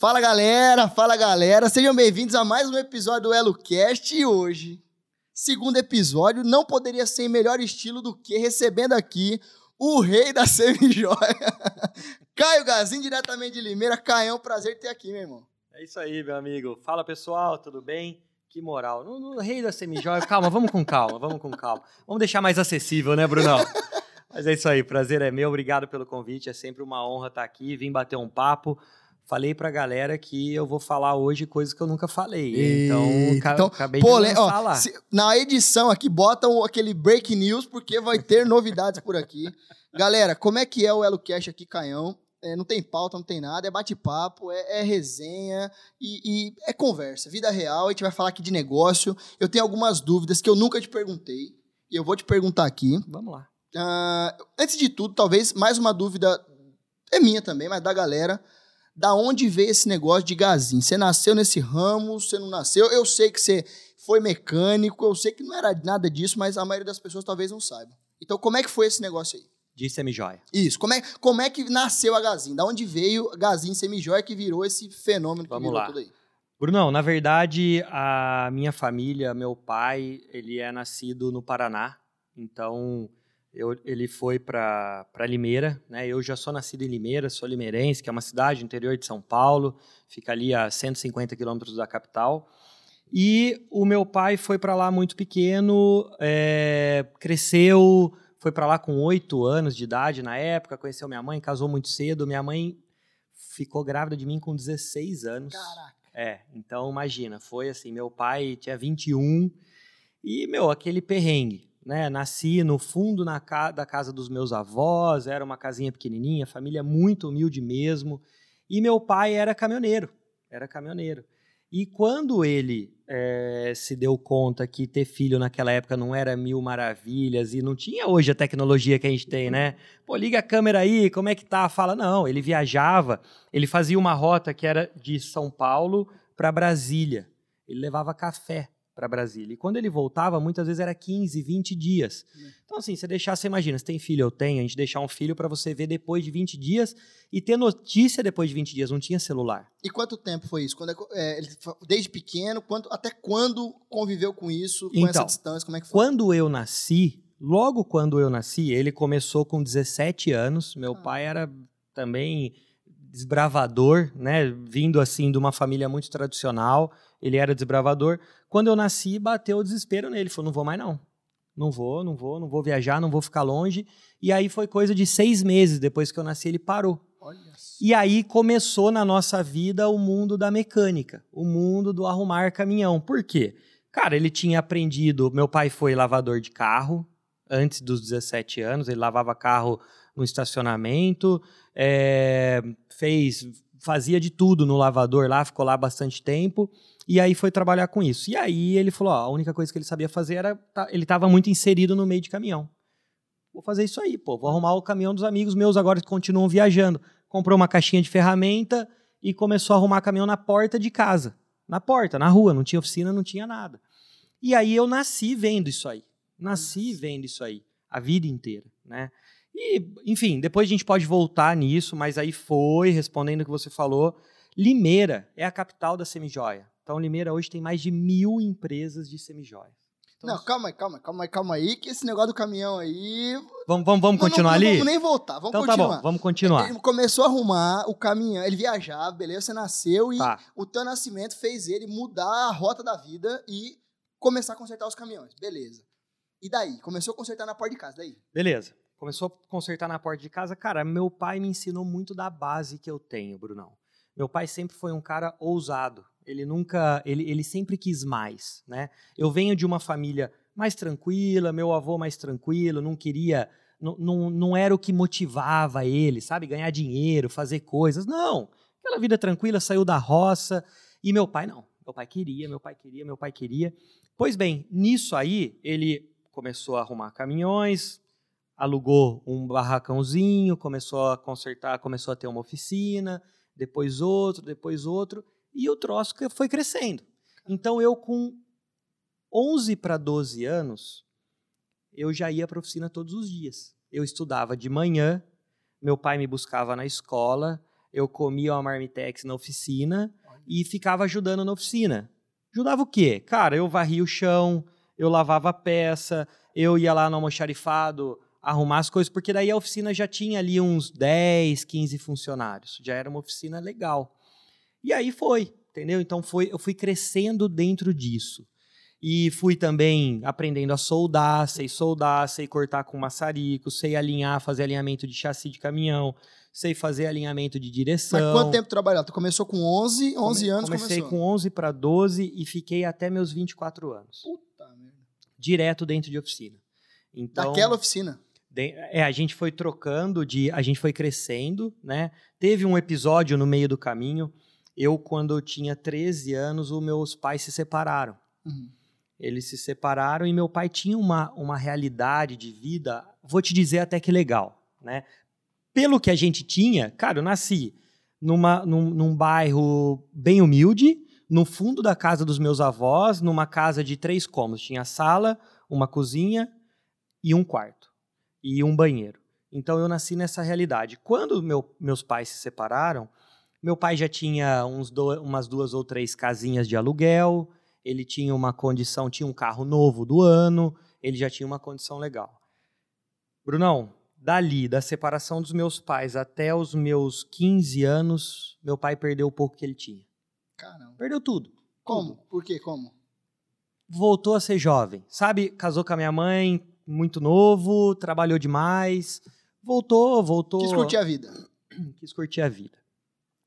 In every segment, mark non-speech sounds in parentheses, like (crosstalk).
Fala galera, fala galera, sejam bem-vindos a mais um episódio do EloCast e hoje, segundo episódio, não poderia ser em melhor estilo do que recebendo aqui o rei da (laughs) semijoia, Caio Gazin, diretamente de Limeira. Caio, é um prazer ter aqui, meu irmão. É isso aí, meu amigo. Fala pessoal, tudo bem? Que moral. No, no rei da semijoia, calma, vamos com calma, vamos com calma. Vamos deixar mais acessível, né, Brunão? (laughs) Mas é isso aí, prazer é meu, obrigado pelo convite, é sempre uma honra estar aqui, vim bater um papo. Falei pra galera que eu vou falar hoje coisas que eu nunca falei. Então, ca então acabei pô, de se- na edição aqui, bota o- aquele break news, porque vai ter novidades por aqui. (laughs) Galera, como é que é o EloCast aqui, Caião? É, não tem pauta, não tem nada, é bate-papo, é, é resenha e, e é conversa, vida real. A gente vai falar aqui de negócio. Eu tenho algumas dúvidas que eu nunca te perguntei e eu vou te perguntar aqui. Vamos lá. Ah, antes de tudo, talvez mais uma dúvida é minha também, mas da galera. Da onde veio esse negócio de gazinho? Você nasceu nesse ramo? Você não nasceu? Eu sei que você foi mecânico, eu sei que não era nada disso, mas a maioria das pessoas talvez não saiba. Então, como é que foi esse negócio aí? De semijoia. Isso, como é, como é que nasceu a Gazinho? Da onde veio a Gazinho Semijóia que virou esse fenômeno que Vamos virou lá. tudo aí? Brunão, na verdade, a minha família, meu pai, ele é nascido no Paraná. Então, eu- ele foi para Limeira, né? Eu já sou nascido em Limeira, sou limeirense, que é uma cidade interior de São Paulo, fica ali a 150 quilômetros da capital. E o meu pai foi para lá muito pequeno, é, cresceu, foi para lá com oito anos de idade na época, conheceu minha mãe, casou muito cedo. Minha mãe ficou grávida de mim com 16 anos. Caraca. É, então imagina, foi assim, meu pai tinha 21 e, meu, aquele perrengue, né? Nasci no fundo na ca da casa dos meus avós, era uma casinha pequenininha, família muito humilde mesmo, e meu pai era caminhoneiro, era caminhoneiro. E quando ele eh, se deu conta que ter filho naquela época não era mil maravilhas e não tinha hoje a tecnologia que a gente tem, né? Pô, liga a câmera aí, como é que tá? Fala, não, ele viajava, ele fazia uma rota que era de São Paulo para Brasília. Ele levava café para Brasília. E quando ele voltava, muitas vezes era 15, 20 dias. Então, assim, você deixar, você imagina, você tem filho, eu tenho, a gente deixar um filho para você ver depois de 20 dias e ter notícia depois de 20 dias. Não tinha celular. E quanto tempo foi isso? Quando é é, desde pequeno, quanto, até quando conviveu com isso, com essa Então, distância? Como é que foi? Quando eu nasci, logo quando eu nasci, ele começou com 17 anos. Meu Ah. pai era também desbravador, né? Vindo assim de uma família muito tradicional, ele era desbravador. Quando eu nasci, bateu o desespero nele. Ele falou: não vou mais não. Não vou, não vou, não vou viajar, não vou ficar longe. E aí foi coisa de seis meses depois que eu nasci, ele parou. E aí começou na nossa vida o mundo da mecânica, o mundo do arrumar caminhão. Por quê? Cara, ele tinha aprendido. Meu pai foi lavador de carro antes dos 17 anos, ele lavava carro no estacionamento, é, fez, fazia de tudo no lavador lá, ficou lá bastante tempo. E aí foi trabalhar com isso. E aí ele falou: ó, a única coisa que ele sabia fazer era. tá- ele estava muito inserido no meio de caminhão. Vou fazer isso aí, pô. Vou arrumar o caminhão dos amigos meus agora que continuam viajando. Comprou uma caixinha de ferramenta e começou a arrumar caminhão na porta de casa. Na porta, na rua. Não tinha oficina, não tinha nada. E aí eu nasci vendo isso aí. Nasci vendo isso aí. A vida inteira, né? E, enfim, depois a gente pode voltar nisso, mas aí foi, respondendo o que você falou. Limeira é a capital da semijoia. Então, Limeira hoje tem mais de mil empresas de semijoia. Então, Não, calma aí, calma aí, calma aí, calma aí, que esse negócio do caminhão aí. Vamos, vamos, vamos Não, continuar não, não ali? vamos nem voltar, vamos então tá continuar. bom, vamos continuar. Ele começou a arrumar o caminhão, ele viajava, beleza? Você nasceu e Tá. o teu nascimento fez ele mudar a rota da vida e começar a consertar os caminhões, beleza. E daí? Começou a consertar na porta de casa, daí? Beleza. Começou a consertar na porta de casa. Cara, meu pai me ensinou muito da base que eu tenho, Brunão. Meu pai sempre foi um cara ousado. Ele nunca, ele, ele sempre quis mais, né? Eu venho de uma família mais tranquila, meu avô mais tranquilo, não queria, não, não, não era o que motivava ele, sabe? Ganhar dinheiro, fazer coisas. Não. Aquela vida tranquila, saiu da roça. E meu pai não. Meu pai queria, meu pai queria, meu pai queria. Pois bem, nisso aí, ele começou a arrumar caminhões, alugou um barracãozinho, começou a consertar, começou a ter uma oficina, depois outro, depois outro, e o troço foi crescendo. Então eu com 11 para 12 anos, eu já ia para a oficina todos os dias. Eu estudava de manhã, meu pai me buscava na escola, eu comia uma marmitex na oficina e ficava ajudando na oficina. Ajudava o quê? Cara, eu varria o chão, eu lavava a peça, eu ia lá no almoxarifado arrumar as coisas, porque daí a oficina já tinha ali uns 10, 15 funcionários. Já era uma oficina legal. E aí foi, entendeu? Então foi, eu fui crescendo dentro disso. E fui também aprendendo a soldar, sei soldar, sei cortar com maçarico, sei alinhar, fazer alinhamento de chassi de caminhão, sei fazer alinhamento de direção. Mas quanto tempo trabalhou? Tu começou com 11, 11 Come, anos Comecei começou. com 11 para 12 e fiquei até meus 24 anos. Puta merda. Direto dentro de oficina. Então, Daquela oficina. É, a gente foi trocando de, a gente foi crescendo, né? Teve um episódio no meio do caminho. Eu, quando eu tinha 13 anos, os meus pais se separaram. Uhum. Eles se separaram e meu pai tinha uma, uma realidade de vida, vou te dizer até que legal, né? Pelo que a gente tinha, cara, eu nasci numa, num, num bairro bem humilde, no fundo da casa dos meus avós, numa casa de três cômodos. Tinha sala, uma cozinha e um quarto. E um banheiro. Então eu nasci nessa realidade. Quando meu, meus pais se separaram, meu pai já tinha uns do- umas duas ou três casinhas de aluguel, ele tinha uma condição, tinha um carro novo do ano, ele já tinha uma condição legal. Brunão, dali, da separação dos meus pais até os meus 15 anos, meu pai perdeu o pouco que ele tinha. Caramba. Perdeu tudo. Como? Por quê? Como? Voltou a ser jovem. Sabe, casou com a minha mãe, muito novo, trabalhou demais. Voltou, voltou. Quis curtir a vida. (clears throat) quis curtir a vida.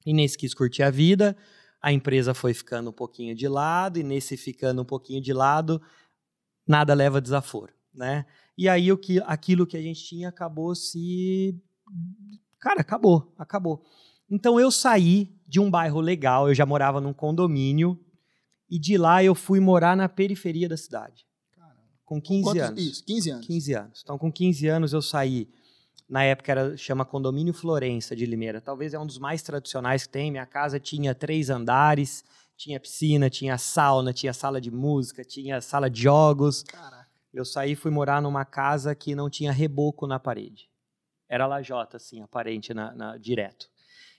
E nesse quis curtir a vida, a empresa foi ficando um pouquinho de lado, e nesse ficando um pouquinho de lado, nada leva desaforo, né? E aí o que, aquilo que a gente tinha acabou se. Cara, acabou, acabou. Então eu saí de um bairro legal, eu já morava num condomínio, e de lá eu fui morar na periferia da cidade. Com 15 Quantos- anos. Isso, 15 anos. 15 anos. Então, com 15 anos, eu saí. Na época era chama Condomínio Florença de Limeira. Talvez é um dos mais tradicionais que tem. Minha casa tinha três andares, tinha piscina, tinha sauna, tinha sala de música, tinha sala de jogos. Caraca. Eu saí e fui morar numa casa que não tinha reboco na parede. Era lajota, assim, aparente, na, na- direto.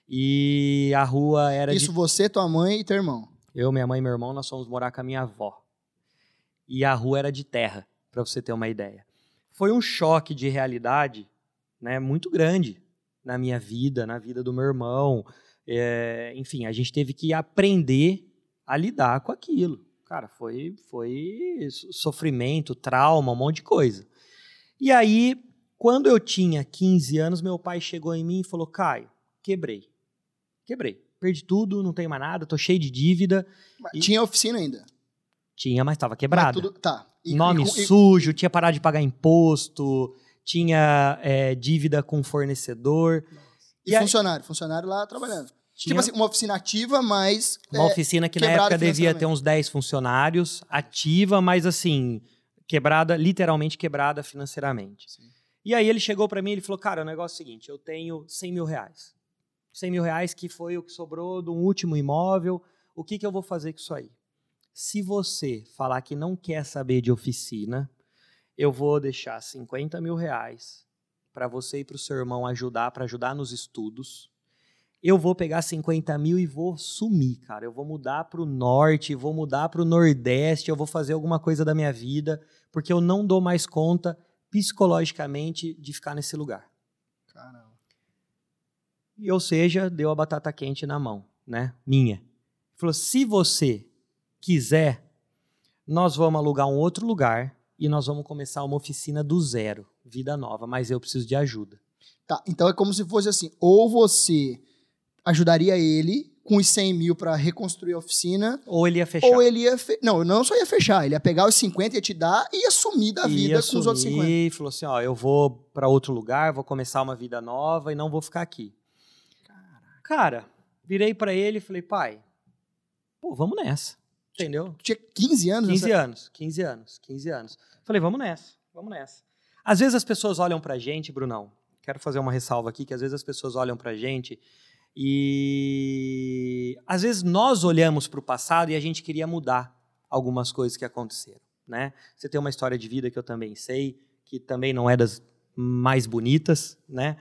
E a rua era Isso de você, tua mãe e teu irmão. eu, minha mãe e meu irmão, nós fomos morar com a minha avó. E a rua era de terra, para você ter uma ideia. Foi um choque de realidade né, muito grande na minha vida, na vida do meu irmão. É, enfim, a gente teve que aprender a lidar com aquilo. Cara, foi, foi so- sofrimento, trauma, um monte de coisa. E aí, quando eu tinha 15 anos, meu pai chegou em mim e falou: Caio, quebrei. Quebrei. Perdi tudo, não tenho mais nada, tô cheio de dívida. E- Tinha oficina ainda. Tinha, mas estava Mas quebrada. tudo- Tá. E- Nome e com- e- sujo, tinha parado de pagar imposto, tinha é, dívida com fornecedor. E, E aí- funcionário, funcionário lá trabalhando. Tinha Tipo assim, uma oficina ativa, mas. uma é, oficina que na época devia ter uns 10 funcionários, ativa, mas assim, quebrada, literalmente quebrada financeiramente. Sim. E aí ele chegou para mim e ele falou, cara, o negócio é o seguinte, eu tenho 100 mil reais. 100 mil reais que foi o que sobrou de um último imóvel, o que, que eu vou fazer com isso aí? Se você falar que não quer saber de oficina, eu vou deixar 50 mil reais para você e para o seu irmão ajudar, para ajudar nos estudos. Eu vou pegar 50 mil e vou sumir, cara. Eu vou mudar para o norte, vou mudar para o nordeste, eu vou fazer alguma coisa da minha vida, porque eu não dou mais conta psicologicamente de ficar nesse lugar. Caramba. E, ou seja, deu a batata quente na mão, né? Minha. Falou: se você quiser, nós vamos alugar um outro lugar e nós vamos começar uma oficina do zero, vida nova, mas eu preciso de ajuda. Tá, então é como se fosse assim: ou você ajudaria ele com os 100 mil pra reconstruir a oficina, Ou ele ia fechar. ou ele ia. Fe... Não, não só ia fechar, ele ia pegar os 50 e ia te dar e ia sumir da vida ia com os outros 50. sumir, falou assim: ó, eu vou para outro lugar, vou começar uma vida nova e não vou ficar aqui. Cara, virei para ele e falei: pai, pô, vamos nessa. Entendeu? Tinha 15 anos? 15 nessa- anos, 15 anos, 15 anos. Falei, vamos nessa, vamos nessa. Às vezes as pessoas olham pra gente, Brunão, quero fazer uma ressalva aqui, que às vezes as pessoas olham pra gente e às vezes nós olhamos pro passado e a gente queria mudar algumas coisas que aconteceram, né? Você tem uma história de vida que eu também sei, que também não é das mais bonitas, né?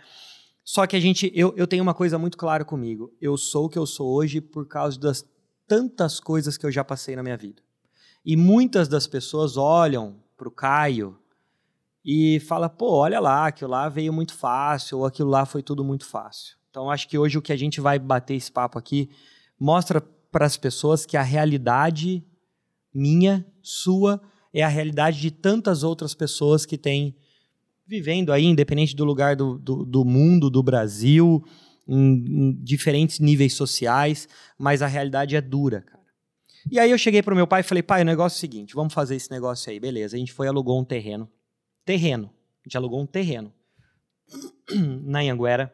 Só que a gente, eu, eu tenho uma coisa muito clara comigo. Eu sou o que eu sou hoje por causa das tantas coisas que eu já passei na minha vida. E muitas das pessoas olham para o Caio e fala, pô, olha lá, aquilo lá veio muito fácil, ou aquilo lá foi tudo muito fácil. Então, acho que hoje o que a gente vai bater esse papo aqui mostra para as pessoas que a realidade minha, sua, é a realidade de tantas outras pessoas que têm vivendo aí, independente do lugar do, do, do mundo, do Brasil, em, em, diferentes níveis sociais, mas a realidade é dura, cara. E aí eu cheguei pro meu pai e falei, pai, o negócio é o seguinte, vamos fazer esse negócio aí, beleza. A gente foi alugou um terreno. Terreno. A gente alugou um terreno. (clears throat) Na Anhanguera,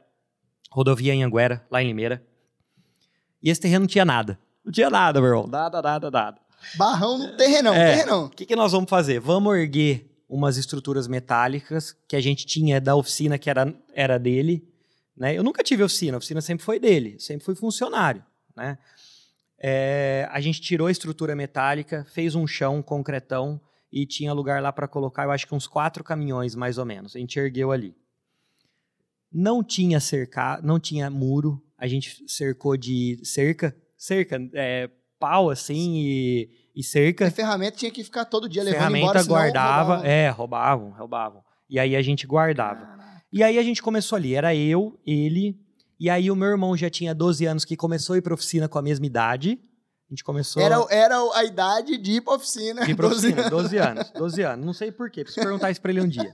rodovia Anhanguera, lá em Limeira. E esse terreno não tinha nada. Não tinha nada, meu irmão. Nada, nada, nada. Barrão no terrenão, É. terrenão. O que, que nós vamos fazer? Vamos erguer umas estruturas metálicas que a gente tinha da oficina que era, era dele. Né? Eu nunca tive oficina, a oficina sempre foi dele, sempre fui funcionário. Né? É, a gente tirou a estrutura metálica, fez um chão, um concretão, e tinha lugar lá para colocar, eu acho que uns quatro caminhões, mais ou menos. A gente ergueu ali. Não tinha cercar, não tinha muro, a gente cercou de cerca, cerca, é, pau assim e, e cerca A ferramenta tinha que ficar todo dia levando ferramenta embora, guardava, roubavam. é, roubavam, roubavam. E aí a gente guardava. Caraca. E aí a gente começou ali, era eu, ele, e aí o meu irmão já tinha 12 anos que começou a ir pra oficina com a mesma idade. A gente começou Era, era a idade de ir pra oficina. de ir pra 12 oficina, anos. 12 anos, 12 anos. Não sei porquê, preciso perguntar isso pra ele um dia.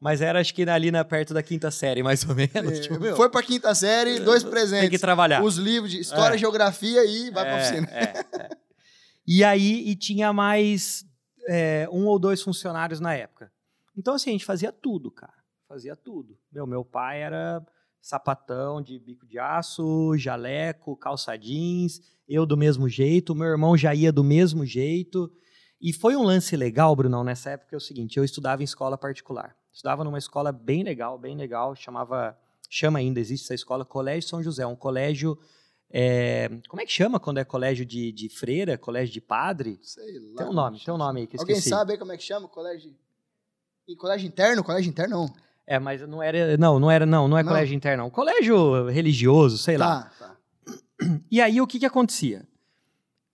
Mas era acho que ali na, perto da quinta série, mais ou menos. É, tipo, Foi pra quinta série, dois presentes. tem que trabalhar. Os livros de história, É. geografia e vai pra É, oficina. é, é. E aí, e tinha mais é, um ou dois funcionários na época. Então, assim, a gente fazia tudo, cara. Fazia tudo. Meu, meu pai era sapatão de bico de aço, jaleco, calça jeans, eu do mesmo jeito, meu irmão já ia do mesmo jeito. E foi um lance legal, Brunão, nessa época, é o seguinte, eu estudava em escola particular. Estudava numa escola bem legal, bem legal, chamava, chama ainda, existe essa escola, Colégio São José, um colégio, é, como é que chama quando é colégio de, de freira, colégio de padre? Sei lá. Tem um nome, tem um nome aí que eu Alguém esqueci. sabe aí como é que chama? Colégio. E colégio interno? Colégio interno não. É, mas não era, não, não era, não, não é Não. colégio interno, não. Colégio religioso, sei lá. Tá, tá. E aí o que que acontecia?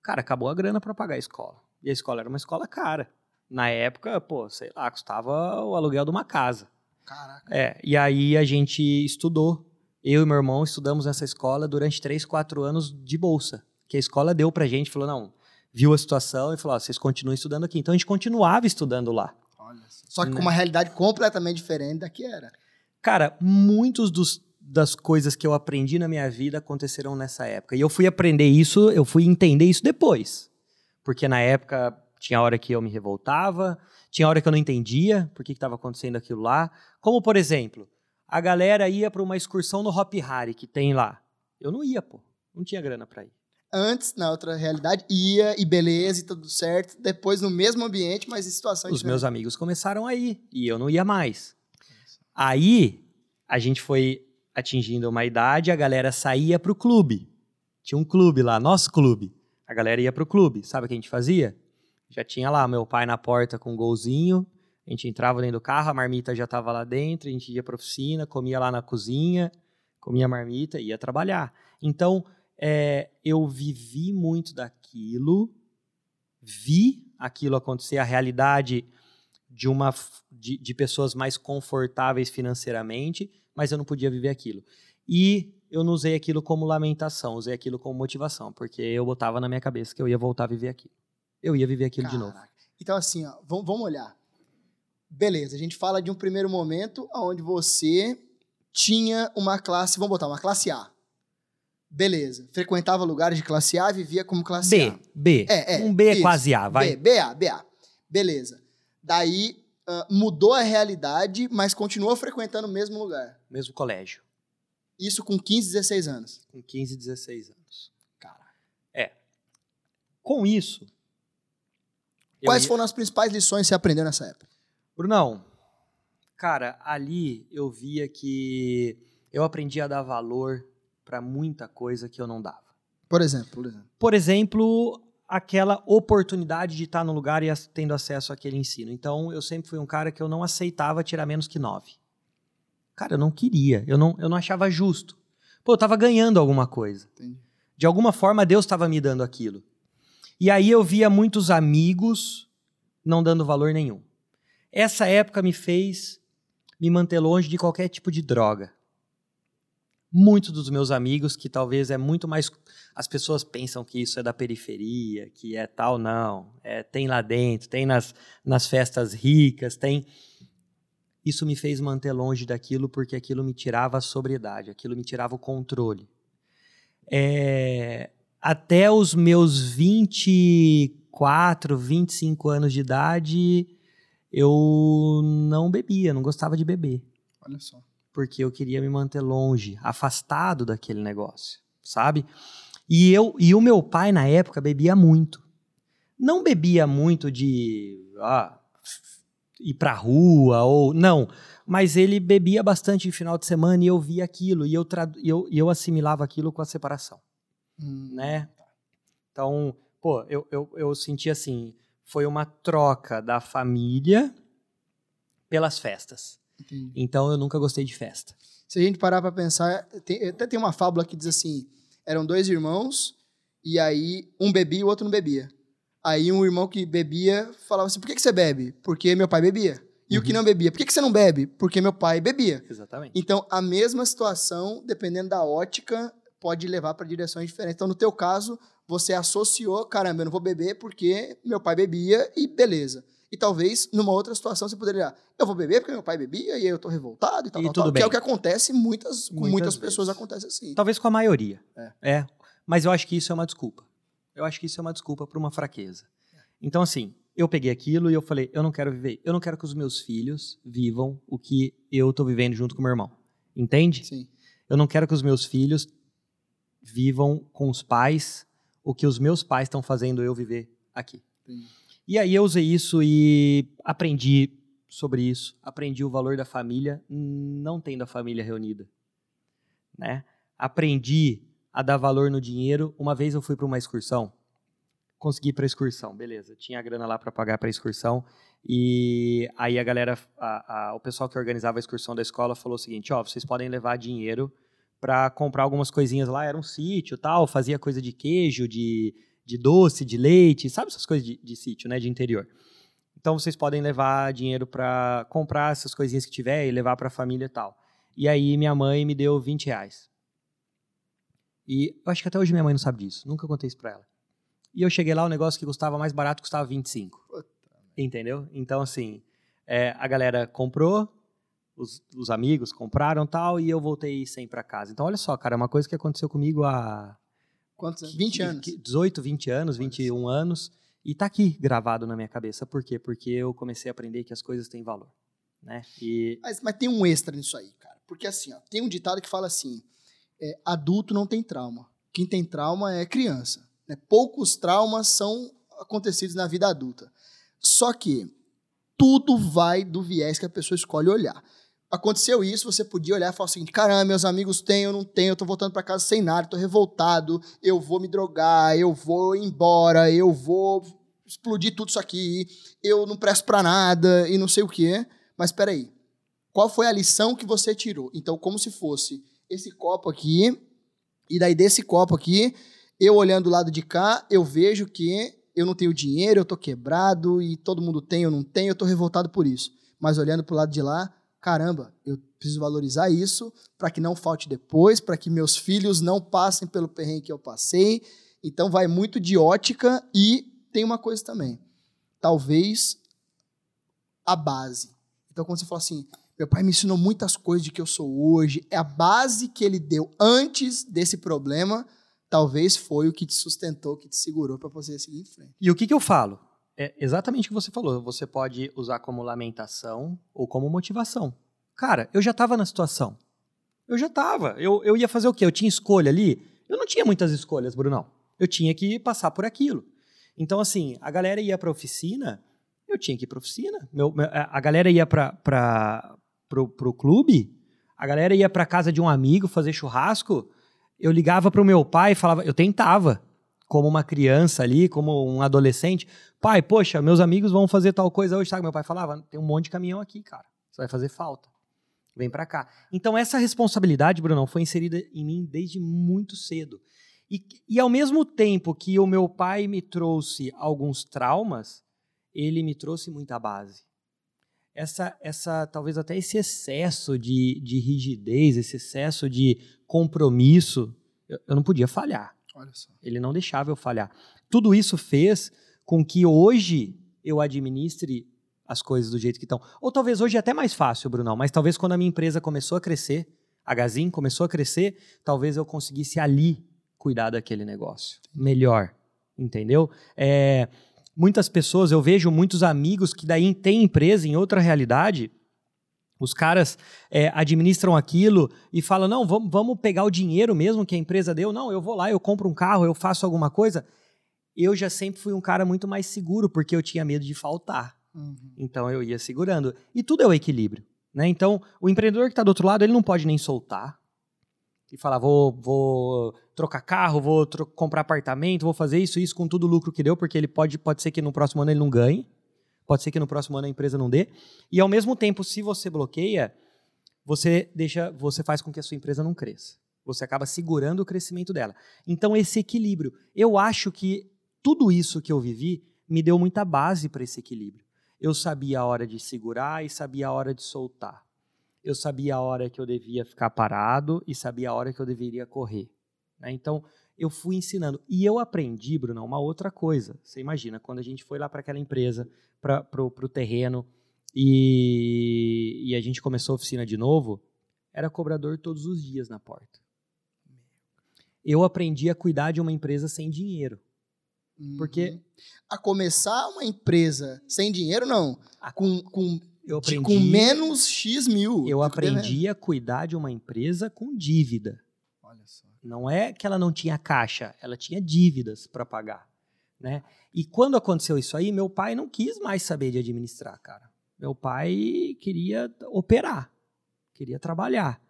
Cara, acabou a grana para pagar a escola. E a escola era uma escola cara. Na época, pô, sei lá, custava o aluguel de uma casa. Caraca. É, e aí a gente estudou. Eu e meu irmão estudamos nessa escola durante três, quatro anos de bolsa. Que a escola deu pra gente, falou, não, viu a situação e falou, ó, vocês continuem estudando aqui. Então a gente continuava estudando lá. Olha só. Só que Né? com uma realidade completamente diferente da que era. Cara, muitos dos, das coisas que eu aprendi na minha vida aconteceram nessa época. E eu fui aprender isso, eu fui entender isso depois. Porque na época tinha hora que eu me revoltava, tinha hora que eu não entendia por que estava acontecendo aquilo lá. Como, por exemplo, a galera ia para uma excursão no Hop Hari que tem lá. Eu não ia, pô. Não tinha grana para ir. Antes, na outra realidade, ia e beleza e tudo certo. Depois, no mesmo ambiente, mas em situações Os meus amigos começaram a ir e eu não ia mais. Aí a gente foi atingindo uma idade, a galera saía pro clube. Tinha um clube lá, nosso clube. A galera ia pro clube. Sabe o que a gente fazia? Já tinha lá meu pai na porta com um golzinho. A gente entrava dentro do carro, a marmita já estava lá dentro, a gente ia pra oficina, comia lá na cozinha, comia a marmita e ia trabalhar. Então, é, eu vivi muito daquilo, vi aquilo acontecer, a realidade de uma de, de pessoas mais confortáveis financeiramente, mas eu não podia viver aquilo. E eu não usei aquilo como lamentação, usei aquilo como motivação, porque eu botava na minha cabeça que eu ia voltar a viver aquilo. Eu ia viver aquilo de novo. Caraca. Então, assim, ó, vamos, vamos olhar. Beleza, a gente fala de um primeiro momento onde você tinha uma classe, vamos botar, uma classe A. Beleza. Frequentava lugares de classe A, vivia como classe B, A. B. É, é, um B é quase A, vai. B, BA, BA. Beleza. Daí ah, mudou a realidade, mas continuou frequentando o mesmo lugar. Mesmo colégio, Isso com 15, 16 anos. com 15, 16 anos. Caraca. Com isso, Quais foram as principais lições que você aprendeu nessa época? Brunão, cara, ali eu via que eu aprendi a dar valor para muita coisa que eu não dava. Por exemplo, por exemplo. Por exemplo, aquela oportunidade de estar no lugar e tendo acesso àquele ensino. Então, eu sempre fui um cara que eu não aceitava tirar menos que nove. Cara, eu não queria, eu não, eu não achava justo. Pô, eu tava ganhando alguma coisa. Entendi. De alguma forma, Deus estava me dando aquilo. E aí eu via muitos amigos não dando valor nenhum. Essa época me fez me manter longe de qualquer tipo de droga. Muitos dos meus amigos, que talvez é muito mais. As pessoas pensam que isso é da periferia, que é tal, não. É, tem lá dentro, tem nas, nas festas ricas, tem. Isso me fez manter longe daquilo porque aquilo me tirava a sobriedade, aquilo me tirava o controle. É, até os meus 24, 25 anos de idade, eu não bebia, não gostava de beber. Olha só. Porque eu queria me manter longe, afastado daquele negócio, sabe? E eu e o meu pai na época bebia muito. Não bebia muito de ah, ir pra rua ou não, mas ele bebia bastante no final de semana e eu via aquilo e eu, eu, eu assimilava aquilo com a separação Hum, né? Então, pô, eu, eu, eu senti assim, foi uma troca da família pelas festas. Entendi. Então, eu nunca gostei de festa. Se a gente parar pra pensar, tem- até tem uma fábula que diz assim: eram dois irmãos, e aí um bebia e o outro não bebia. Aí um irmão que bebia falava assim: por que, que você bebe? Porque meu pai bebia. E o que Uhum. não bebia? Por que, que você não bebe? Porque meu pai bebia. Exatamente. Então, a mesma situação, dependendo da ótica, pode levar para direções diferentes. Então, no teu caso, você associou, caramba, eu não vou beber porque meu pai bebia e beleza. E talvez, numa outra situação, você poderia, eu vou beber porque meu pai bebia e eu tô revoltado e tal, E tal, tudo tal, que bem. é o que acontece muitas, com Muitas muitas pessoas acontece assim. Talvez com a maioria. É. É. Mas eu acho que isso é uma desculpa. Eu acho que isso é uma desculpa para uma fraqueza. Então, assim, eu peguei aquilo e eu falei, eu não quero viver, eu não quero que os meus filhos vivam o que eu tô vivendo junto com meu irmão. Entende? Sim. Eu não quero que os meus filhos vivam com os pais o que os meus pais estão fazendo eu viver aqui. Entendi. E aí eu usei isso e aprendi sobre isso, aprendi o valor da família, não tendo a família reunida, né? Aprendi a dar valor no dinheiro. Uma vez eu fui para uma excursão, consegui para excursão, beleza? Tinha a grana lá para pagar para excursão e aí a galera, a- a- o pessoal que organizava a excursão da escola falou o seguinte: ó, vocês podem levar dinheiro para comprar algumas coisinhas lá. Era um sítio, tal, fazia coisa de queijo, de de doce, de leite, sabe essas coisas de, de sítio, né, de interior. Então vocês podem levar dinheiro para comprar essas coisinhas que tiver e levar para a família e tal. E aí minha mãe me deu 20 reais. E eu acho que até hoje minha mãe não sabe disso, nunca contei isso para ela. E eu cheguei lá, o negócio que custava mais barato custava 25. Puta Entendeu? Então, assim, é, a galera comprou, os, os amigos compraram tal, e eu voltei sem para casa. Então, olha só, cara, é uma coisa que aconteceu comigo há Quantos anos? 20 que- anos. que- 18, 20 anos, 21 anos. E tá aqui gravado na minha cabeça. Por quê? Porque eu comecei a aprender que as coisas têm valor. Né? E Mas, mas tem um extra nisso aí, cara. Porque assim, ó, tem um ditado que fala assim: é, adulto não tem trauma. Quem tem trauma é criança. né? Poucos traumas são acontecidos na vida adulta. Só que tudo vai do viés que a pessoa escolhe olhar. Aconteceu isso, você podia olhar e falar seguinte: caramba, meus amigos têm, eu não tenho, eu tô voltando para casa sem nada, tô revoltado, eu vou me drogar, eu vou embora, eu vou explodir tudo isso aqui, eu não presto para nada e não sei o quê. Mas peraí, qual foi a lição que você tirou? Então, como se fosse esse copo aqui, e daí desse copo aqui, eu olhando do lado de cá, eu vejo que eu não tenho dinheiro, eu tô quebrado, e todo mundo tem, eu não tenho, eu tô revoltado por isso. Mas olhando pro lado de lá, caramba, eu preciso valorizar isso para que não falte depois, para que meus filhos não passem pelo perrengue que eu passei. Então vai muito de ótica e tem uma coisa também. Talvez a base. Então quando você fala assim, meu pai me ensinou muitas coisas de que eu sou hoje, é a base que ele deu antes desse problema, talvez foi o que te sustentou, que te segurou para você seguir em frente. E o que, que eu falo? É exatamente o que você falou. Você pode usar como lamentação ou como motivação. Cara, eu já estava na situação. Eu já estava. Eu, eu ia fazer o quê? Eu tinha escolha ali? Eu não tinha muitas escolhas, Brunão. Eu tinha que passar por aquilo. Então, assim, a galera ia para oficina, eu tinha que ir para oficina. Meu, meu- a galera ia para pro clube, a galera ia para casa de um amigo fazer churrasco. Eu ligava para o meu pai e falava, eu tentava como uma criança ali, como um adolescente. Pai, poxa, meus amigos vão fazer tal coisa hoje, sabe? Meu pai falava, tem um monte de caminhão aqui, cara. Isso vai fazer falta. Vem para cá. Então, essa responsabilidade, Brunão, foi inserida em mim desde muito cedo. E, e ao mesmo tempo que o meu pai me trouxe alguns traumas, ele me trouxe muita base. Essa, essa talvez até esse excesso de, de rigidez, esse excesso de compromisso, eu, eu não podia falhar. Ele não deixava eu falhar. Tudo isso fez com que hoje eu administre as coisas do jeito que estão. Ou talvez hoje é até mais fácil, Brunão, mas talvez quando a minha empresa começou a crescer, a Gazin começou a crescer, talvez eu conseguisse ali cuidar daquele negócio melhor, entendeu? É, muitas pessoas, eu vejo muitos amigos que daí têm empresa em outra realidade, os caras é, administram aquilo e falam: não, vamos, vamos pegar o dinheiro mesmo que a empresa deu. Não, eu vou lá, eu compro um carro, eu faço alguma coisa. Eu já sempre fui um cara muito mais seguro, porque eu tinha medo de faltar. Uhum. Então eu ia segurando. E tudo é o equilíbrio. Né? Então, o empreendedor que está do outro lado, ele não pode nem soltar e falar: vou, vou trocar carro, vou tro comprar apartamento, vou fazer isso, isso com todo o lucro que deu, porque ele pode, pode ser que no próximo ano ele não ganhe, pode ser que no próximo ano a empresa não dê. E ao mesmo tempo, se você bloqueia, você deixa, você faz com que a sua empresa não cresça. Você acaba segurando o crescimento dela. Então, esse equilíbrio. Eu acho que tudo isso que eu vivi me deu muita base para esse equilíbrio. Eu sabia a hora de segurar e sabia a hora de soltar eu sabia a hora que eu devia ficar parado e sabia a hora que eu deveria correr. Né? Então, eu fui ensinando. E eu aprendi, Bruno, uma outra coisa. Você imagina, quando a gente foi lá para aquela empresa, para o terreno, e, e a gente começou a oficina de novo, era cobrador todos os dias na porta. Eu aprendi a cuidar de uma empresa sem dinheiro. Porque. Uhum. A começar uma empresa sem dinheiro, não. A... Com, com eu aprendi, com menos X mil. Eu aprendi a cuidar de uma empresa com dívida. Olha só. Não é que ela não tinha caixa, ela tinha dívidas para pagar. Né? E quando aconteceu isso aí, meu pai não quis mais saber de administrar, cara. Meu pai queria operar, queria trabalhar.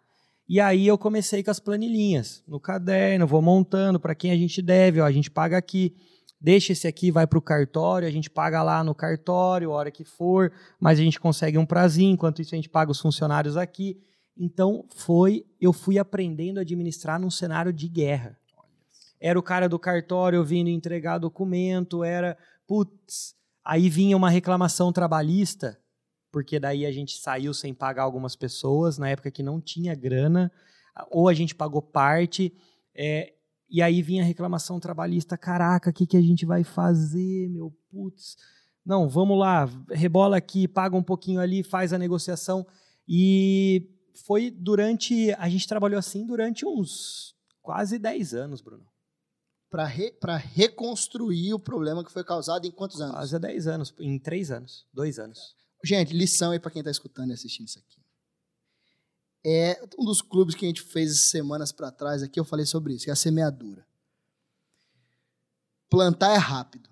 E aí eu comecei com as planilhinhas no caderno, vou montando para quem a gente deve, ó, a gente paga aqui deixa esse aqui, vai para o cartório, a gente paga lá no cartório, hora que for, mas a gente consegue um prazinho, enquanto isso a gente paga os funcionários aqui. Então foi, eu fui aprendendo a administrar num cenário de guerra. Era o cara do cartório vindo entregar documento, era, putz, aí vinha uma reclamação trabalhista, porque daí a gente saiu sem pagar algumas pessoas, na época que não tinha grana, ou a gente pagou parte, é, e aí vinha a reclamação trabalhista, caraca, o que, que a gente vai fazer, meu putz? Não, vamos lá, rebola aqui, paga um pouquinho ali, faz a negociação. E foi durante, a gente trabalhou assim durante uns quase 10 anos, Bruno. Para re, reconstruir o problema que foi causado em quantos anos? Quase 10 anos, em 3 anos, 2 anos. Gente, lição aí para quem está escutando e assistindo isso aqui é um dos clubes que a gente fez semanas para trás aqui, eu falei sobre isso, que é a semeadura. Plantar é rápido,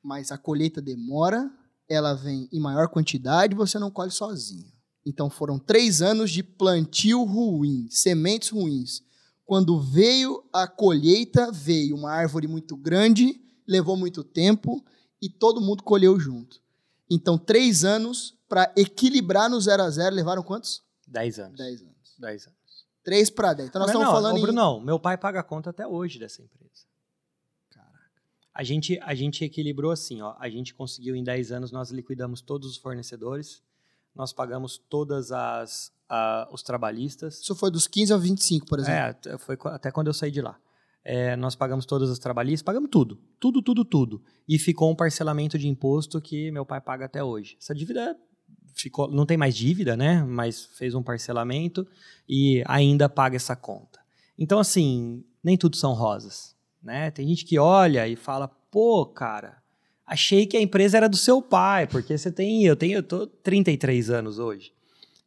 mas a colheita demora, ela vem em maior quantidade, você não colhe sozinho. Então foram três anos de plantio ruim, sementes ruins. Quando veio a colheita, veio uma árvore muito grande, levou muito tempo e todo mundo colheu junto. Então, três anos para equilibrar no zero a zero, levaram quantos? 10 anos. 10 anos. 10 anos. 3 para 10. Então nós estamos não, falando. Ô, Bruno, em... não, meu pai paga a conta até hoje dessa empresa. Caraca. A gente, a gente equilibrou assim, ó. A gente conseguiu em 10 anos, nós liquidamos todos os fornecedores, nós pagamos todas as os trabalhistas. Isso foi dos 15 aos 25, por exemplo. É, foi até quando eu saí de lá. É, nós pagamos todas as trabalhistas, pagamos tudo. Tudo, tudo, tudo. E ficou um parcelamento de imposto que meu pai paga até hoje. Essa dívida ficou, não tem mais dívida, né? Mas fez um parcelamento e ainda paga essa conta. Então, assim, nem tudo são rosas, né? Tem gente que olha e fala, pô, cara, achei que a empresa era do seu pai, porque você tem, eu tenho, eu tô 33 anos hoje.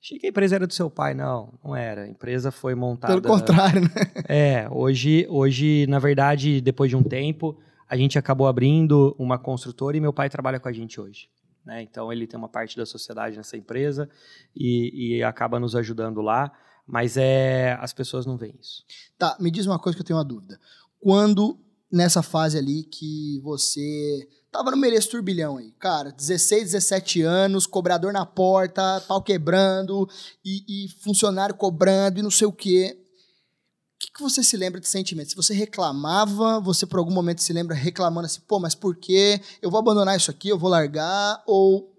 Achei que a empresa era do seu pai, não, não era. A empresa foi montada. Pelo contrário, né? É, hoje, hoje, na verdade, depois de um tempo, a gente acabou abrindo uma construtora e meu pai trabalha com a gente hoje. Né? Então ele tem uma parte da sociedade nessa empresa e, e acaba nos ajudando lá, mas é as pessoas não veem isso. Tá, me diz uma coisa que eu tenho uma dúvida. Quando nessa fase ali que você tava no mereço turbilhão aí. Cara, 16, 17 anos, cobrador na porta, pau quebrando, e, e funcionário cobrando, e não sei o quê. O que, que você se lembra de sentimento? Se você reclamava, você por algum momento se lembra reclamando assim, pô, mas por quê? Eu vou abandonar isso aqui, eu vou largar, ou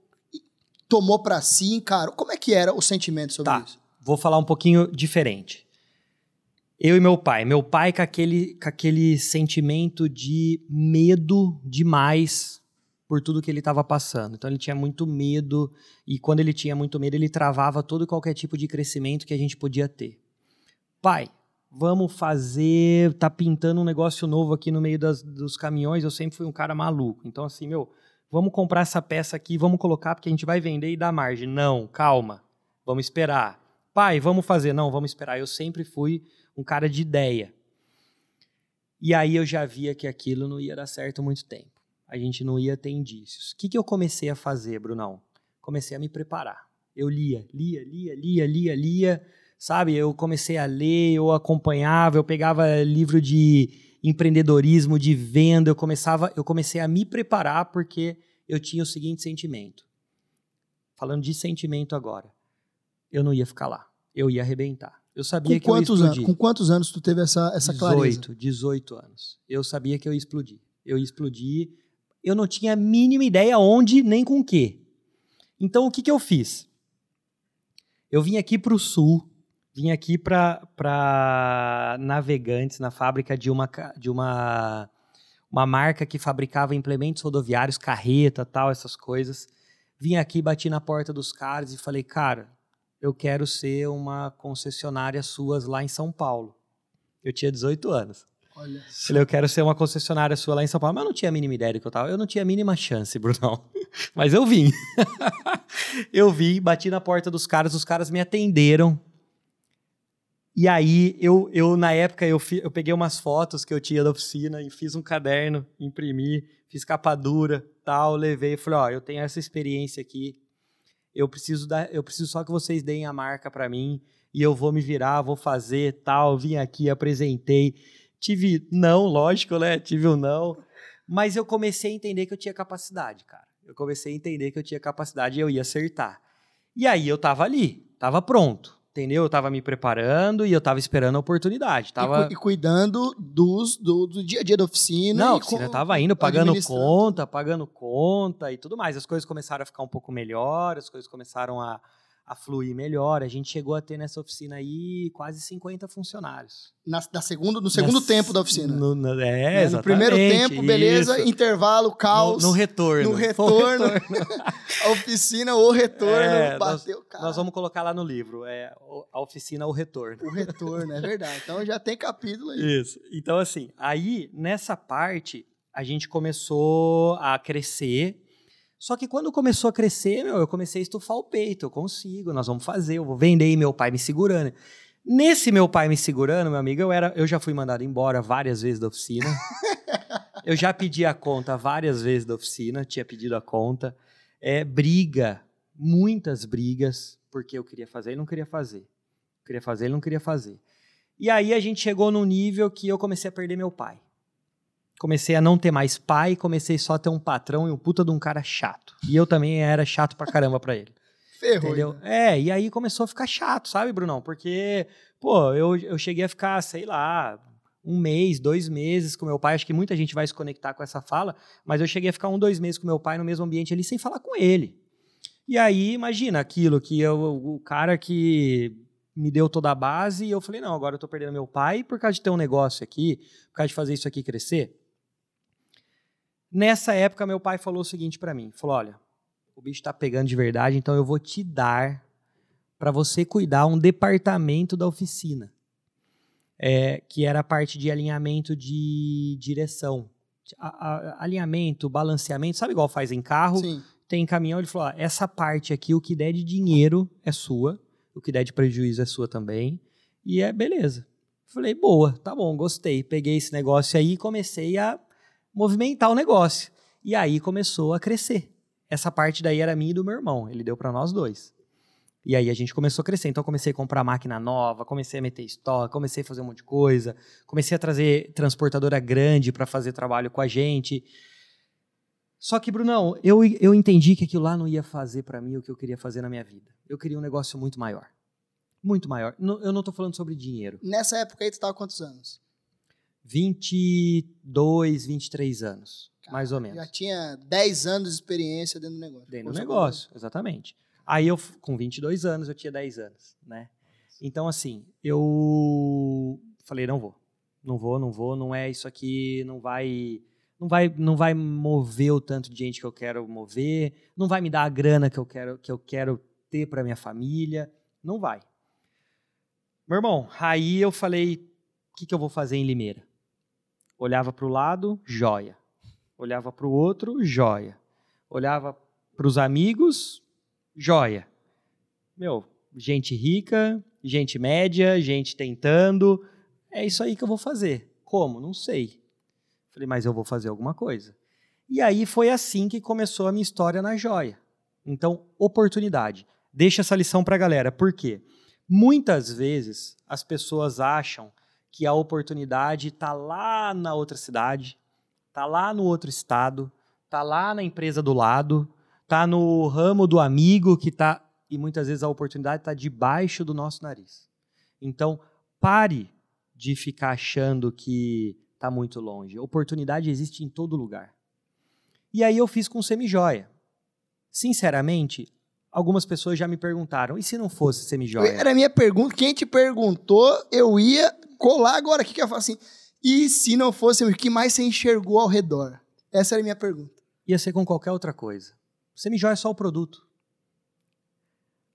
tomou para si, encarou. Como é que era o sentimento sobre Tá. isso? Vou falar um pouquinho diferente. Eu e meu pai. Meu pai com aquele, com aquele sentimento de medo demais por tudo que ele estava passando. Então ele tinha muito medo e quando ele tinha muito medo ele travava todo e qualquer tipo de crescimento que a gente podia ter. Pai, vamos fazer, tá pintando um negócio novo aqui no meio das- dos caminhões. Eu sempre fui um cara maluco. Então assim, meu, vamos comprar essa peça aqui, vamos colocar porque a gente vai vender e dar margem. Não, calma. Vamos esperar. Pai, vamos fazer. Não, vamos esperar. Eu sempre fui um cara de ideia. E aí eu já via que aquilo não ia dar certo muito tempo. A gente não ia ter indícios. O que, que eu comecei a fazer, Brunão? Comecei a me preparar. Eu lia, lia, lia, lia, lia, lia. Sabe, eu comecei a ler, eu acompanhava, eu pegava livro de empreendedorismo, de venda, eu começava, eu comecei a me preparar porque eu tinha o seguinte sentimento. Falando de sentimento agora, eu não ia ficar lá, eu ia arrebentar. Eu sabia Com que eu ia quantos, anos, explodir. com quantos anos tu teve essa, essa clareza? 18, 18 anos. Eu sabia que eu ia explodir. Eu ia explodir. Eu não tinha a mínima ideia onde nem com o quê. Então o que, que eu fiz? Eu vim aqui para o sul, vim aqui para Navegantes, na fábrica de uma, de uma, uma marca que fabricava implementos rodoviários, carreta, tal, essas coisas. Vim aqui, bati na porta dos caras e falei, cara, eu quero ser uma concessionária suas lá em São Paulo. Eu tinha 18 anos. Olha. Falei, eu quero ser uma concessionária sua lá em São Paulo. Mas eu não tinha a mínima ideia do que eu tava. Eu não tinha a mínima chance, Brunão. (laughs) Mas eu vim. (laughs) eu vim, bati na porta dos caras, os caras me atenderam. E aí, eu, eu na época, eu, fi- eu peguei umas fotos que eu tinha da oficina e fiz um caderno, imprimi, fiz capa dura, tal, levei e falei, ó, eu tenho essa experiência aqui, eu preciso, dar, eu preciso só que vocês deem a marca para mim e eu vou me virar, vou fazer, tal, vim aqui, apresentei. Tive não, lógico, né? Tive um não. Mas eu comecei a entender que eu tinha capacidade, cara. Eu comecei a entender que eu tinha capacidade e eu ia acertar. E aí eu tava ali, tava pronto, entendeu? Eu tava me preparando e eu tava esperando a oportunidade. E Tava... cu- E, cuidando dos, do, do dia a dia da oficina. Não, a e oficina com- tava indo, pagando conta, pagando conta e tudo mais. As coisas começaram a ficar um pouco melhor, as coisas começaram a, a fluir melhor. A gente chegou a ter nessa oficina aí quase 50 funcionários. Na, na segundo, no segundo Nas- tempo da oficina. No, no- é, Né? No primeiro tempo, beleza, isso. intervalo, caos. No, no retorno. no Foi o retorno. (laughs) a oficina, o retorno, É, bateu, cara. Nós vamos colocar lá no livro, é a oficina, o retorno. O retorno, é verdade. Então já tem capítulo aí. Isso. Então, assim, aí nessa parte a gente começou a crescer. Só que quando começou a crescer, meu, eu comecei a estufar o peito. Eu consigo, nós vamos fazer, eu vou vender e meu pai me segurando. Nesse meu pai me segurando, meu amigo, eu, era, eu já fui mandado embora várias vezes da oficina. (laughs) eu já pedi a conta várias vezes da oficina, tinha pedido a conta. É, briga, muitas brigas, porque eu queria fazer e não queria fazer. Queria fazer e não queria fazer. E aí a gente chegou num nível que eu comecei a perder meu pai. Comecei a não ter mais pai, comecei só a ter um patrão e um puta de um cara chato. E eu também era chato pra caramba pra ele. (laughs) Ferrou. Entendeu? né? É, e aí começou a ficar chato, sabe, Brunão? Porque, pô, eu, eu cheguei a ficar, sei lá, um mês, dois meses com meu pai. Acho que muita gente vai se conectar com essa fala, mas eu cheguei a ficar um, dois meses com meu pai no mesmo ambiente ali sem falar com ele. E aí, imagina aquilo que eu, o cara que me deu toda a base e eu falei, não, agora eu tô perdendo meu pai por causa de ter um negócio aqui, por causa de fazer isso aqui crescer. Nessa época, meu pai falou o seguinte pra mim, falou, olha, o bicho tá pegando de verdade, então eu vou te dar para você cuidar um departamento da oficina, é, que era a parte de alinhamento de direção. A- a- alinhamento, balanceamento, sabe igual faz em carro? Sim. Tem caminhão, ele falou, ó, essa parte aqui, o que der de dinheiro é sua, o que der de prejuízo é sua também, e é beleza. Falei, boa, tá bom, gostei. Peguei esse negócio aí e comecei a movimentar o negócio. E aí começou a crescer. Essa parte daí era minha e do meu irmão, ele deu para nós dois. E aí a gente começou a crescer. Então eu comecei a comprar máquina nova, comecei a meter estoque, comecei a fazer um monte de coisa, comecei a trazer transportadora grande para fazer trabalho com a gente. Só que, Brunão, eu, eu entendi que aquilo lá não ia fazer para mim o que eu queria fazer na minha vida. Eu queria um negócio muito maior. Muito maior. Eu não tô falando sobre dinheiro. Nessa época aí, tu tava quantos anos? 22, 23 anos, mais ou menos. Já tinha 10 anos de experiência dentro do negócio. Dentro do negócio, exatamente. Aí eu, com 22 anos, eu tinha 10 anos, né? Então, assim, eu falei, não vou. Não vou, não vou, não é isso aqui, não vai... Não vai, não vai mover o tanto de gente que eu quero mover, não vai me dar a grana que eu quero, que eu quero ter para minha família, não vai. Meu irmão, aí eu falei, o que, que eu vou fazer em Limeira? Olhava para o lado, joia. Olhava para o outro, joia. Olhava para os amigos, joia. Meu, gente rica, gente média, gente tentando. É isso aí que eu vou fazer. Como? Não sei. Falei, mas eu vou fazer alguma coisa. E aí foi assim que começou a minha história na joia. Então, oportunidade. Deixa essa lição para a galera. Por quê? Muitas vezes as pessoas acham que a oportunidade está lá na outra cidade, está lá no outro estado, está lá na empresa do lado, está no ramo do amigo que está. E muitas vezes a oportunidade está debaixo do nosso nariz. Então, pare de ficar achando que está muito longe. Oportunidade existe em todo lugar. E aí eu fiz com semijoia. Sinceramente, algumas pessoas já me perguntaram: e se não fosse semijoia? Era a minha pergunta. Quem te perguntou, eu ia colar agora aqui, que eu ia falar assim, e se não fosse, o que mais você enxergou ao redor? Essa era a minha pergunta. Ia ser com qualquer outra coisa. Semijoia é só o produto.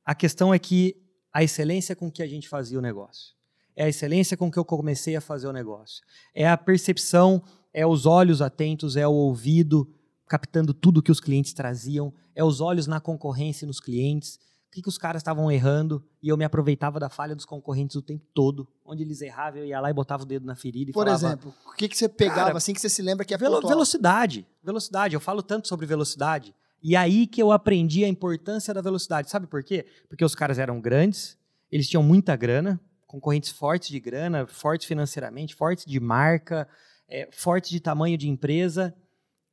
A questão é que a excelência com que a gente fazia o negócio. É a excelência com que eu comecei a fazer o negócio. É a percepção, é os olhos atentos, é o ouvido captando tudo que os clientes traziam, é os olhos na concorrência e nos clientes. O que, que os caras estavam errando e eu me aproveitava da falha dos concorrentes o tempo todo. Onde eles erravam, eu ia lá e botava o dedo na ferida e Por falava... exemplo, o que, que você pegava Cara, assim que você se lembra que é Velo- pontual? velocidade. Velocidade. Eu falo tanto sobre velocidade. E aí que eu aprendi a importância da velocidade. Sabe por quê? Porque os caras eram grandes, eles tinham muita grana, concorrentes fortes de grana, fortes financeiramente, fortes de marca, é, fortes de tamanho de empresa.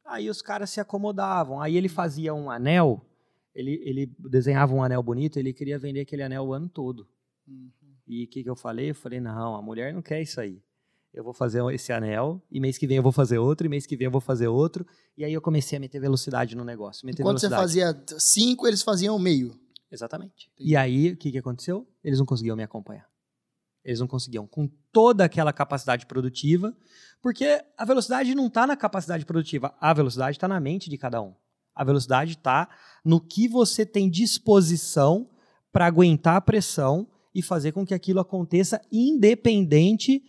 Aí os caras se acomodavam. Aí ele fazia um anel, ele, ele desenhava um anel bonito, ele queria vender aquele anel o ano todo. Uhum. E o que, que eu falei? Eu falei, não, a mulher não quer isso aí. Eu vou fazer esse anel, e mês que vem eu vou fazer outro, e mês que vem eu vou fazer outro. E aí eu comecei a meter velocidade no negócio. Meter Enquanto você velocidade. fazia cinco, eles faziam meio. Exatamente. Entendi. E aí, o que, que aconteceu? Eles não conseguiam me acompanhar. Eles não conseguiam, com toda aquela capacidade produtiva, porque a velocidade não está na capacidade produtiva, a velocidade está na mente de cada um. A velocidade está no que você tem disposição para aguentar a pressão e fazer com que aquilo aconteça independente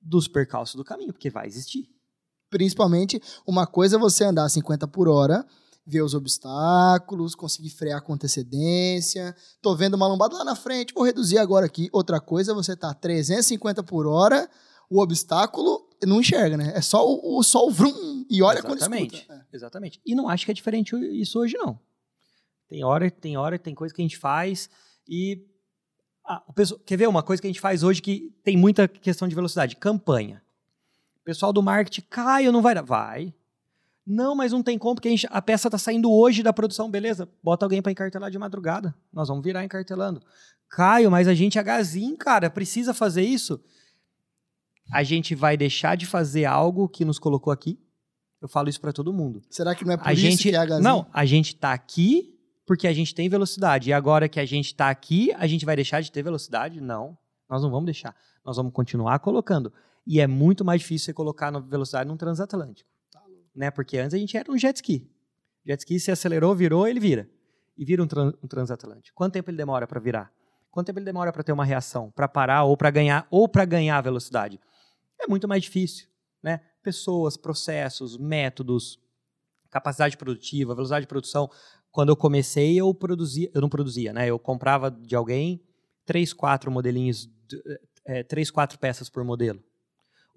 dos percalços do caminho, porque vai existir. Principalmente, uma coisa é você andar a 50 por hora, ver os obstáculos, conseguir frear com antecedência. Tô vendo uma lombada lá na frente, vou reduzir agora aqui. Outra coisa você tá 350 por hora, o obstáculo não enxerga, né? É só o, o só o vrum e olha quando Exatamente. escuta. É. Exatamente. E não acho que é diferente isso hoje, não. Tem hora, tem hora, tem coisa que a gente faz e. Ah, o pessoal- quer ver uma coisa que a gente faz hoje que tem muita questão de velocidade? Campanha. O pessoal do marketing, Caio, não vai dar. Vai. Não, mas não tem como, porque a, gente- a peça está saindo hoje da produção, beleza? Bota alguém para encartelar de madrugada. Nós vamos virar encartelando. Caio, mas a gente é gazin, cara, precisa fazer isso? A gente vai deixar de fazer algo que nos colocou aqui. Eu falo isso para todo mundo Será que não é por a isso gente que é a gazinha? não, a gente tá aqui porque a gente tem velocidade. E agora que a gente tá aqui, a gente vai deixar de ter velocidade? Não. Nós não vamos deixar. Nós vamos continuar colocando. E é muito mais difícil você colocar na velocidade num transatlântico. Né? Porque antes a gente era um jet ski. Jet ski se acelerou, virou, ele vira. E vira um, um transatlântico. Quanto tempo ele demora para virar? Quanto tempo ele demora para ter uma reação, para parar ou para ganhar ou para ganhar velocidade? É muito mais difícil, né? Pessoas, processos, métodos, capacidade produtiva, velocidade de produção. Quando eu comecei, eu produzia, eu não produzia, né? Eu comprava de alguém três, quatro modelinhos, de- é, três, quatro peças por modelo.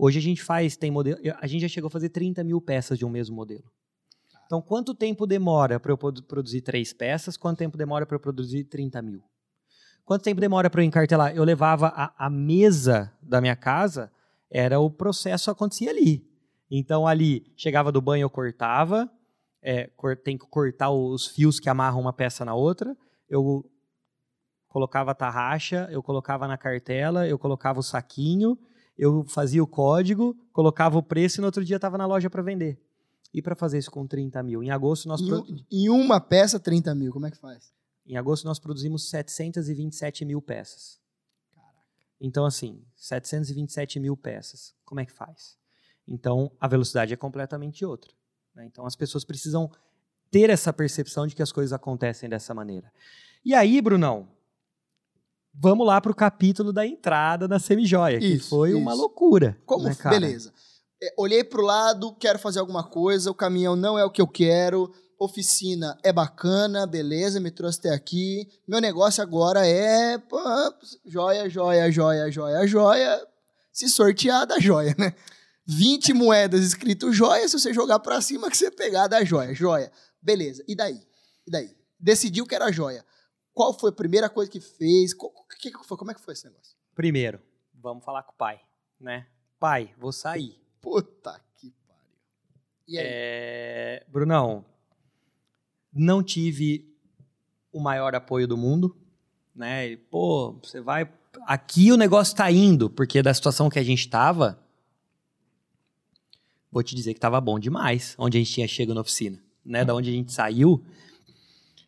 Hoje a gente faz, tem modelo, a gente já chegou a fazer 30 mil peças de um mesmo modelo. Então, quanto tempo demora para eu produ- produzir três peças? Quanto tempo demora para eu produzir 30 mil? Quanto tempo demora para eu encartelar? Eu levava a, a mesa da minha casa, era o processo acontecia ali. Então, ali, chegava do banho, eu cortava, é, tem que cortar os fios que amarram uma peça na outra. Eu colocava a tarraxa, eu colocava na cartela, eu colocava o saquinho, eu fazia o código, colocava o preço e no outro dia estava na loja para vender. E para fazer isso com 30 mil? Em agosto nós... Em, pro... em uma peça, 30 mil, como é que faz? Em agosto nós produzimos 727 mil peças. Então, assim, 727 mil peças. Como é que faz? Então, a velocidade é completamente outra. Né? Então, as pessoas precisam ter essa percepção de que as coisas acontecem dessa maneira. E aí, Brunão, vamos lá para o capítulo da entrada da semijoia, que foi isso. uma loucura. Como? Né, Beleza. É, olhei para o lado, quero fazer alguma coisa, o caminhão não é o que eu quero, oficina é bacana, beleza, me trouxe até aqui. Meu negócio agora é joia, joia, joia, joia, joia. Se sortear, dá joia, né? 20 moedas escrito joia, se você jogar para cima que você pegar, dá joia, joia. Beleza, e daí? E daí? Decidiu que era joia. Qual foi a primeira coisa que fez? Que que foi? Como é que foi esse negócio? Primeiro, vamos falar com o pai, né? Pai, vou sair. Puta que pariu. E aí? É... Brunão, não tive o maior apoio do mundo, né? E, pô, você vai. Aqui o negócio tá indo, porque da situação que a gente tava, vou te dizer que tava bom demais, onde a gente tinha chegado na oficina, né? Da onde a gente saiu,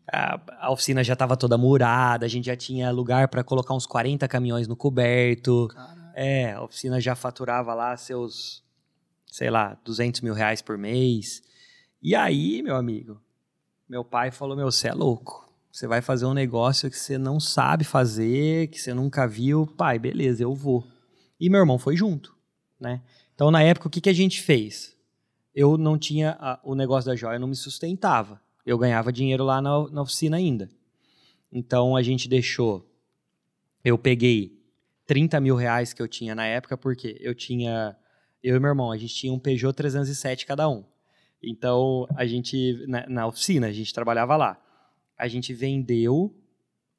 a, a oficina já estava toda murada, a gente já tinha lugar para colocar uns 40 caminhões no coberto. É, a oficina já faturava lá seus, sei lá, 200 mil reais por mês. E aí, meu amigo, meu pai falou: Meu, você é louco. Você vai fazer um negócio que você não sabe fazer, que você nunca viu. Pai, beleza, eu vou. E meu irmão foi junto, né? Então, na época, o que, que a gente fez? Eu não tinha a, o negócio da joia, não me sustentava eu ganhava dinheiro lá na, na oficina ainda. Então a gente deixou. Eu peguei 30 mil reais que eu tinha na época, porque eu tinha. Eu e meu irmão, a gente tinha um Peugeot 307 cada um. Então a gente. Na, na oficina, a gente trabalhava lá. A gente vendeu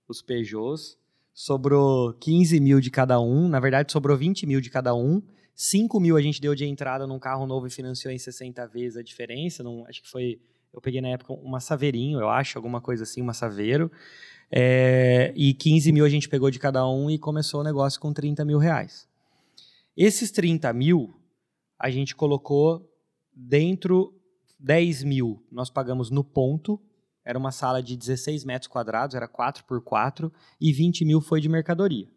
os Peugeots, sobrou 15 mil de cada um. Na verdade, sobrou 20 mil de cada um. 5 mil a gente deu de entrada num carro novo e financiou em 60 vezes a diferença. Não, acho que foi eu peguei na época uma Saveirinho, eu acho, alguma coisa assim, uma Saveiro. É, e 15 mil a gente pegou de cada um e começou o negócio com 30 mil reais. Esses 30 mil, a gente colocou dentro 10 mil, nós pagamos no ponto, era uma sala de 16 metros quadrados, era 4 por 4 e 20 mil foi de mercadoria.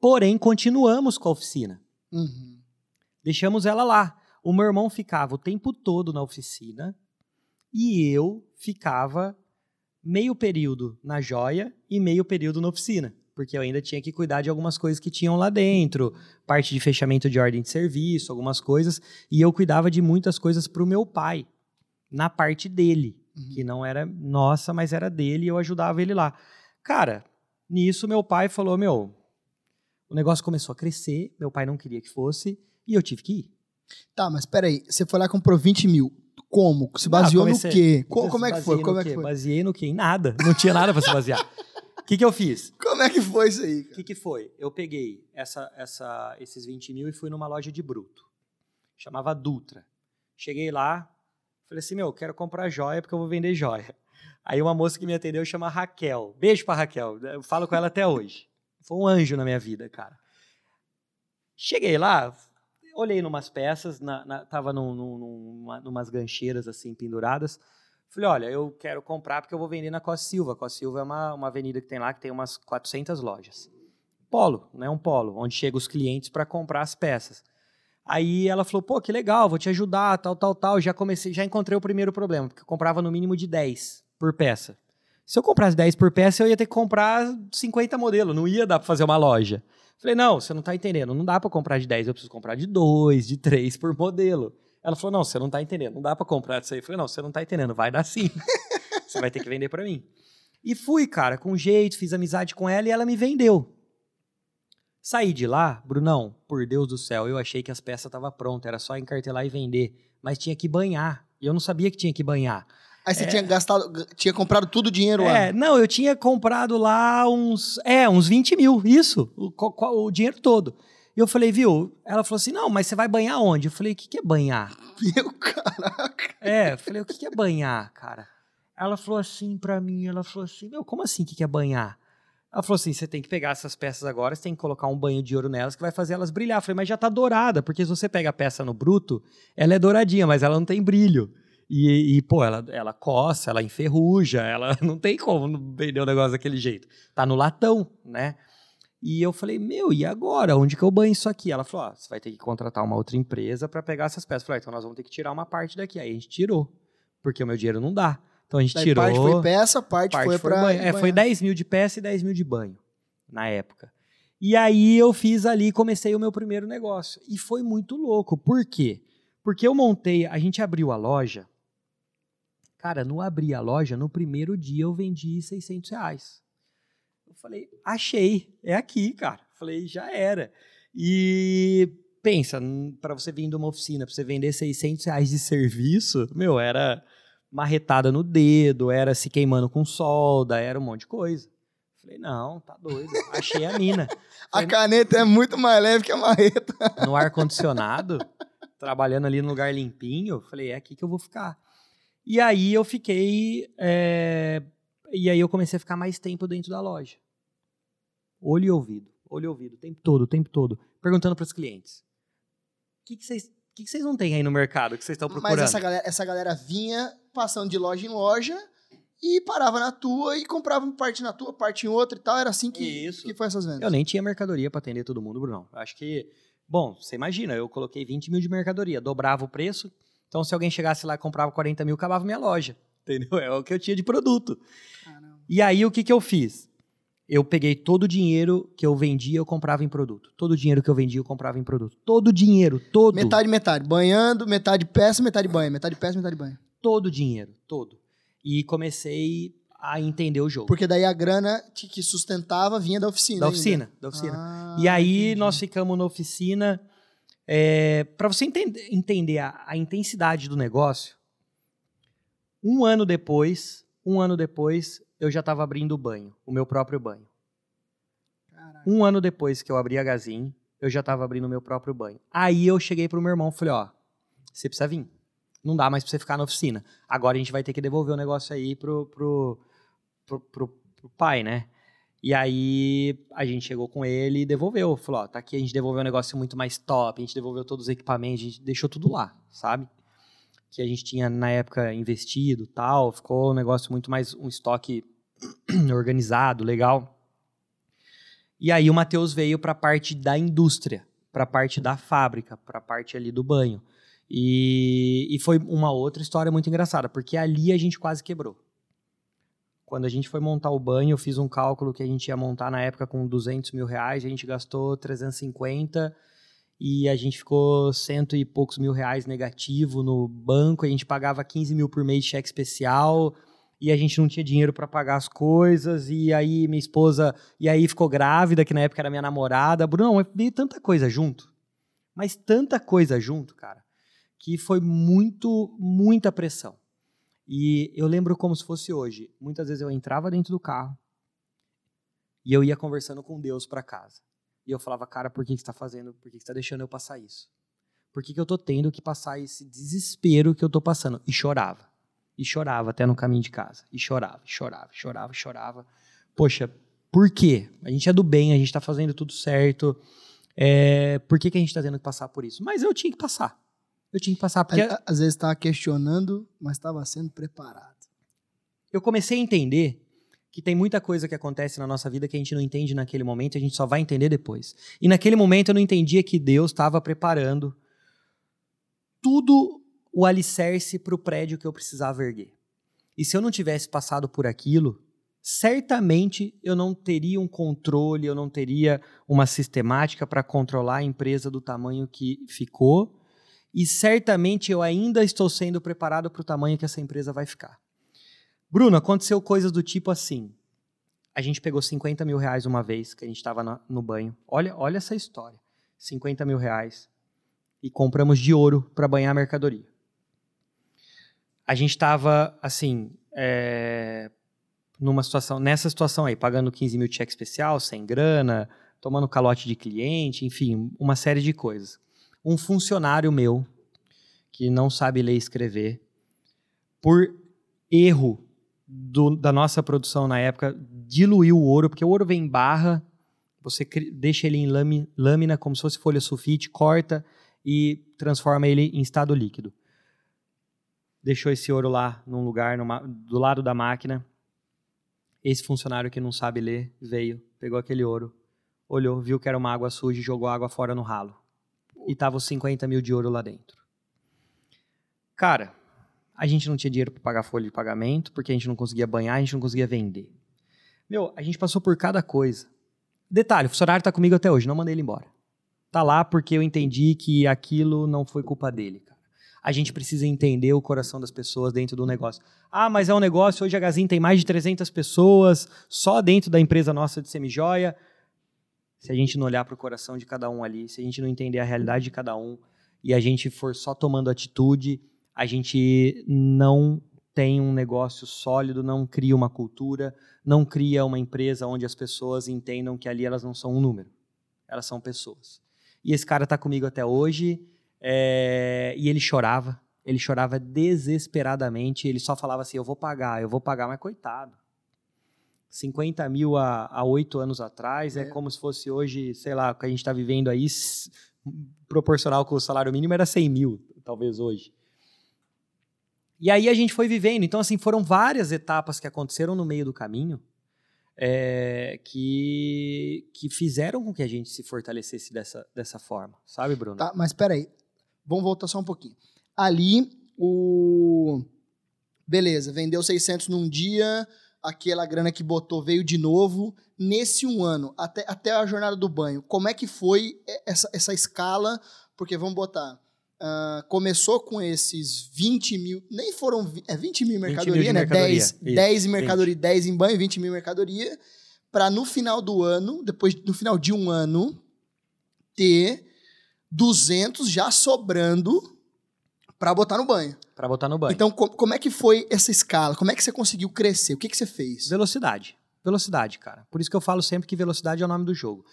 Porém, continuamos com a oficina. Uhum. Deixamos ela lá. O meu irmão ficava o tempo todo na oficina, e eu ficava meio período na joia e meio período na oficina, porque eu ainda tinha que cuidar de algumas coisas que tinham lá dentro, parte de fechamento de ordem de serviço, algumas coisas, e eu cuidava de muitas coisas para o meu pai, na parte dele, uhum. que não era nossa, mas era dele, e eu ajudava ele lá. Cara, nisso meu pai falou: Meu, o negócio começou a crescer, meu pai não queria que fosse, e eu tive que ir. Tá, mas peraí, você foi lá e comprou 20 mil. Como? Se baseou ah, comecei, no quê? Como, como é que foi? Como é que foi? Baseei no quê? Em nada. Não tinha nada para se basear. O que, que eu fiz? (laughs) Como é que foi isso aí? O que, que foi? Eu peguei essa, essa, esses 20 mil e fui numa loja de bruto. Chamava Dutra. Cheguei lá, falei assim, meu, quero comprar joia porque eu vou vender joia. Aí uma moça que me atendeu chama Raquel. Beijo pra Raquel. Eu falo com ela até hoje. Foi um anjo na minha vida, cara. Cheguei lá, olhei numas peças, na, na, tava num, num, numa, numas gancheiras assim penduradas. Falei, olha, eu quero comprar porque eu vou vender na Costa Silva. Costa Silva é uma, uma avenida que tem lá que tem umas 400 lojas. Polo, né? Um polo, onde chegam os clientes para comprar as peças. Aí ela falou, pô, que legal, vou te ajudar, tal, tal, tal. Já comecei, já encontrei o primeiro problema, porque eu comprava no mínimo de 10 por peça. Se eu comprasse 10 por peça, eu ia ter que comprar 50 modelos, não ia dar para fazer uma loja. Falei, não, você não está entendendo. Não dá para comprar de 10, eu preciso comprar de 2, de 3 por modelo. Ela falou, não, você não está entendendo. Não dá para comprar disso aí. Eu falei, não, você não está entendendo. Vai dar sim. (laughs) você vai ter que vender para mim. E fui, cara, com jeito, fiz amizade com ela e ela me vendeu. Saí de lá, Brunão, por Deus do céu, eu achei que as peças estavam prontas, era só encartelar e vender. Mas tinha que banhar. E eu não sabia que tinha que banhar. Aí você é. tinha gastado, tinha comprado tudo o dinheiro lá? É, não, eu tinha comprado lá uns, é, uns 20 mil, isso, o, o dinheiro todo. E eu falei, viu? Ela falou assim: não, mas você vai banhar onde? Eu falei: o que, que é banhar? (laughs) Meu caraca. É, É, falei, o que é banhar, cara? Ela falou assim pra mim, ela falou assim, meu, como assim que é banhar? Ela falou assim, você tem que pegar essas peças agora, você tem que colocar um banho de ouro nelas que vai fazer elas brilhar. Eu falei, mas já tá dourada, porque se você pega a peça no bruto, ela é douradinha, mas ela não tem brilho. E, e, pô, ela, ela coça, ela enferruja, ela (laughs) não tem como vender o negócio daquele jeito. Tá no latão, né? E eu falei, meu, e agora? Onde que eu banho isso aqui? Ela falou, ó, você vai ter que contratar uma outra empresa para pegar essas peças. Eu falei, então nós vamos ter que tirar uma parte daqui. Aí a gente tirou, porque o meu dinheiro não dá. Então a gente Daí tirou. Parte foi peça, parte, parte foi, foi para. É, foi 10 mil de peça e 10 mil de banho, na época. E aí eu fiz ali, comecei o meu primeiro negócio. E foi muito louco. Por quê? Porque eu montei, a gente abriu a loja. Cara, no abrir a loja, no primeiro dia eu vendi 600 reais. Eu falei, achei, é aqui, cara. Falei, já era. E pensa, para você vir de uma oficina, para você vender 600 reais de serviço, meu, era marretada no dedo, era se queimando com solda, era um monte de coisa. Falei, não, tá doido. Achei a mina. (laughs) Falei, a caneta é muito mais leve que a marreta. No ar-condicionado, trabalhando ali no lugar limpinho, falei, é aqui que eu vou ficar. E aí eu fiquei. É... E aí eu comecei a ficar mais tempo dentro da loja. Olho e ouvido, olho e ouvido, o tempo todo, o tempo todo. Perguntando para os clientes. O que, que vocês que, que vocês não têm aí no mercado que vocês estão procurando? Mas essa galera, essa galera vinha passando de loja em loja e parava na tua e comprava parte na tua, parte em outra e tal. Era assim que, Isso. que foi essas vendas. Eu nem tinha mercadoria para atender todo mundo, Bruno. Acho que, bom, você imagina, eu coloquei 20 mil de mercadoria, dobrava o preço. Então, se alguém chegasse lá e comprava 40 mil, acabava minha loja. (laughs) Entendeu? É o que eu tinha de produto. Caramba. E aí, o que, que eu fiz? eu peguei todo o dinheiro que eu vendia, eu comprava em produto. Todo o dinheiro que eu vendia, eu comprava em produto. Todo o dinheiro, todo. Metade, metade. Banhando, metade peça, metade banho. Metade peça, metade banho. Todo o dinheiro, todo. E comecei a entender o jogo. Porque daí a grana que sustentava vinha da oficina. Da oficina, ainda. da oficina. Ah, e aí entendi. nós ficamos na oficina. É, Para você entender, entender a, a intensidade do negócio, um ano depois, um ano depois, eu já estava abrindo o banho, o meu próprio banho. Caraca. Um ano depois que eu abri a Gazin, eu já estava abrindo o meu próprio banho. Aí eu cheguei pro meu irmão e falei, ó, você precisa vir. Não dá mais pra você ficar na oficina. Agora a gente vai ter que devolver o negócio aí pro, pro, pro, pro, pro pai, né? E aí a gente chegou com ele e devolveu. Falou, ó, tá aqui, a gente devolveu um negócio muito mais top, a gente devolveu todos os equipamentos, a gente deixou tudo lá, sabe? Que a gente tinha na época investido tal, ficou um negócio muito mais, um estoque (clears throat) organizado, legal. E aí o Matheus veio para a parte da indústria, para a parte da fábrica, para a parte ali do banho. E, e foi uma outra história muito engraçada, porque ali a gente quase quebrou. Quando a gente foi montar o banho, eu fiz um cálculo que a gente ia montar na época com 200 mil reais, a gente gastou 350 e a gente ficou cento e poucos mil reais negativo no banco, a gente pagava 15 mil por mês de cheque especial, e a gente não tinha dinheiro para pagar as coisas, e aí minha esposa, e aí ficou grávida, que na época era minha namorada. Bruno, veio tanta coisa junto, mas tanta coisa junto, cara, que foi muito, muita pressão. E eu lembro como se fosse hoje. Muitas vezes eu entrava dentro do carro e eu ia conversando com Deus para casa. E eu falava, cara, por que, que você está fazendo? Por que, que você está deixando eu passar isso? Por que, que eu tô tendo que passar esse desespero que eu tô passando? E chorava. E chorava até no caminho de casa. E chorava, chorava, chorava, chorava. Poxa, por quê? A gente é do bem, a gente está fazendo tudo certo. É, por que, que a gente está tendo que passar por isso? Mas eu tinha que passar. Eu tinha que passar. Porque... Às vezes estava questionando, mas estava sendo preparado. Eu comecei a entender que tem muita coisa que acontece na nossa vida que a gente não entende naquele momento, a gente só vai entender depois. E naquele momento eu não entendia que Deus estava preparando tudo o alicerce para o prédio que eu precisava erguer. E se eu não tivesse passado por aquilo, certamente eu não teria um controle, eu não teria uma sistemática para controlar a empresa do tamanho que ficou, e certamente eu ainda estou sendo preparado para o tamanho que essa empresa vai ficar. Bruno, aconteceu coisas do tipo assim. A gente pegou 50 mil reais uma vez que a gente estava no banho. Olha, olha essa história. 50 mil reais. E compramos de ouro para banhar a mercadoria a gente estava, assim, é, numa situação, nessa situação aí, pagando 15 mil cheque especial, sem grana, tomando calote de cliente, enfim, uma série de coisas. Um funcionário meu, que não sabe ler e escrever, por erro do, da nossa produção na época, diluiu o ouro, porque o ouro vem em barra, você deixa ele em lâmina, como se fosse folha sulfite, corta e transforma ele em estado líquido. Deixou esse ouro lá num lugar, numa, do lado da máquina. Esse funcionário que não sabe ler veio, pegou aquele ouro, olhou, viu que era uma água suja e jogou água fora no ralo. E tava os 50 mil de ouro lá dentro. Cara, a gente não tinha dinheiro para pagar folha de pagamento, porque a gente não conseguia banhar, a gente não conseguia vender. Meu, a gente passou por cada coisa. Detalhe, o funcionário está comigo até hoje, não mandei ele embora. Tá lá porque eu entendi que aquilo não foi culpa dele, cara. A gente precisa entender o coração das pessoas dentro do negócio. Ah, mas é um negócio, hoje a Gazin tem mais de 300 pessoas, só dentro da empresa nossa de semijoia. Se a gente não olhar para o coração de cada um ali, se a gente não entender a realidade de cada um, e a gente for só tomando atitude, a gente não tem um negócio sólido, não cria uma cultura, não cria uma empresa onde as pessoas entendam que ali elas não são um número, elas são pessoas. E esse cara está comigo até hoje, é, e ele chorava, ele chorava desesperadamente, ele só falava assim, eu vou pagar, eu vou pagar, mas coitado. 50 mil há oito anos atrás é. é. como se fosse hoje, sei lá, o que a gente está vivendo aí, proporcional com o salário mínimo era 100 mil, talvez hoje. E aí a gente foi vivendo. Então, assim, foram várias etapas que aconteceram no meio do caminho é, que, que fizeram com que a gente se fortalecesse dessa, dessa forma. Sabe, Bruno? Tá, mas peraí. Vamos voltar só um pouquinho. Ali, o... Beleza, vendeu 600 num dia, aquela grana que botou veio de novo. Nesse um ano, até, até a jornada do banho, como é que foi essa, essa escala? Porque vamos botar Uh, começou com esses 20 mil, nem foram, é 20 mil mercadoria, 20 mil né? Mercadoria. 10, 10 em mercadoria, 20. 10 em banho, 20 mil mercadoria, para no final do ano, depois no final de um ano, ter 200 já sobrando para botar no banho. Para botar no banho. Então, como é que foi essa escala? Como é que você conseguiu crescer? O que, que você fez? Velocidade. Velocidade, cara. Por isso que eu falo sempre que velocidade é o nome do jogo.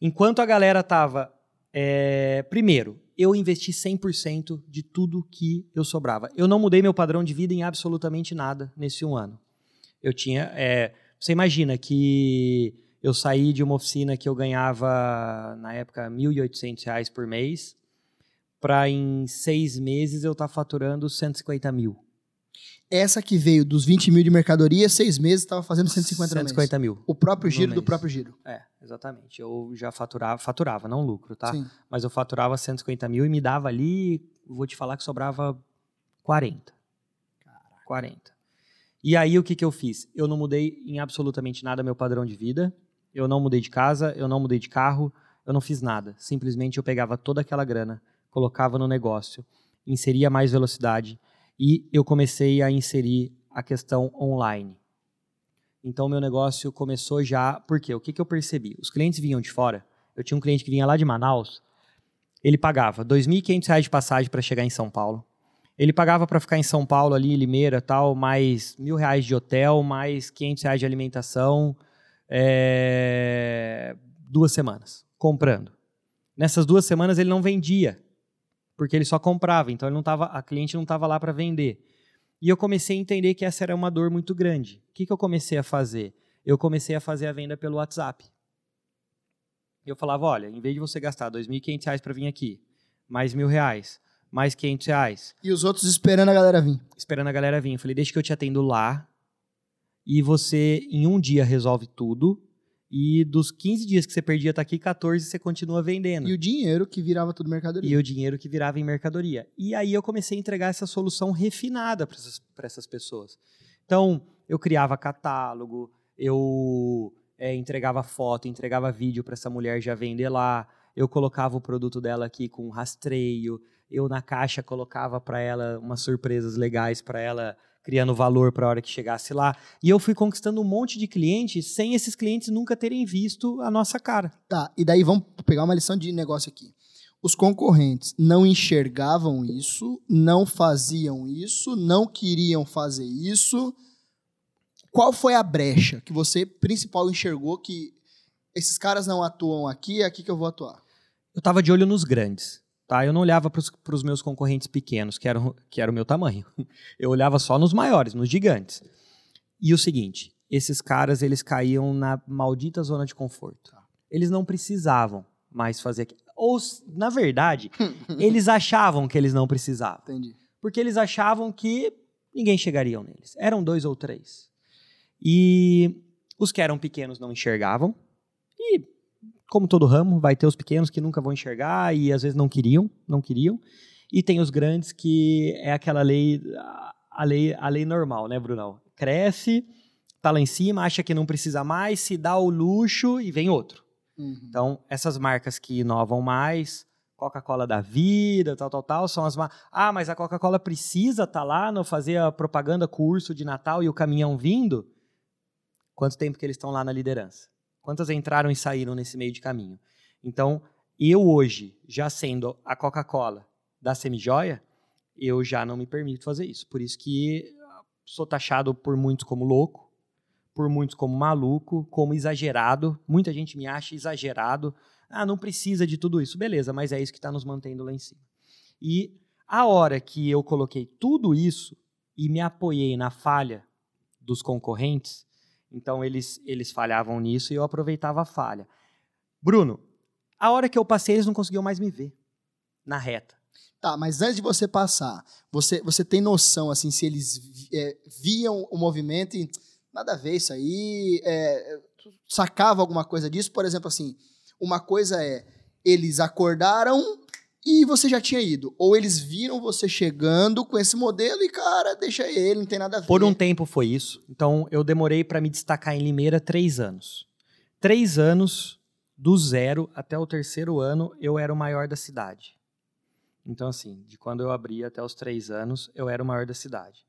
Enquanto a galera tava. É... Primeiro, eu investi 100% de tudo que eu sobrava. Eu não mudei meu padrão de vida em absolutamente nada nesse um ano. Eu tinha. É, você imagina que eu saí de uma oficina que eu ganhava, na época, R$ 1.800 por mês, para em seis meses eu estar tá faturando 150 mil. Essa que veio dos 20 mil de mercadoria, seis meses estava fazendo 150, 150 mil. O próprio giro do próprio giro. É, exatamente. Eu já faturava, faturava, não lucro, tá? Sim. Mas eu faturava 150 mil e me dava ali, vou te falar que sobrava 40. Caraca. 40. E aí o que, que eu fiz? Eu não mudei em absolutamente nada meu padrão de vida. Eu não mudei de casa, eu não mudei de carro, eu não fiz nada. Simplesmente eu pegava toda aquela grana, colocava no negócio, inseria mais velocidade e eu comecei a inserir a questão online. Então, meu negócio começou já. Por quê? O que, que eu percebi? Os clientes vinham de fora. Eu tinha um cliente que vinha lá de Manaus. Ele pagava R$ 2.500 de passagem para chegar em São Paulo. Ele pagava para ficar em São Paulo, ali, Limeira tal, mais mil reais de hotel, mais 500 reais de alimentação, é... duas semanas, comprando. Nessas duas semanas ele não vendia porque ele só comprava, então ele não tava, a cliente não estava lá para vender. E eu comecei a entender que essa era uma dor muito grande. O que, que eu comecei a fazer? Eu comecei a fazer a venda pelo WhatsApp. Eu falava, olha, em vez de você gastar R$ 2.500 para vir aqui, mais mil reais, mais 500 reais. E os outros esperando a galera vir. Esperando a galera vir. Eu falei, deixa que eu te atendo lá e você em um dia resolve tudo e dos 15 dias que você perdia tá aqui, 14 você continua vendendo. E o dinheiro que virava tudo mercadoria. E o dinheiro que virava em mercadoria. E aí eu comecei a entregar essa solução refinada para essas, essas pessoas. Então, eu criava catálogo, eu é, entregava foto, entregava vídeo para essa mulher já vender lá, eu colocava o produto dela aqui com rastreio, eu na caixa colocava para ela umas surpresas legais para ela criando valor para a hora que chegasse lá. E eu fui conquistando um monte de clientes sem esses clientes nunca terem visto a nossa cara. Tá, e daí vamos pegar uma lição de negócio aqui. Os concorrentes não enxergavam isso, não faziam isso, não queriam fazer isso. Qual foi a brecha que você principal enxergou que esses caras não atuam aqui, é aqui que eu vou atuar? Eu estava de olho nos grandes. Tá? Eu não olhava para os meus concorrentes pequenos, que eram, que era o meu tamanho. (laughs) Eu olhava só nos maiores, nos gigantes. E o seguinte, esses caras, eles caíam na maldita zona de conforto. Eles não precisavam mais fazer aquilo. Ou, na verdade, (laughs) eles achavam que eles não precisavam. Entendi. Porque eles achavam que ninguém chegaria neles. Eram dois ou três. E os que eram pequenos não enxergavam. E, como todo ramo, vai ter os pequenos que nunca vão enxergar e às vezes não queriam, não queriam. E tem os grandes que é aquela lei, a lei, a lei normal, né, Brunão? Cresce, tá lá em cima, acha que não precisa mais, se dá o luxo e vem outro. Uhum. Então, essas marcas que inovam mais, Coca-Cola da vida, tal, tal, tal, são as mar... Ah, mas a Coca-Cola precisa estar tá lá, não fazer a propaganda curso de Natal e o caminhão vindo? Quanto tempo que eles estão lá na liderança? Quantas entraram e saíram nesse meio de caminho? Então, eu hoje, já sendo a Coca-Cola da Semijoia, eu já não me permito fazer isso. Por isso que sou taxado por muitos como louco, por muitos como maluco, como exagerado. Muita gente me acha exagerado. Ah, não precisa de tudo isso. Beleza, mas é isso que está nos mantendo lá em cima. E a hora que eu coloquei tudo isso e me apoiei na falha dos concorrentes, então eles, eles falhavam nisso e eu aproveitava a falha. Bruno, a hora que eu passei, eles não conseguiam mais me ver na reta. Tá, mas antes de você passar, você, você tem noção, assim, se eles é, viam o movimento e nada a ver isso aí, é, sacava alguma coisa disso? Por exemplo, assim, uma coisa é, eles acordaram e você já tinha ido. Ou eles viram você chegando com esse modelo e, cara, deixa ele, não tem nada a ver. Por um tempo foi isso. Então, eu demorei para me destacar em Limeira três anos. Três anos, do zero até o terceiro ano, eu era o maior da cidade. Então, assim, de quando eu abri até os três anos, eu era o maior da cidade.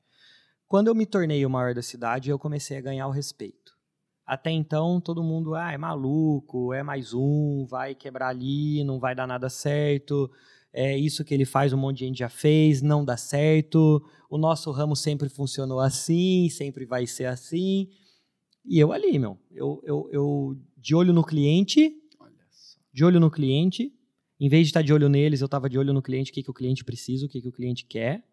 Quando eu me tornei o maior da cidade, eu comecei a ganhar o respeito. Até então, todo mundo, ah, é maluco, é mais um, vai quebrar ali, não vai dar nada certo, é isso que ele faz, um monte de gente já fez, não dá certo, o nosso ramo sempre funcionou assim, sempre vai ser assim. E eu ali, meu, eu, eu, eu de olho no cliente, de olho no cliente, em vez de estar de olho neles, eu estava de olho no cliente, o que, que o cliente precisa, o que, que o cliente quer,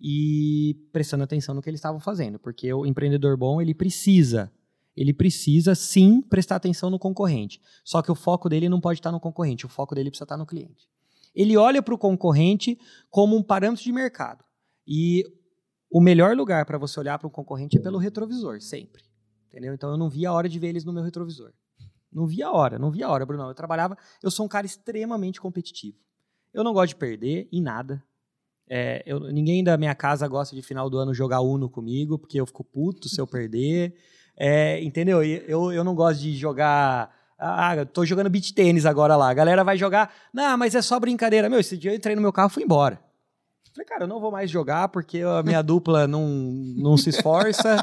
e prestando atenção no que eles estavam fazendo, porque o empreendedor bom, ele precisa, ele precisa sim prestar atenção no concorrente. Só que o foco dele não pode estar no concorrente, o foco dele precisa estar no cliente. Ele olha para o concorrente como um parâmetro de mercado. E o melhor lugar para você olhar para o concorrente é pelo retrovisor, sempre. Entendeu? Então eu não via a hora de ver eles no meu retrovisor. Não via a hora, não via a hora, Bruno. Eu trabalhava, eu sou um cara extremamente competitivo. Eu não gosto de perder em nada. É, eu, ninguém da minha casa gosta de final do ano jogar Uno comigo, porque eu fico puto se eu perder. É, entendeu? Eu, eu não gosto de jogar. Ah, tô jogando beat tênis agora lá. A galera vai jogar. Não, mas é só brincadeira. Meu, esse dia eu entrei no meu carro e fui embora. Falei, cara, eu não vou mais jogar porque a minha (laughs) dupla não, não se esforça.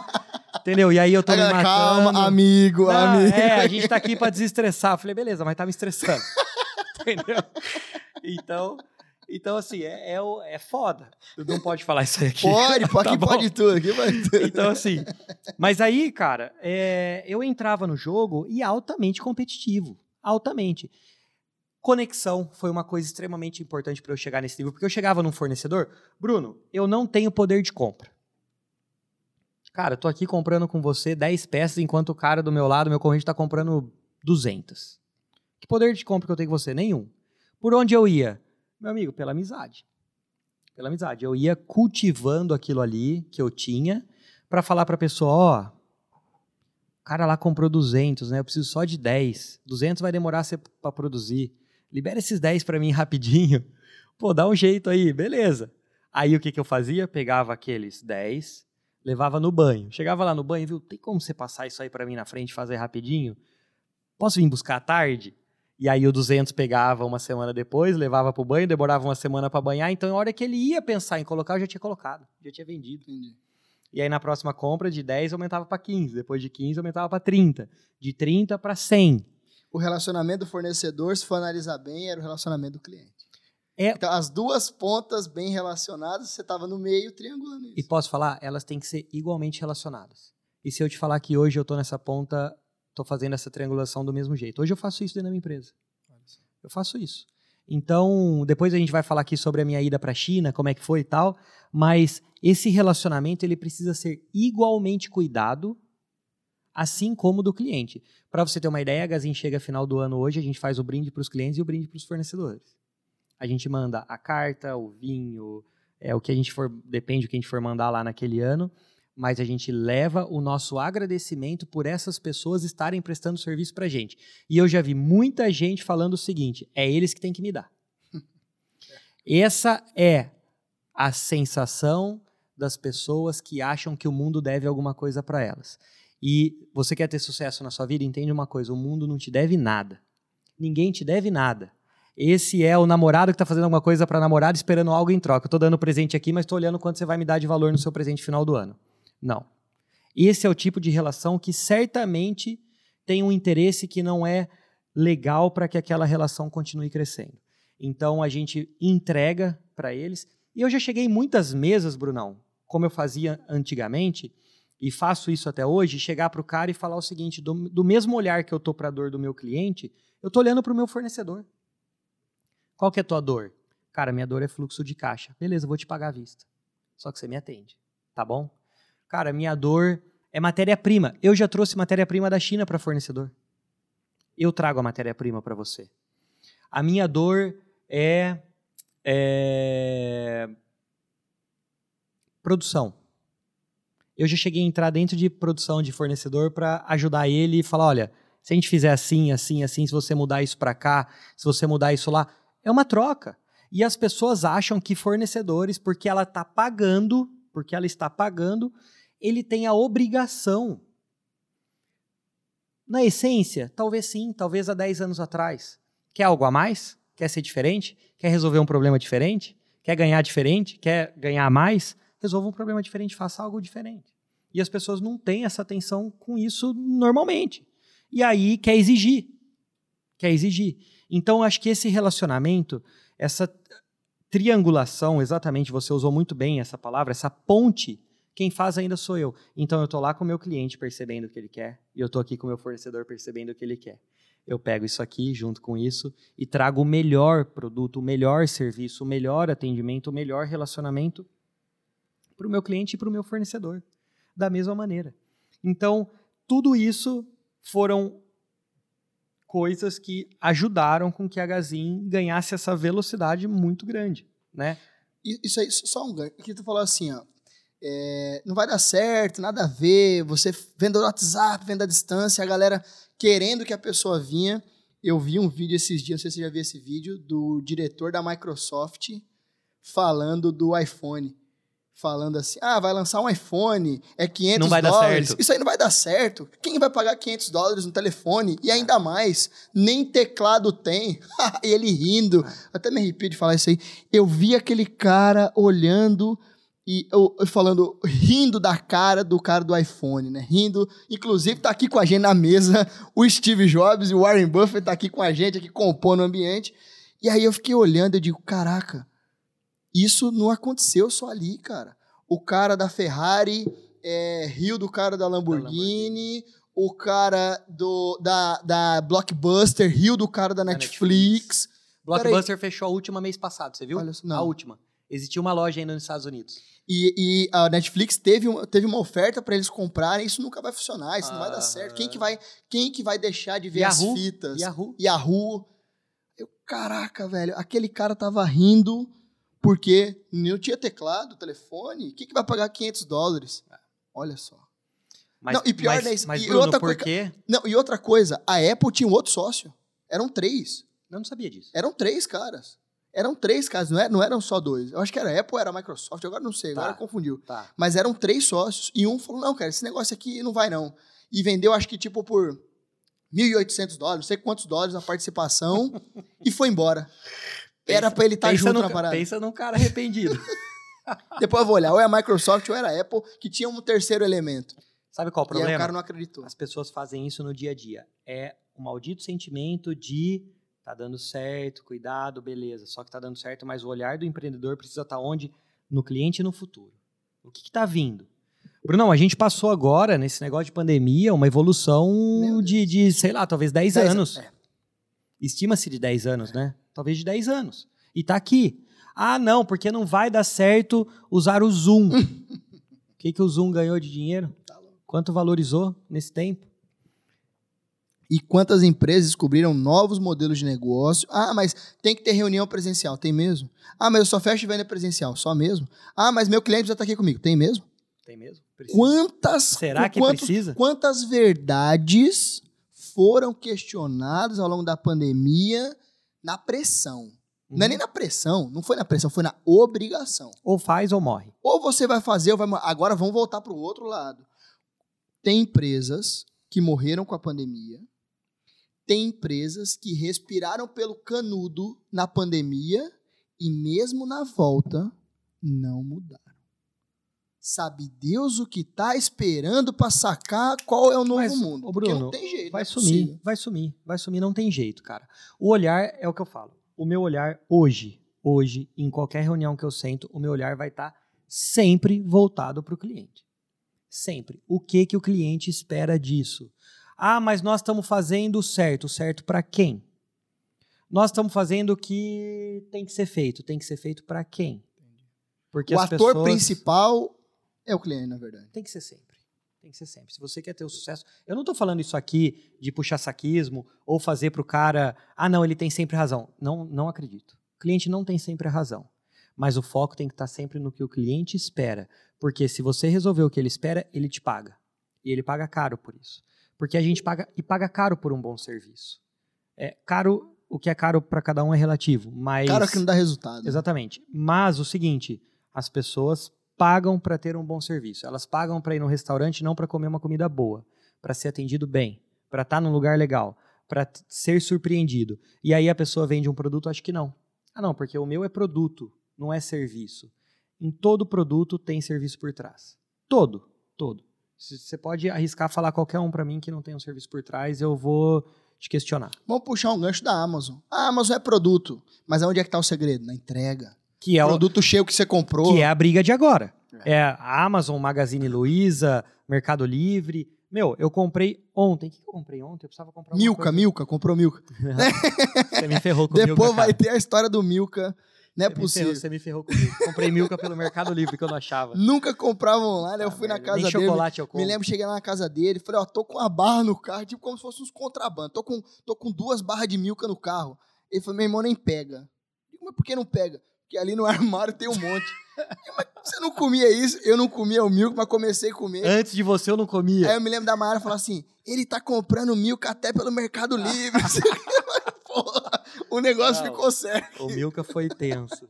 Entendeu? E aí eu tô me matando. Calma, amigo, Não, amigo. É, a gente tá aqui pra desestressar. Falei, beleza, mas tá me estressando. (laughs) Entendeu? Então, então assim, é, é, é foda. Tu não pode falar isso aqui. Pode, (laughs) pode, Tá aqui bom. pode tudo, aqui pode tudo. Então, assim. Mas aí, cara, é, eu entrava no jogo e altamente competitivo. Altamente. Conexão foi uma coisa extremamente importante para eu chegar nesse nível, porque eu chegava num fornecedor, Bruno, eu não tenho poder de compra. Cara, eu tô aqui comprando com você 10 peças, enquanto o cara do meu lado, meu corrente, tá comprando 200. Que poder de compra que eu tenho com você? Nenhum. Por onde eu ia? Meu amigo, pela amizade. Pela amizade. Eu ia cultivando aquilo ali que eu tinha para falar para a pessoa, ó, o cara lá comprou 200, né? Eu preciso só de 10. 200 vai demorar para produzir. Libera esses 10 para mim (laughs) rapidinho. Pô, dá um jeito aí, beleza. Aí o que, que eu fazia? Pegava aqueles 10, levava no banho. Chegava lá no banho, viu? Tem como você passar isso aí para mim na frente fazer rapidinho? Posso vir buscar à tarde? E aí o 200 pegava uma semana depois, levava pro banho, demorava uma semana para banhar. Então, na hora que ele ia pensar em colocar, eu já tinha colocado, já tinha vendido. Entendi. E aí na próxima compra de 10 aumentava para 15, depois de 15 aumentava para 30, de 30 para 100. O relacionamento do fornecedor, se for analisar bem, era o relacionamento do cliente. É- Então, as duas pontas bem relacionadas, você estava no meio triangulando isso. E posso falar, elas têm que ser igualmente relacionadas. E se eu te falar que hoje eu tô nessa ponta, tô fazendo essa triangulação do mesmo jeito. Hoje eu faço isso dentro da minha empresa. Eu faço isso. Então, depois a gente vai falar aqui sobre a minha ida para a China, como é que foi e tal, mas esse relacionamento ele precisa ser igualmente cuidado, assim como do cliente. Para você ter uma ideia, a Gazin chega final do ano hoje, a gente faz o brinde para os clientes e o brinde para os fornecedores. A gente manda a carta, o vinho, é o que a gente for, depende do que a gente for mandar lá naquele ano, mas a gente leva o nosso agradecimento por essas pessoas estarem prestando serviço para gente. E eu já vi muita gente falando o seguinte: é eles que têm que me dar. (laughs) Essa é a sensação das pessoas que acham que o mundo deve alguma coisa para elas. E você quer ter sucesso na sua vida? Entende uma coisa: o mundo não te deve nada. Ninguém te deve nada. Esse é o namorado que está fazendo alguma coisa para namorada esperando algo em troca. Eu estou dando presente aqui, mas estou olhando quanto você vai me dar de valor no seu presente final do ano. Não. Esse é o tipo de relação que certamente tem um interesse que não é legal para que aquela relação continue crescendo. Então a gente entrega para eles. E eu já cheguei em muitas mesas, Brunão, como eu fazia antigamente, e faço isso até hoje, chegar para o cara e falar o seguinte: do, do mesmo olhar que eu estou para a dor do meu cliente, eu estou olhando para o meu fornecedor. Qual que é a tua dor? Cara, minha dor é fluxo de caixa. Beleza, vou te pagar à vista. Só que você me atende, tá bom? Cara, minha dor é matéria-prima. Eu já trouxe matéria-prima da China para fornecedor. Eu trago a matéria-prima para você. A minha dor é, é produção. Eu já cheguei a entrar dentro de produção de fornecedor para ajudar ele e falar, olha, se a gente fizer assim, assim, assim, se você mudar isso para cá, se você mudar isso lá, é uma troca. E as pessoas acham que fornecedores, porque ela está pagando, porque ela está pagando, ele tem a obrigação. Na essência, talvez sim, talvez há 10 anos atrás. Quer algo a mais? Quer ser diferente? Quer resolver um problema diferente? Quer ganhar diferente? Quer ganhar mais? Resolva um problema diferente, faça algo diferente. E as pessoas não têm essa atenção com isso normalmente. E aí quer exigir. Quer exigir. Então, acho que esse relacionamento, essa triangulação, exatamente, você usou muito bem essa palavra, essa ponte, quem faz ainda sou eu. Então, eu estou lá com o meu cliente percebendo o que ele quer, e eu estou aqui com o meu fornecedor percebendo o que ele quer. Eu pego isso aqui, junto com isso, e trago o melhor produto, o melhor serviço, o melhor atendimento, o melhor relacionamento para o meu cliente e para o meu fornecedor, da mesma maneira. Então, tudo isso foram coisas que ajudaram com que a Gazin ganhasse essa velocidade muito grande, né? Isso aí, só um ganho. Aqui tu falou assim, ó, é, não vai dar certo, nada a ver, você vendo o WhatsApp, vendo a distância, a galera querendo que a pessoa vinha. Eu vi um vídeo esses dias, não sei se você já viu esse vídeo, do diretor da Microsoft falando do iPhone falando assim: ah, vai lançar um iPhone, é 500 não vai dólares. Dar certo. Isso aí não vai dar certo. Quem vai pagar 500 dólares no telefone? E ainda mais, nem teclado tem. (laughs) e ele rindo. Até me arrepio de falar isso aí. Eu vi aquele cara olhando e eu, falando, rindo da cara do cara do iPhone, né? Rindo. Inclusive, tá aqui com a gente na mesa o Steve Jobs e o Warren Buffett tá aqui com a gente, aqui compondo o ambiente. E aí eu fiquei olhando e digo, caraca, isso não aconteceu só ali, cara. O cara da Ferrari é, riu do cara da Lamborghini, da Lamborghini. o cara do, da, da Blockbuster riu do cara da, da Netflix. Netflix. Blockbuster fechou a última mês passado, você viu? Não. A última. Existia uma loja ainda nos Estados Unidos. E, e a Netflix teve uma, teve uma oferta para eles comprarem, isso nunca vai funcionar, isso ah. não vai dar certo. Quem que vai, quem que vai deixar de ver Yahoo? as fitas? Yahoo. Yahoo. Eu, caraca, velho, aquele cara tava rindo porque não tinha teclado, telefone. O que, vai pagar 500 dólares? Olha só. Mas, não, e pior mas, né, mas, e Bruno, outra por quê? Não, e outra coisa, a Apple tinha um outro sócio. Eram três. Eu não sabia disso. Eram três caras. Eram três caras, não, é, não eram só dois. Eu acho que era Apple ou era Microsoft, agora não sei, tá. agora confundiu. Tá. Mas eram três sócios. E um falou: não, cara, esse negócio aqui não vai não. E vendeu, acho que tipo por 1.800 dólares, não sei quantos dólares a participação, (laughs) e foi embora. Era para ele estar tá junto no, na parada. Pensa num cara arrependido. (laughs) Depois eu vou olhar, ou é a Microsoft ou era a Apple, que tinha um terceiro elemento. Sabe qual o problema? E aí o cara não acreditou. As pessoas fazem isso no dia a dia. É o maldito sentimento de tá dando certo, cuidado, beleza. Só que tá dando certo, mas o olhar do empreendedor precisa estar tá onde? No cliente e no futuro. O que está vindo? Brunão, a gente passou agora, nesse negócio de pandemia, uma evolução de, de, sei lá, talvez 10, 10 anos. É. Estima-se de 10 anos, né? talvez de 10 anos. E tá aqui. Ah, não, porque não vai dar certo usar o Zoom. (laughs) O que, que o Zoom ganhou de dinheiro? Quanto valorizou nesse tempo? E quantas empresas descobriram novos modelos de negócio? Ah, mas tem que ter reunião presencial. Tem mesmo? Ah, mas eu só fecho venda presencial. Só mesmo? Ah, mas meu cliente já está aqui comigo. Tem mesmo? Tem mesmo? Precisa. Quantas. Será que quantos, precisa? Quantas verdades foram questionadas ao longo da pandemia na pressão? Uhum. Não é nem na pressão, não foi na pressão, foi na obrigação. Ou faz ou morre. Ou você vai fazer ou vai morrer. Agora vamos voltar para o outro lado. Tem empresas que morreram com a pandemia, tem empresas que respiraram pelo canudo na pandemia e mesmo na volta não mudaram. Sabe Deus o que está esperando para sacar qual é o novo Mas, mundo? Ô Bruno, não tem jeito. Vai é sumir, vai sumir, vai sumir, não tem jeito, cara. O olhar é o que eu falo. O meu olhar hoje, hoje, em qualquer reunião que eu sento, o meu olhar vai estar tá sempre voltado para o cliente. Sempre. O que que o cliente espera disso? Ah, mas nós estamos fazendo certo. Certo para quem? Nós estamos fazendo o que tem que ser feito. Tem que ser feito para quem? Porque o ator pessoas... principal é o cliente, na verdade. Tem que ser sempre. Tem que ser sempre. Se você quer ter o sucesso. Eu não estou falando isso aqui de puxar saquismo ou fazer para o cara. Ah, não, ele tem sempre razão. Não, não acredito. O cliente não tem sempre a razão. Mas o foco tem que estar tá sempre no que o cliente espera. Porque se você resolver o que ele espera, ele te paga. E ele paga caro por isso. Porque a gente paga e paga caro por um bom serviço. É caro, o que é caro para cada um é relativo, mas Caro é que não dá resultado. Exatamente. Mas o seguinte, as pessoas pagam para ter um bom serviço. Elas pagam para ir no restaurante não para comer uma comida boa, para ser atendido bem, para estar tá num lugar legal, para ser surpreendido. E aí a pessoa vende um produto, acho que não. Ah, não, porque o meu é produto, não é serviço. Em todo produto tem serviço por trás. Todo, todo. Você pode arriscar falar qualquer um para mim que não tem um serviço por trás, eu vou te questionar. Vamos puxar um gancho da Amazon. A Amazon é produto, mas onde é que está o segredo? Na entrega. Que é produto o... cheio que você comprou. Que é a briga de agora. É, é a Amazon, Magazine Luiza, Mercado Livre. Meu, eu comprei ontem. O que eu comprei ontem? Eu precisava comprar Milka, Milka, comprou Milka. (laughs) Você me ferrou com Depois Milka, vai ter a história do Milka não é possível. você me ferrou comigo. Comprei Milka pelo Mercado Livre, que eu não achava. Nunca comprava online, ah, eu fui na casa nem dele. chocolate eu compro. Me lembro, cheguei lá na casa dele, falei, ó, tô com uma barra no carro, tipo como se fosse uns contrabandos. Tô com, tô com duas barras de Milka no carro. Ele falou, meu irmão, nem pega. Digo, mas por que não pega? Porque ali no (laughs) armário tem um monte. mas você não comia isso? Eu não comia o Milka, mas comecei a comer. Antes de você eu não comia. Aí eu me lembro da Mara falar assim, ele tá comprando Milka até pelo Mercado (laughs) Livre. (laughs) Porra, o negócio não, ficou certo. O Milka foi tenso.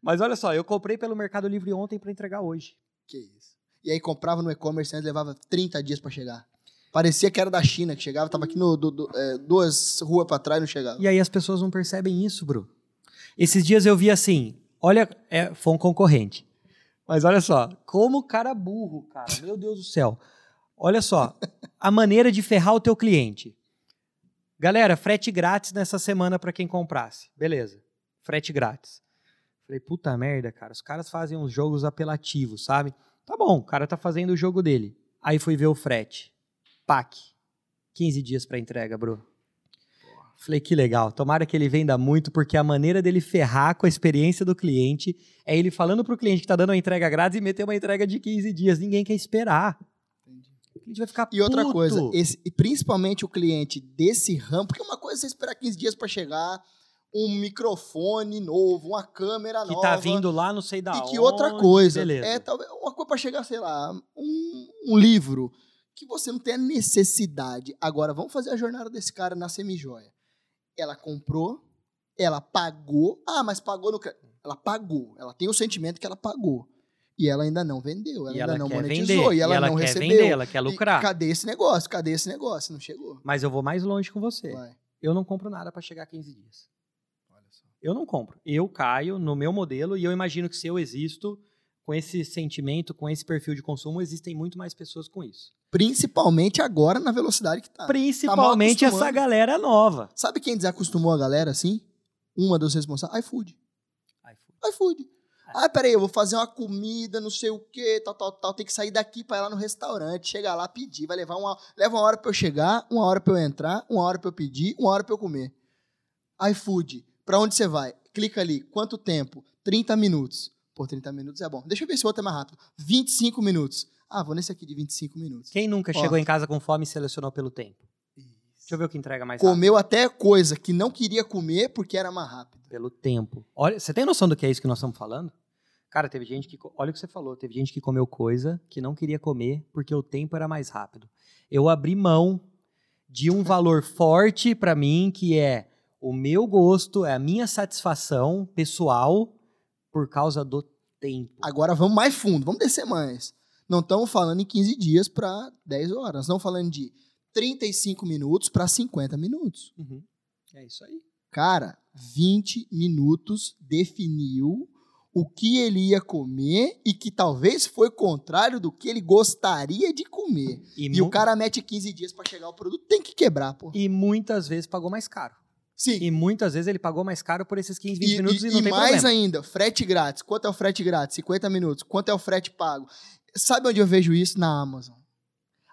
Mas olha só, eu comprei pelo Mercado Livre ontem para entregar hoje. Que isso. E aí comprava no e-commerce antes levava 30 dias para chegar. Parecia que era da China que chegava, tava aqui no, do, do, é, duas ruas para trás e não chegava. E aí as pessoas não percebem isso, bro. Esses dias eu vi assim, olha, é, foi um concorrente. Mas olha só, como cara burro, cara. Meu Deus do céu. Olha só, a maneira de ferrar o teu cliente. Galera, frete grátis nessa semana para quem comprasse. Beleza. Frete grátis. Falei, puta merda, cara, os caras fazem uns jogos apelativos, sabe? Tá bom, o cara tá fazendo o jogo dele. Aí fui ver o frete. PAC. 15 dias para entrega, bro. Falei, que legal. Tomara que ele venda muito, porque a maneira dele ferrar com a experiência do cliente é ele falando pro cliente que tá dando uma entrega grátis e meter uma entrega de 15 dias. Ninguém quer esperar. O cliente vai ficar E outra coisa, esse, principalmente o cliente desse ramo, porque uma coisa é você esperar 15 dias para chegar, um microfone novo, uma câmera que nova. Que tá vindo lá, não sei da e onde. E que outra coisa, beleza. é talvez uma coisa para chegar, sei lá, um, um, livro que você não tem a necessidade. Agora, vamos fazer a jornada desse cara na semijoia. Ela comprou, ela pagou. Ah, mas pagou no ela pagou. Ela tem o sentimento que ela pagou. E ela ainda não vendeu, ela e ainda ela não monetizou, vender, e ela, e ela não quer recebeu. Vender, ela quer lucrar. E cadê esse negócio? Cadê esse negócio? Não chegou. Mas eu vou mais longe com você. Vai. Eu não compro nada para chegar a 15 dias. Eu não compro. Eu caio no meu modelo e eu imagino que se eu existo com esse sentimento, com esse perfil de consumo, existem muito mais pessoas com isso. Principalmente agora na velocidade que tá. Principalmente tá essa galera nova. Sabe quem desacostumou a galera assim? Uma dos responsáveis? iFood. iFood. iFood. Ah, peraí, eu vou fazer uma comida, não sei o quê, tal, tal, tal. Tem que sair daqui para ir lá no restaurante, chegar lá, pedir. Vai levar uma, leva uma hora para eu chegar, uma hora para eu entrar, uma hora para eu pedir, uma hora para eu comer. iFood Pra onde você vai? Clica ali. Quanto tempo? 30 minutos. Pô, 30 minutos é bom. Deixa eu ver se o outro é mais rápido. 25 minutos. Ah, vou nesse aqui de 25 minutos. Quem nunca Ó. chegou em casa com fome e selecionou pelo tempo? Deixa eu ver o que entrega mais rápido. Comeu até coisa que não queria comer porque era mais rápido. Pelo tempo. Olha, você tem noção do que é isso que nós estamos falando? Cara, teve gente que. Olha o que você falou. Teve gente que comeu coisa que não queria comer porque o tempo era mais rápido. Eu abri mão de um (laughs) valor forte pra mim, que é o meu gosto, é a minha satisfação pessoal por causa do tempo. Agora vamos mais fundo, vamos descer mais. Não estamos falando em 15 dias para 10 horas. Estamos falando de 35 minutos para 50 minutos. Uhum. É isso aí. Cara, 20 minutos definiu o que ele ia comer e que talvez foi contrário do que ele gostaria de comer. E mu- o cara mete 15 dias para chegar ao produto, tem que quebrar, pô. e muitas vezes pagou mais caro. Sim. E muitas vezes ele pagou mais caro por esses 15, 20 E, minutos e, e- não e tem mais problema. ainda, frete grátis. Quanto é o frete grátis? 50 minutos. Quanto é o frete pago? Sabe onde eu vejo isso? Na Amazon.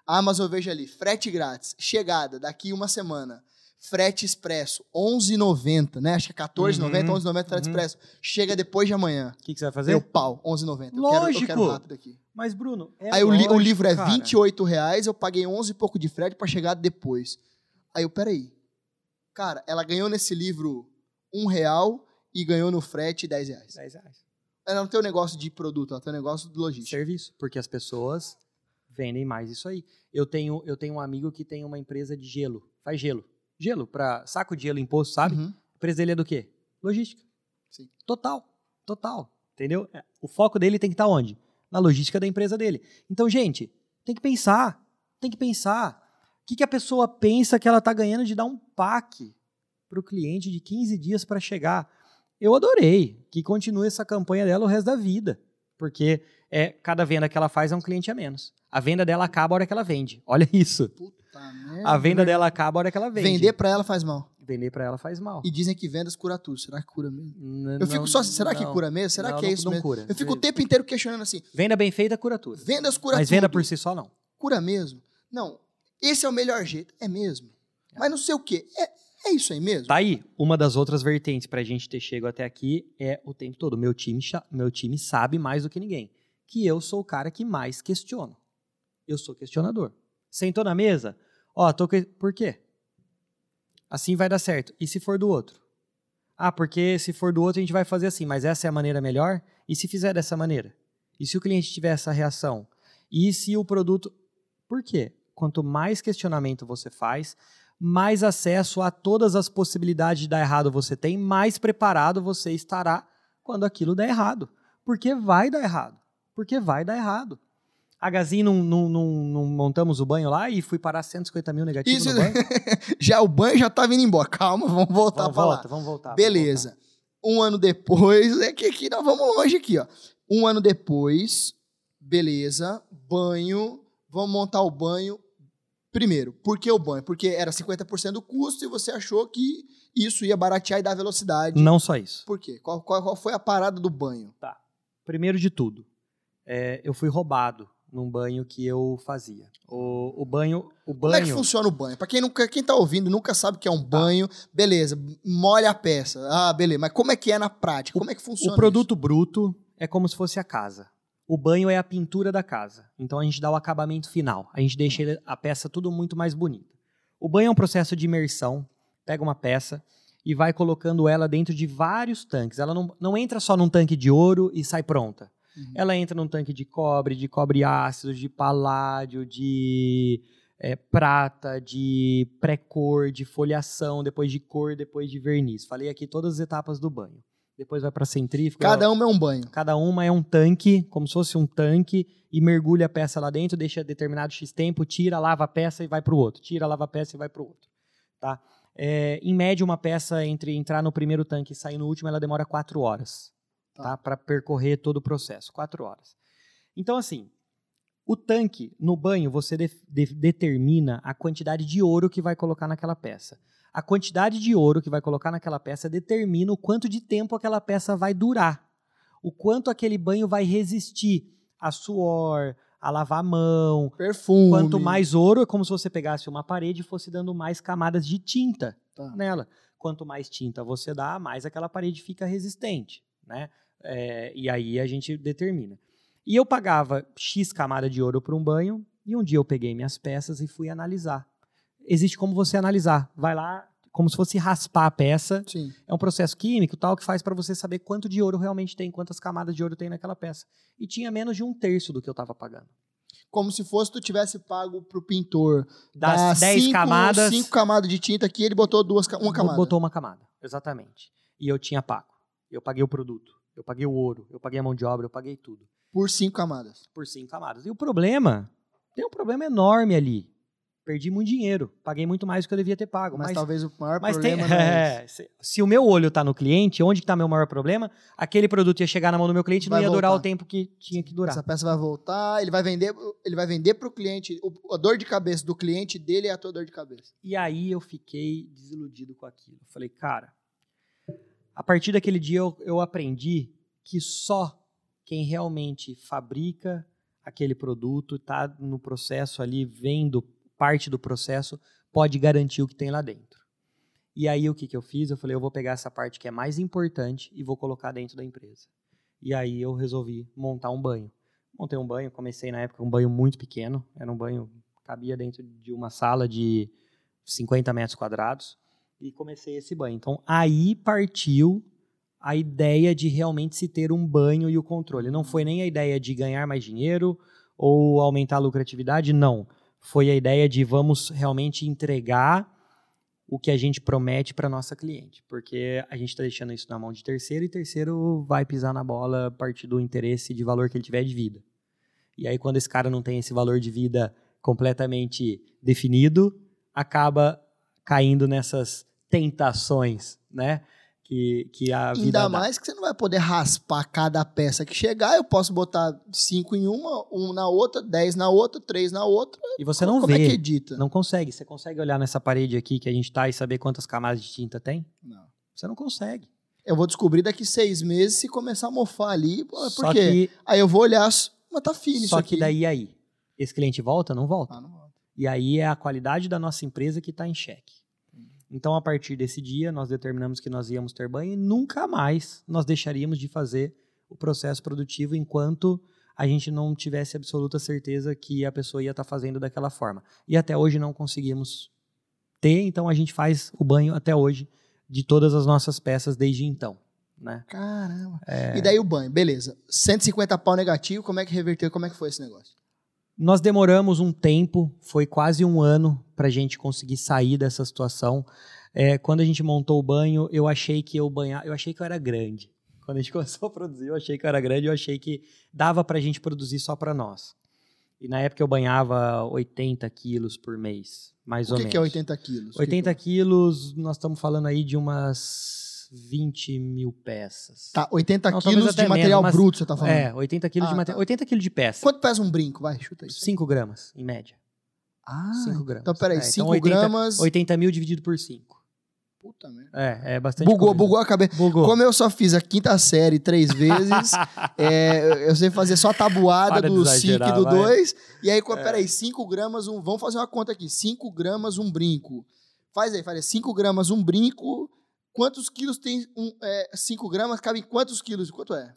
A Amazon eu vejo ali, frete grátis, chegada daqui uma semana. Frete expresso, 11,90, né? Acho que é 14,90, Uhum, 11,90 frete uhum. expresso. Chega depois de amanhã. O que, que você vai fazer? Meu pau, 11,90. Eu quero, eu Lógico. quero rápido aqui. Mas, Bruno, é Aí o, li- o lógico, livro é cara. 28 reais, eu paguei 11 e pouco de frete pra chegar depois. Aí eu, peraí. Cara, ela ganhou nesse livro um real e ganhou no frete 10 reais. 10 reais. Ela não tem um negócio de produto, ela tem um negócio de logística. Serviço. Porque as pessoas vendem mais isso aí. Eu tenho, eu tenho um amigo que tem uma empresa de gelo. Faz gelo. Gelo, para saco de gelo em posto, sabe? Uhum. A empresa dele é do quê? Logística. Sim. Total. Total. Entendeu? É, O foco dele tem que estar onde? Na logística da empresa dele. Então, gente, tem que pensar. Tem que pensar. O que, que a pessoa pensa que ela está ganhando de dar um pack para o cliente de 15 dias para chegar? Eu adorei que continue essa campanha dela o resto da vida. Porque é cada venda que ela faz é um cliente a menos. A venda dela acaba a hora que ela vende. Olha isso. Puta A venda dela acaba a hora que ela vende. Vender pra ela faz mal. Vender para ela faz mal. E dizem que vendas cura tudo. Será que cura mesmo? N- Eu fico só assim, será que não. cura mesmo? Será Não, que é não- isso não mesmo? cura. Eu fico o tempo inteiro questionando assim, Venda bem feita cura tudo. vendas cura Mas tudo. venda por si só não. Cura mesmo? Não. Esse é o melhor jeito. É mesmo. Mas não sei o quê. É, é isso aí mesmo? Tá aí, uma das outras vertentes pra gente ter chegado até aqui é o tempo todo. Meu time, meu time sabe mais do que ninguém. Que eu sou o cara que mais questiono. Eu sou questionador. Sentou na mesa? Ó, tô. Por quê? Assim vai dar certo. E se for do outro? Ah, porque se for do outro a gente vai fazer assim, mas essa é a maneira melhor? E se fizer dessa maneira? E se o cliente tiver essa reação? E se o produto. Por quê? Quanto mais questionamento você faz, mais acesso a todas as possibilidades de dar errado você tem, mais preparado você estará quando aquilo der errado. Porque vai dar errado. Porque vai dar errado. A Gazin não, não, não, não montamos o banho lá e fui parar 150 mil negativo Isso- no banho? (laughs) Já o banho já tá vindo embora. Calma, vamos voltar Vamos, pra lá. volta, vamos voltar. vamos Beleza. Um ano depois, é que aqui nós vamos longe aqui, ó. Um ano depois, beleza, banho, vamos montar o banho. Primeiro, por que o banho? Porque era 50% do custo e você achou que isso ia baratear e dar velocidade. voltar. Não só isso. Por quê? Qual, qual, qual foi a parada do banho? Primeiro de tudo, é, eu fui roubado num banho que eu fazia. O, o banho, o Como é que banho, funciona o banho? Pra quem, nunca, quem tá ouvindo nunca sabe o que é um banho, beleza, molha a peça. Ah, beleza, mas como é que é na prática? Como é que funciona o produto bruto é como se fosse a casa. O banho é a pintura da casa. Então a gente dá o acabamento final. A gente deixa a peça tudo muito mais bonita. O banho é um processo de imersão. Pega uma peça e vai colocando ela dentro de vários tanques. Ela não, não entra só num tanque de ouro e sai pronta. Uhum. Ela entra num tanque de cobre, de cobre ácido, de paládio, de é, prata, de pré-cor, de folhação, depois de cor, depois de verniz. Falei aqui todas as etapas do banho. Depois vai para centrífuga. Cada uma é um banho. Cada uma é um tanque, como se fosse um tanque, e mergulha a peça lá dentro, deixa determinado X tempo, tira, lava a peça e vai para o outro. Tira, lava a peça e vai para o outro. Tá? É, em média, uma peça entre entrar no primeiro tanque e sair no último, ela demora quatro horas Tá. tá? para percorrer todo o processo. Quatro horas. Então, assim, o tanque, no banho, você de- de- determina a quantidade de ouro que vai colocar naquela peça. A quantidade de ouro que vai colocar naquela peça determina o quanto de tempo aquela peça vai durar. O quanto aquele banho vai resistir a suor, a lavar a mão. Perfume. Quanto mais ouro, é como se você pegasse uma parede e fosse dando mais camadas de tinta Tá. nela. Quanto mais tinta você dá, mais aquela parede fica resistente, né? É, e aí a gente determina. E eu pagava X camada de ouro por um banho, e um dia eu peguei minhas peças e fui analisar. Existe como você analisar. Vai lá, como se fosse raspar a peça. Sim. É um processo químico tal que faz para você saber quanto de ouro realmente tem, quantas camadas de ouro tem naquela peça. E tinha menos de um terço do que eu estava pagando. Como se fosse tu tivesse pago pro pintor Das dar 10 cinco- camadas, cinco camadas de tinta aqui, ele botou duas, uma camada. botou uma camada. Exatamente. E eu tinha pago. Eu paguei o produto, eu paguei o ouro, eu paguei a mão de obra, eu paguei tudo. Por cinco camadas. por cinco camadas. E o problema, tem um problema enorme ali. Perdi muito dinheiro, paguei muito mais do que eu devia ter pago. Mas, Mas, talvez o maior mas tem, problema não é (laughs) é, se, se o meu olho está no cliente, onde está meu maior problema? Aquele produto ia chegar na mão do meu cliente e não ia durar voltar. o tempo que tinha que durar. Essa peça vai voltar, ele vai vender, ele vai vender cliente. O, a dor de cabeça do cliente dele é a tua dor de cabeça. E aí eu fiquei desiludido com aquilo. Eu Falei, cara, a partir daquele dia eu, eu aprendi que só quem realmente fabrica aquele produto, está no processo ali, vendo parte do processo, pode garantir o que tem lá dentro. E aí o que, que eu fiz? Eu falei, eu vou pegar essa parte que é mais importante e vou colocar dentro da empresa. E aí eu resolvi montar um banho. Montei um banho, comecei na época um banho muito pequeno, era um banho cabia dentro de uma sala de 50 metros quadrados e comecei esse banho. Então aí partiu a ideia de realmente se ter um banho e o controle. Não foi nem a ideia de ganhar mais dinheiro ou aumentar a lucratividade, não. Foi a ideia de vamos realmente entregar o que a gente promete para nossa cliente, porque a gente está deixando isso na mão de terceiro e terceiro vai pisar na bola a partir do interesse de valor que ele tiver de vida. E aí quando esse cara não tem esse valor de vida completamente definido, acaba caindo nessas tentações, né? Que, que a vida Ainda dá. mais que você não vai poder raspar cada peça que chegar. Eu posso botar cinco em uma, um na outra, dez na outra, três na outra. E você não Como vê, é que edita? não consegue. Você consegue olhar nessa parede aqui que a gente tá e saber quantas camadas de tinta tem? Não. Você não consegue. Eu vou descobrir daqui seis meses se começar a mofar ali. Por só quê? que, Aí eu vou olhar, mas tá fino isso só aqui. que daí aí, esse cliente volta? Não volta. Ah, não volta. E aí é a qualidade da nossa empresa que está em xeque. Então, a partir desse dia, nós determinamos que nós íamos ter banho e nunca mais nós deixaríamos de fazer o processo produtivo enquanto a gente não tivesse absoluta certeza que a pessoa ia estar fazendo daquela forma. E até hoje não conseguimos ter, então a gente faz o banho até hoje de todas as nossas peças desde então. Né? Caramba. É. E daí o banho, beleza. 150 pau negativo, como é que reverteu? Como é que foi esse negócio? Nós demoramos um tempo, foi quase um ano para a gente conseguir sair dessa situação. É, quando a gente montou o banho, eu achei que eu banhar, eu achei que eu era grande. Quando a gente (laughs) começou a produzir, eu achei que eu era grande, eu achei que dava para a gente produzir só para nós. E na época eu banhava 80 quilos por mês, mais O ou que, menos. que é 80 quilos? 80 Que que- quilos, nós estamos falando aí de umas 20 mil peças. Tá, 80 Não, quilos de material menos, bruto, você tá falando. É, 80 quilos Ah, de material. tá. 80 quilos de peça. Quanto pesa um brinco? Vai, chuta isso. 5 gramas, em média. Ah, 5 gramas. então peraí, É, 5 80 gramas. 80 mil dividido por 5. Puta merda. É, é bastante Bugou, coisa. bugou a cabeça. Bugou. Como eu só fiz a quinta série três vezes, (laughs) é, eu sei fazer só a tabuada Para do 5 exagerar, e do vai. É. 2. E aí, co- peraí, 5 gramas, um. Vamos fazer uma conta aqui. 5 gramas, um brinco. Faz aí, faz aí. 5 gramas, um brinco. Quantos quilos tem 5 gramas? Cabe em quantos quilos? Quanto é?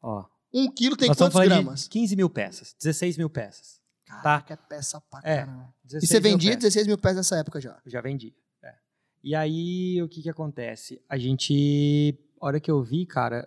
Ó, 1 um quilo tem quantos gramas? de 15 mil peças, 16 mil peças. Caraca, é peça pra É, caramba. 16 E você vendia peças. 16 mil peças nessa época já? Já vendi. é. E aí, o que que acontece? A gente, a hora que eu vi, cara,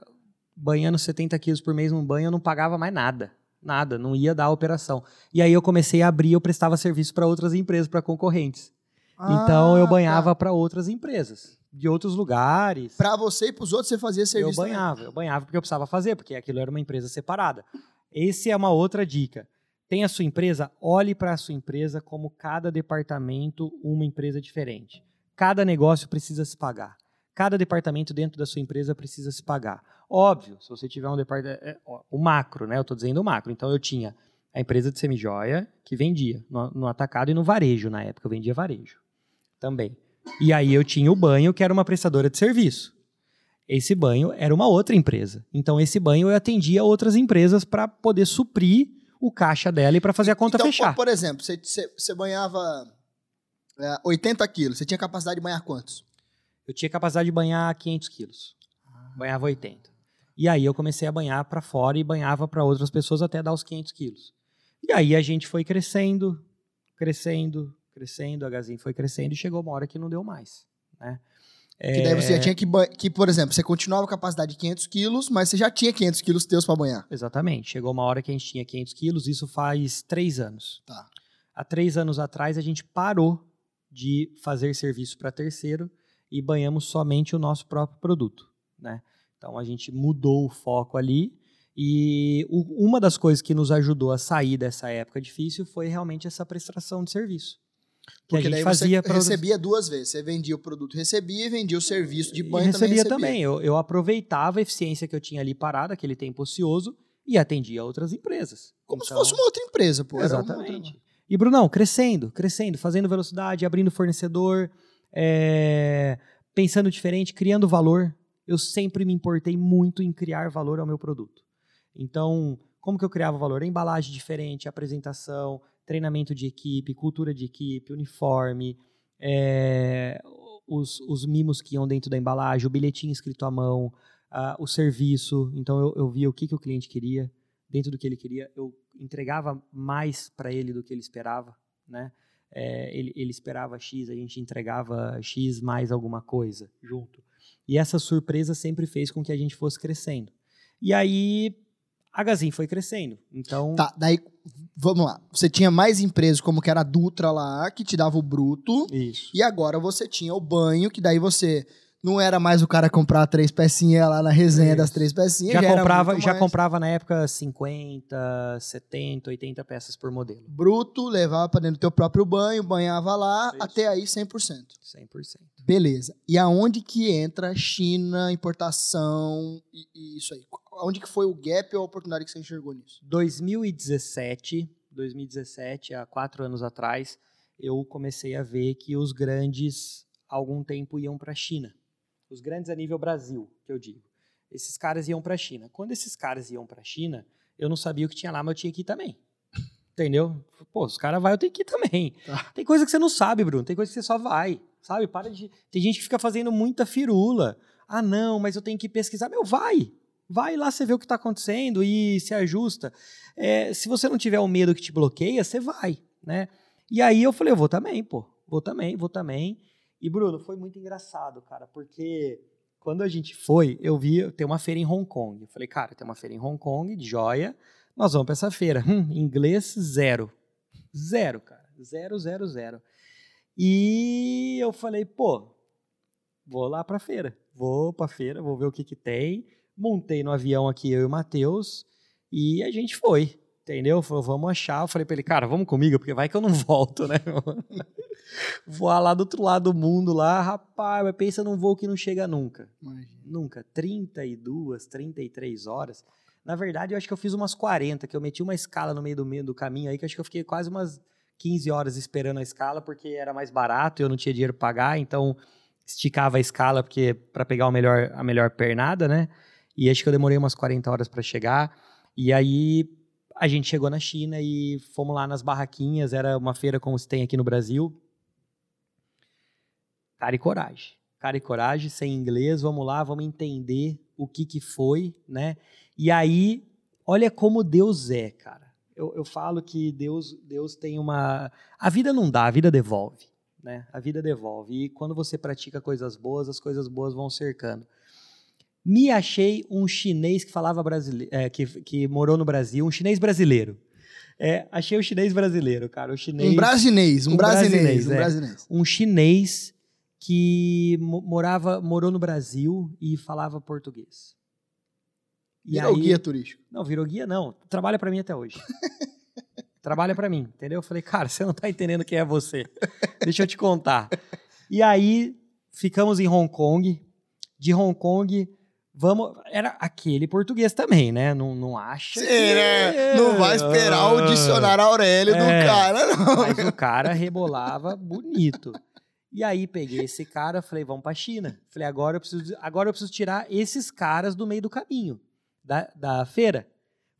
banhando 70 quilos por mês num banho, eu não pagava mais nada. Nada, não ia dar a operação. E aí eu comecei a abrir, eu prestava serviço para outras empresas, para concorrentes. Então eu Ah, banhava tá. para outras empresas, de outros lugares. Pra você e pros outros, você fazia serviço Eu também. banhava, eu banhava porque eu precisava fazer, porque aquilo era uma empresa separada. Esse é uma outra dica. Tem a sua empresa, olhe para a sua empresa como cada departamento uma empresa diferente. Cada negócio precisa se pagar. Cada departamento dentro da sua empresa precisa se pagar. Óbvio, se você tiver um departamento. O macro, né? Eu estou dizendo o macro. Então eu tinha a empresa de semijoia que vendia no, no atacado e no varejo. Na época eu vendia varejo também. E aí eu tinha o banho, que era uma prestadora de serviço. Esse banho era uma outra empresa. Então, esse banho eu atendia outras empresas para poder suprir o caixa dela e para fazer a conta então, fechar. Por, por exemplo, você, você, você banhava é, 80 quilos, você tinha capacidade de banhar quantos? eu tinha capacidade de banhar 500 quilos. Banhava 80. E aí eu comecei a banhar para fora e banhava para outras pessoas até dar os 500 quilos. E aí a gente foi crescendo, crescendo, crescendo, a Gazin foi crescendo e chegou uma hora que não deu mais, né? Que daí você já tinha que, que, por exemplo, você continuava a capacidade de 500 quilos, mas você já tinha 500 quilos teus pra banhar. Exatamente. Chegou uma hora que a gente tinha 500 quilos, isso faz três anos. Tá. Há três anos atrás, a gente parou de fazer serviço para terceiro e banhamos somente o nosso próprio produto. Né? Então, a gente mudou o foco ali e o- uma das coisas que nos ajudou a sair dessa época difícil foi realmente essa prestação de serviço. Que Porque a daí fazia você recebia duas vezes. Você vendia o produto, recebia, e vendia o serviço de E banho recebia também. também. Eu, eu aproveitava a eficiência que eu tinha ali parada, aquele tempo ocioso, e atendia outras empresas. Como se Então- fosse uma outra empresa, pô. Exatamente. outra- E, Brunão, crescendo, crescendo, fazendo velocidade, abrindo fornecedor, é, pensando diferente, criando valor. Eu sempre me importei muito em criar valor ao meu produto. Então, como que eu criava valor? Embalagem diferente, apresentação, treinamento de equipe, cultura de equipe, uniforme, é, os, os mimos que iam dentro da embalagem, o bilhetinho escrito à mão, o serviço. Então, eu, eu via o que, que o cliente queria, dentro do que ele queria, eu entregava mais para ele do que ele esperava, né? É, ele, ele esperava X, a gente entregava X mais alguma coisa junto. E essa surpresa sempre fez com que a gente fosse crescendo. E aí a Gazin foi crescendo. Então, Tá, daí, vamos lá. Você tinha mais empresas como que era a Dutra lá, que te dava o bruto. isso. E agora você tinha o banho, que daí você não era mais o cara comprar três pecinhas lá na resenha Isso. das três pecinhas. Já era comprava, já comprava na época 50, 70, 80 peças por modelo. Bruto, levava pra dentro do teu próprio banho, banhava lá, Isso. até aí 100%. 100%. Beleza. E aonde que entra China, importação e, e isso aí? Aonde que foi o gap ou a oportunidade que você enxergou nisso? 2017, 2017, há quatro anos atrás, eu comecei a ver que os grandes, há algum tempo, iam para a China. Os grandes a nível Brasil, que eu digo. Esses caras iam para a China. Quando esses caras iam para a China, eu não sabia o que tinha lá, mas eu tinha que ir também. Entendeu? Pô, os caras vão, eu tenho que ir também. Tá. Tem coisa que você não sabe, Bruno. Tem coisa que você só vai. Sabe? Para de. Tem gente que fica fazendo muita firula. Ah, não, mas eu tenho que pesquisar. Meu, vai! Vai lá, você vê o que está acontecendo e se ajusta. É, se você não tiver o medo que te bloqueia, você vai, né? E aí eu falei, eu vou também, pô. Vou também, vou também. E, Bruno, foi muito engraçado, cara, porque quando a gente foi, eu vi, tem uma feira em Hong Kong. Eu falei, cara, tem uma feira em Hong Kong de joia, nós vamos para essa feira. (laughs) Hum, inglês, zero. Zero, cara. Zero, zero, zero. E eu falei, pô, vou lá pra feira. Vou pra feira, vou ver o que que tem. Montei no avião aqui, eu e o Matheus, e a gente foi. Entendeu? Falou, vamos achar. Eu falei pra ele, cara, vamos comigo, porque vai que eu não (laughs) volto, né? (laughs) Voar lá do outro lado do mundo, lá, rapaz, mas pensa num voo que não chega nunca. Imagina. Nunca. 32, 33 horas. Na verdade, eu acho que eu fiz umas 40, que eu meti uma escala no meio do, meio do caminho aí, que eu acho que eu fiquei quase umas 15 horas esperando a escala, porque era mais barato e eu não tinha dinheiro pra pagar, então esticava a escala porque para pegar o melhor, a melhor pernada, né? E acho que eu demorei umas 40 horas para chegar. E aí a gente chegou na China e fomos lá nas barraquinhas, era uma feira como se tem aqui no Brasil. Cara e coragem. Cara e coragem, sem inglês, vamos lá, vamos entender o que que foi, né? E aí, olha como Deus é, cara. Eu, eu falo que Deus, Deus tem uma... A vida não dá, a vida devolve, né? A vida devolve. E quando você pratica coisas boas, as coisas boas vão cercando. Me achei um chinês que falava brasileiro, que, que morou no Brasil, um chinês brasileiro. É, achei o chinês brasileiro, cara. O chinês, Um brasinês, um, um brasinês, um é. brasinês. um chinês que mo- morava, morou no Brasil e falava português. E Virou aí- guia turístico. Não, virou guia não. Trabalha pra mim até hoje. (laughs) Trabalha pra mim, entendeu? Eu falei, cara, você não tá entendendo quem é você. Deixa eu te contar. E aí ficamos em Hong Kong. De Hong Kong, vamos. Era aquele português também, né? Não, não acha. Sim, que- né? Não vai esperar o dicionário Aurélio do É. cara, não. Mas o cara rebolava bonito. E aí peguei esse cara, falei, vamos pra China. Falei, agora eu preciso, agora eu preciso tirar esses caras do meio do caminho da, da feira.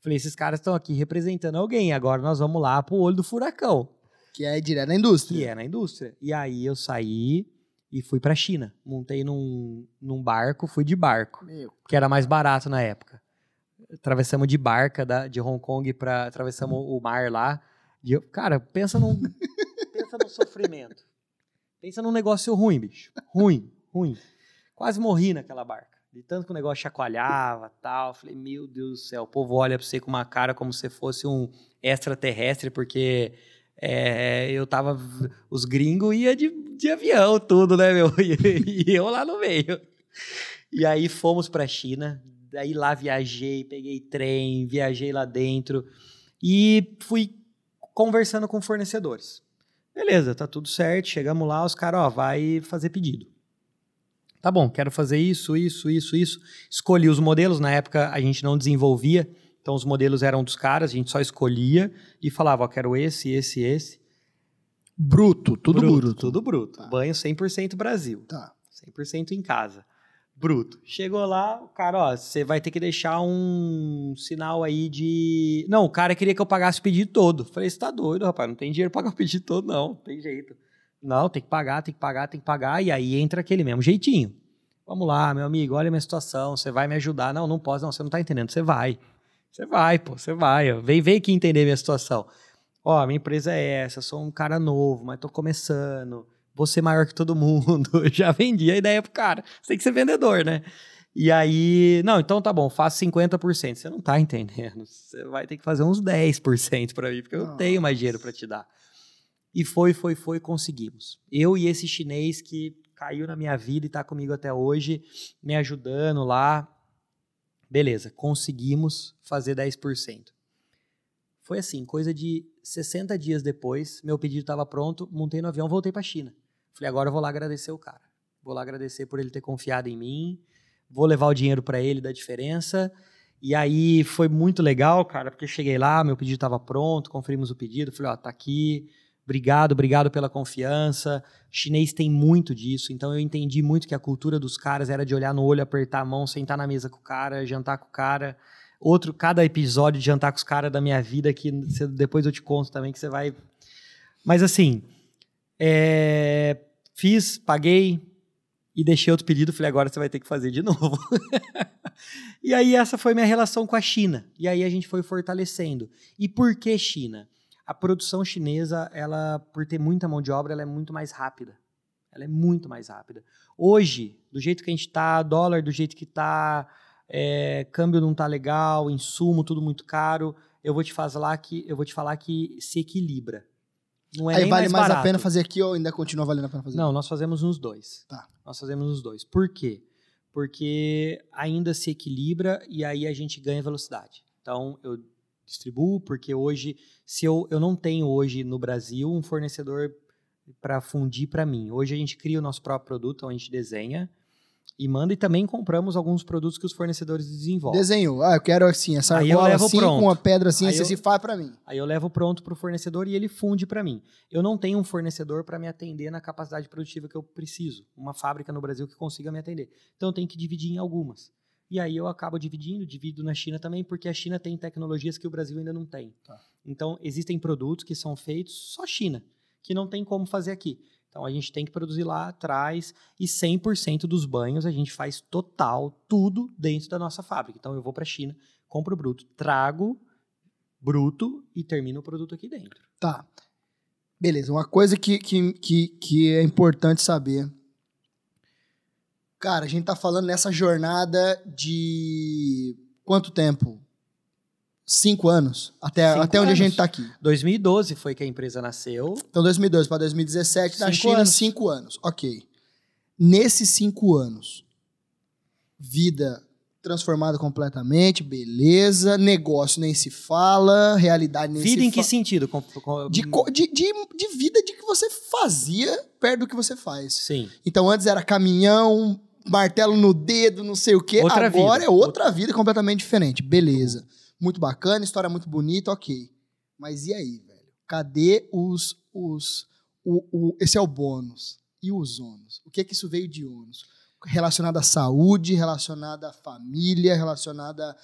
Falei, esses caras estão aqui representando alguém, agora nós vamos lá pro olho do furacão, Que é direto na indústria. que é na indústria. E aí eu saí e fui pra China. Montei num, num barco, fui de barco, Meu, que era mais barato na época. Atravessamos de barca da, de Hong Kong para atravessamos o mar lá. E eu- cara, pensa num (laughs) pensa no sofrimento. Pensa num negócio ruim, bicho. Ruim, ruim. Quase morri naquela barca. De tanto que o negócio chacoalhava, tal. Falei, meu Deus do céu, o povo olha pra você com uma cara como se fosse um extraterrestre, porque é, eu tava. Os gringos iam de, de avião, tudo, né, meu? (laughs) E, e eu lá no meio. E aí fomos pra China. Daí lá viajei, peguei trem, viajei lá dentro e fui conversando com fornecedores. Beleza, tá tudo certo. Chegamos lá, os caras, ó, vai fazer pedido. Tá bom, quero fazer isso, isso, isso, isso. Escolhi os modelos. Na época a gente não desenvolvia, então os modelos eram dos caras, a gente só escolhia e falava, ó, quero esse, esse, esse. bruto, tudo bruto. Tudo bruto. Tá. Banho 100% Brasil. Tá. 100% em casa. Bruto. Chegou lá, o cara, ó, você vai ter que deixar um sinal aí de. Não, o cara queria que eu pagasse o pedido todo. Falei, você tá doido, rapaz, não tem dinheiro pra pagar o pedido todo, não. Não tem jeito. Não, tem que pagar, tem que pagar, tem que pagar. E aí entra aquele mesmo jeitinho. Vamos lá, meu amigo, olha a minha situação, você vai me ajudar. Não, não posso, não, você não tá entendendo. Você vai. Você vai, pô, você vai. Vem, vem aqui entender minha situação. Ó, minha empresa é essa, sou um cara novo, mas tô começando. Vou ser maior que todo mundo. (laughs) Já vendi a ideia pro cara. Você tem que ser vendedor, né? E aí, não, então tá bom, faço 50%. Você não tá entendendo. Você vai ter que fazer uns 10% para mim, porque eu não tenho mais dinheiro para te dar. E foi, foi, foi, conseguimos. Eu e esse chinês que caiu na minha vida e tá comigo até hoje, me ajudando lá. Beleza, conseguimos fazer 10%. Foi assim, coisa de 60 dias depois, meu pedido estava pronto, montei no avião, voltei para China. Falei, agora eu vou lá agradecer o cara. Vou lá agradecer por ele ter confiado em mim. Vou levar o dinheiro para ele da diferença. E aí foi muito legal, cara, porque cheguei lá, meu pedido estava pronto, conferimos o pedido, falei, ó, tá aqui. Obrigado, obrigado pela confiança. Chinês tem muito disso, então eu entendi muito que a cultura dos caras era de olhar no olho, apertar a mão, sentar na mesa com o cara, jantar com o cara. Outro, cada episódio de jantar com os caras da minha vida, que depois eu te conto também, que você vai. Mas assim, é, fiz, paguei e deixei outro pedido. Falei, agora você vai ter que fazer de (laughs) novo. e aí, essa foi minha relação com a China. E aí a gente foi fortalecendo. E por que China? A produção chinesa, ela, por ter muita mão de obra, ela é muito mais rápida. Ela é muito mais rápida. Hoje, do jeito que a gente tá, dólar do jeito que tá, é, câmbio não tá legal, insumo tudo muito caro, eu vou te falar que eu vou te falar que se equilibra. Não é Aí vale mais, a barato. pena fazer aqui ou ainda continua valendo a pena fazer? Não, nós fazemos nos dois. Tá. Nós fazemos nos dois. Por quê? Porque ainda se equilibra e aí a gente ganha velocidade. Então, eu distribuo, porque hoje, se eu, eu não tenho hoje no Brasil um fornecedor para fundir para mim. Hoje a gente cria o nosso próprio produto, onde a gente desenha e manda, e também compramos alguns produtos que os fornecedores desenvolvem. Desenhou. Ah, eu quero assim, essa Aí argola assim, pronto. com uma pedra assim, Aí esse eu- se faz pra mim. Aí eu levo pronto para o fornecedor e ele funde para mim. Eu não tenho um fornecedor para me atender na capacidade produtiva que eu preciso. Uma fábrica no Brasil que consiga me atender. Então eu tenho que dividir em algumas. E aí eu acabo dividindo, divido na China também, porque a China tem tecnologias que o Brasil ainda não tem. Tá. Então existem produtos que são feitos só China, que não tem como fazer aqui. Então a gente tem que produzir lá atrás e 100% dos banhos a gente faz total, tudo dentro da nossa fábrica. Então eu vou para a China, compro o bruto, trago bruto e termino o produto aqui dentro. Tá. Beleza, uma coisa que, que, que, que é importante saber. Cara, a gente tá falando nessa jornada de quanto tempo? Cinco anos. Até, Cinco até onde a gente tá aqui. 2012 foi que a empresa nasceu. Então, 2012 para 2017, na Cinco China, anos. cinco anos. Ok. Nesses cinco anos, vida transformada completamente, beleza. Negócio nem se fala, realidade nem Vida se em que fala. sentido? Com- com- De, de, de, de vida de que você fazia perto do que você faz. Sim. Então, antes era caminhão, martelo no dedo, não sei o quê. Outra Agora vida. é outra vida completamente diferente. Beleza. Muito bacana, história muito bonita, ok. Mas e aí, velho? Cadê os. os o, o- esse é o bônus. E os ônus? O que é que isso veio de ônus? Relacionado à saúde, relacionado à família, relacionada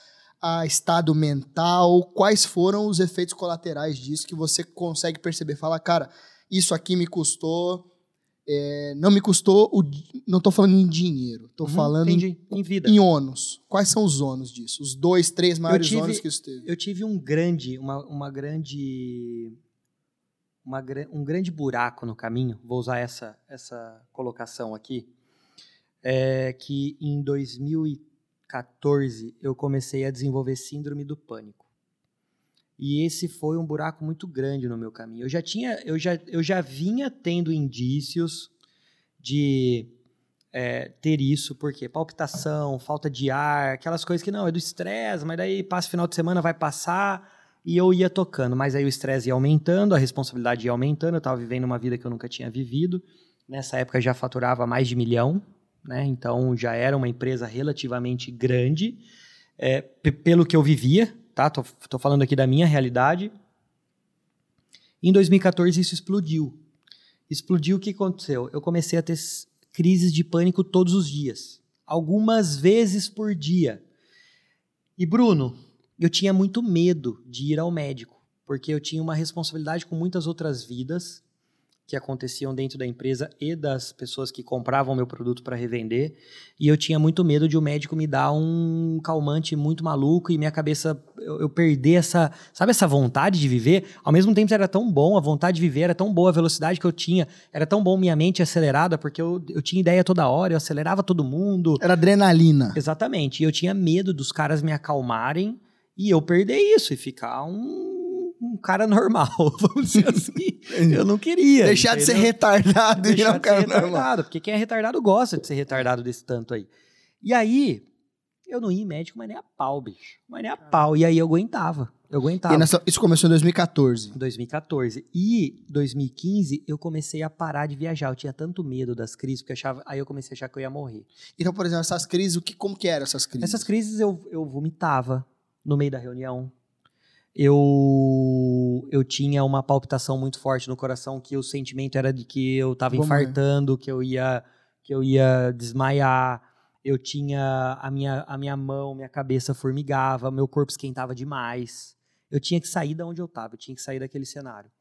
a estado mental. Quais foram os efeitos colaterais disso que você consegue perceber? Fala, cara, isso aqui me custou é, não me custou, o, não tô falando em dinheiro, tô Uhum, falando em, entendi. em vida. em ônus. Quais são os ônus disso? Os dois, três maiores tive- ônus que isso teve. Eu tive um grande, uma, uma grande, uma, um grande buraco no caminho. Vou usar essa, essa colocação aqui. É que em 2014 eu comecei a desenvolver síndrome do pânico. E esse foi um buraco muito grande no meu caminho. Eu já tinha, eu já, eu já vinha tendo indícios de é, ter isso, porque palpitação, falta de ar, aquelas coisas que não, é do estresse, mas daí passa o final de semana, vai passar, e eu ia tocando, mas aí o estresse ia aumentando, a responsabilidade ia aumentando, eu estava vivendo uma vida que eu nunca tinha vivido, nessa época já faturava mais de milhão, né, então já era uma empresa relativamente grande, é, pelo que eu vivia, tá, tô, tô falando aqui da minha realidade, em 2014 isso explodiu, explodiu, o que aconteceu? Eu comecei a ter crises de pânico todos os dias, algumas vezes por dia. E Bruno, eu tinha muito medo de ir ao médico, porque eu tinha uma responsabilidade com muitas outras vidas que aconteciam dentro da empresa e das pessoas que compravam meu produto para revender, e eu tinha muito medo de o médico me dar um calmante muito maluco e minha cabeça eu, eu perder essa, sabe essa vontade de viver? Ao mesmo tempo era tão bom, a vontade de viver era tão boa, a velocidade que eu tinha era tão bom, minha mente acelerada, porque eu, eu tinha ideia toda hora, eu acelerava todo mundo. Era adrenalina. Exatamente. E eu tinha medo dos caras me acalmarem e eu perder isso e ficar um, um cara normal, (laughs) vamos dizer assim. eu não queria. Deixar de ser entendeu? retardado e virar Deixar um cara normal. retardado, porque quem é retardado gosta de ser retardado desse tanto aí. E aí, eu não ia em médico, mas nem a pau, bicho. Mas nem a pau. E aí eu aguentava. Eu aguentava. E nessa- isso começou em 2014. 2014. E 2015 eu comecei a parar de viajar. Eu tinha tanto medo das crises, porque eu achava, aí eu comecei a achar que eu ia morrer. Então, por exemplo, essas crises, o que, como que eram essas crises? Essas crises eu, eu vomitava no meio da reunião. Eu, eu tinha uma palpitação muito forte no coração, que o sentimento era de que eu estava morrer. infartando, que eu ia que eu ia desmaiar. Eu tinha a minha, a minha mão, minha cabeça formigava, meu corpo esquentava demais. Eu tinha que sair da onde eu estava, eu tinha que sair daquele cenário.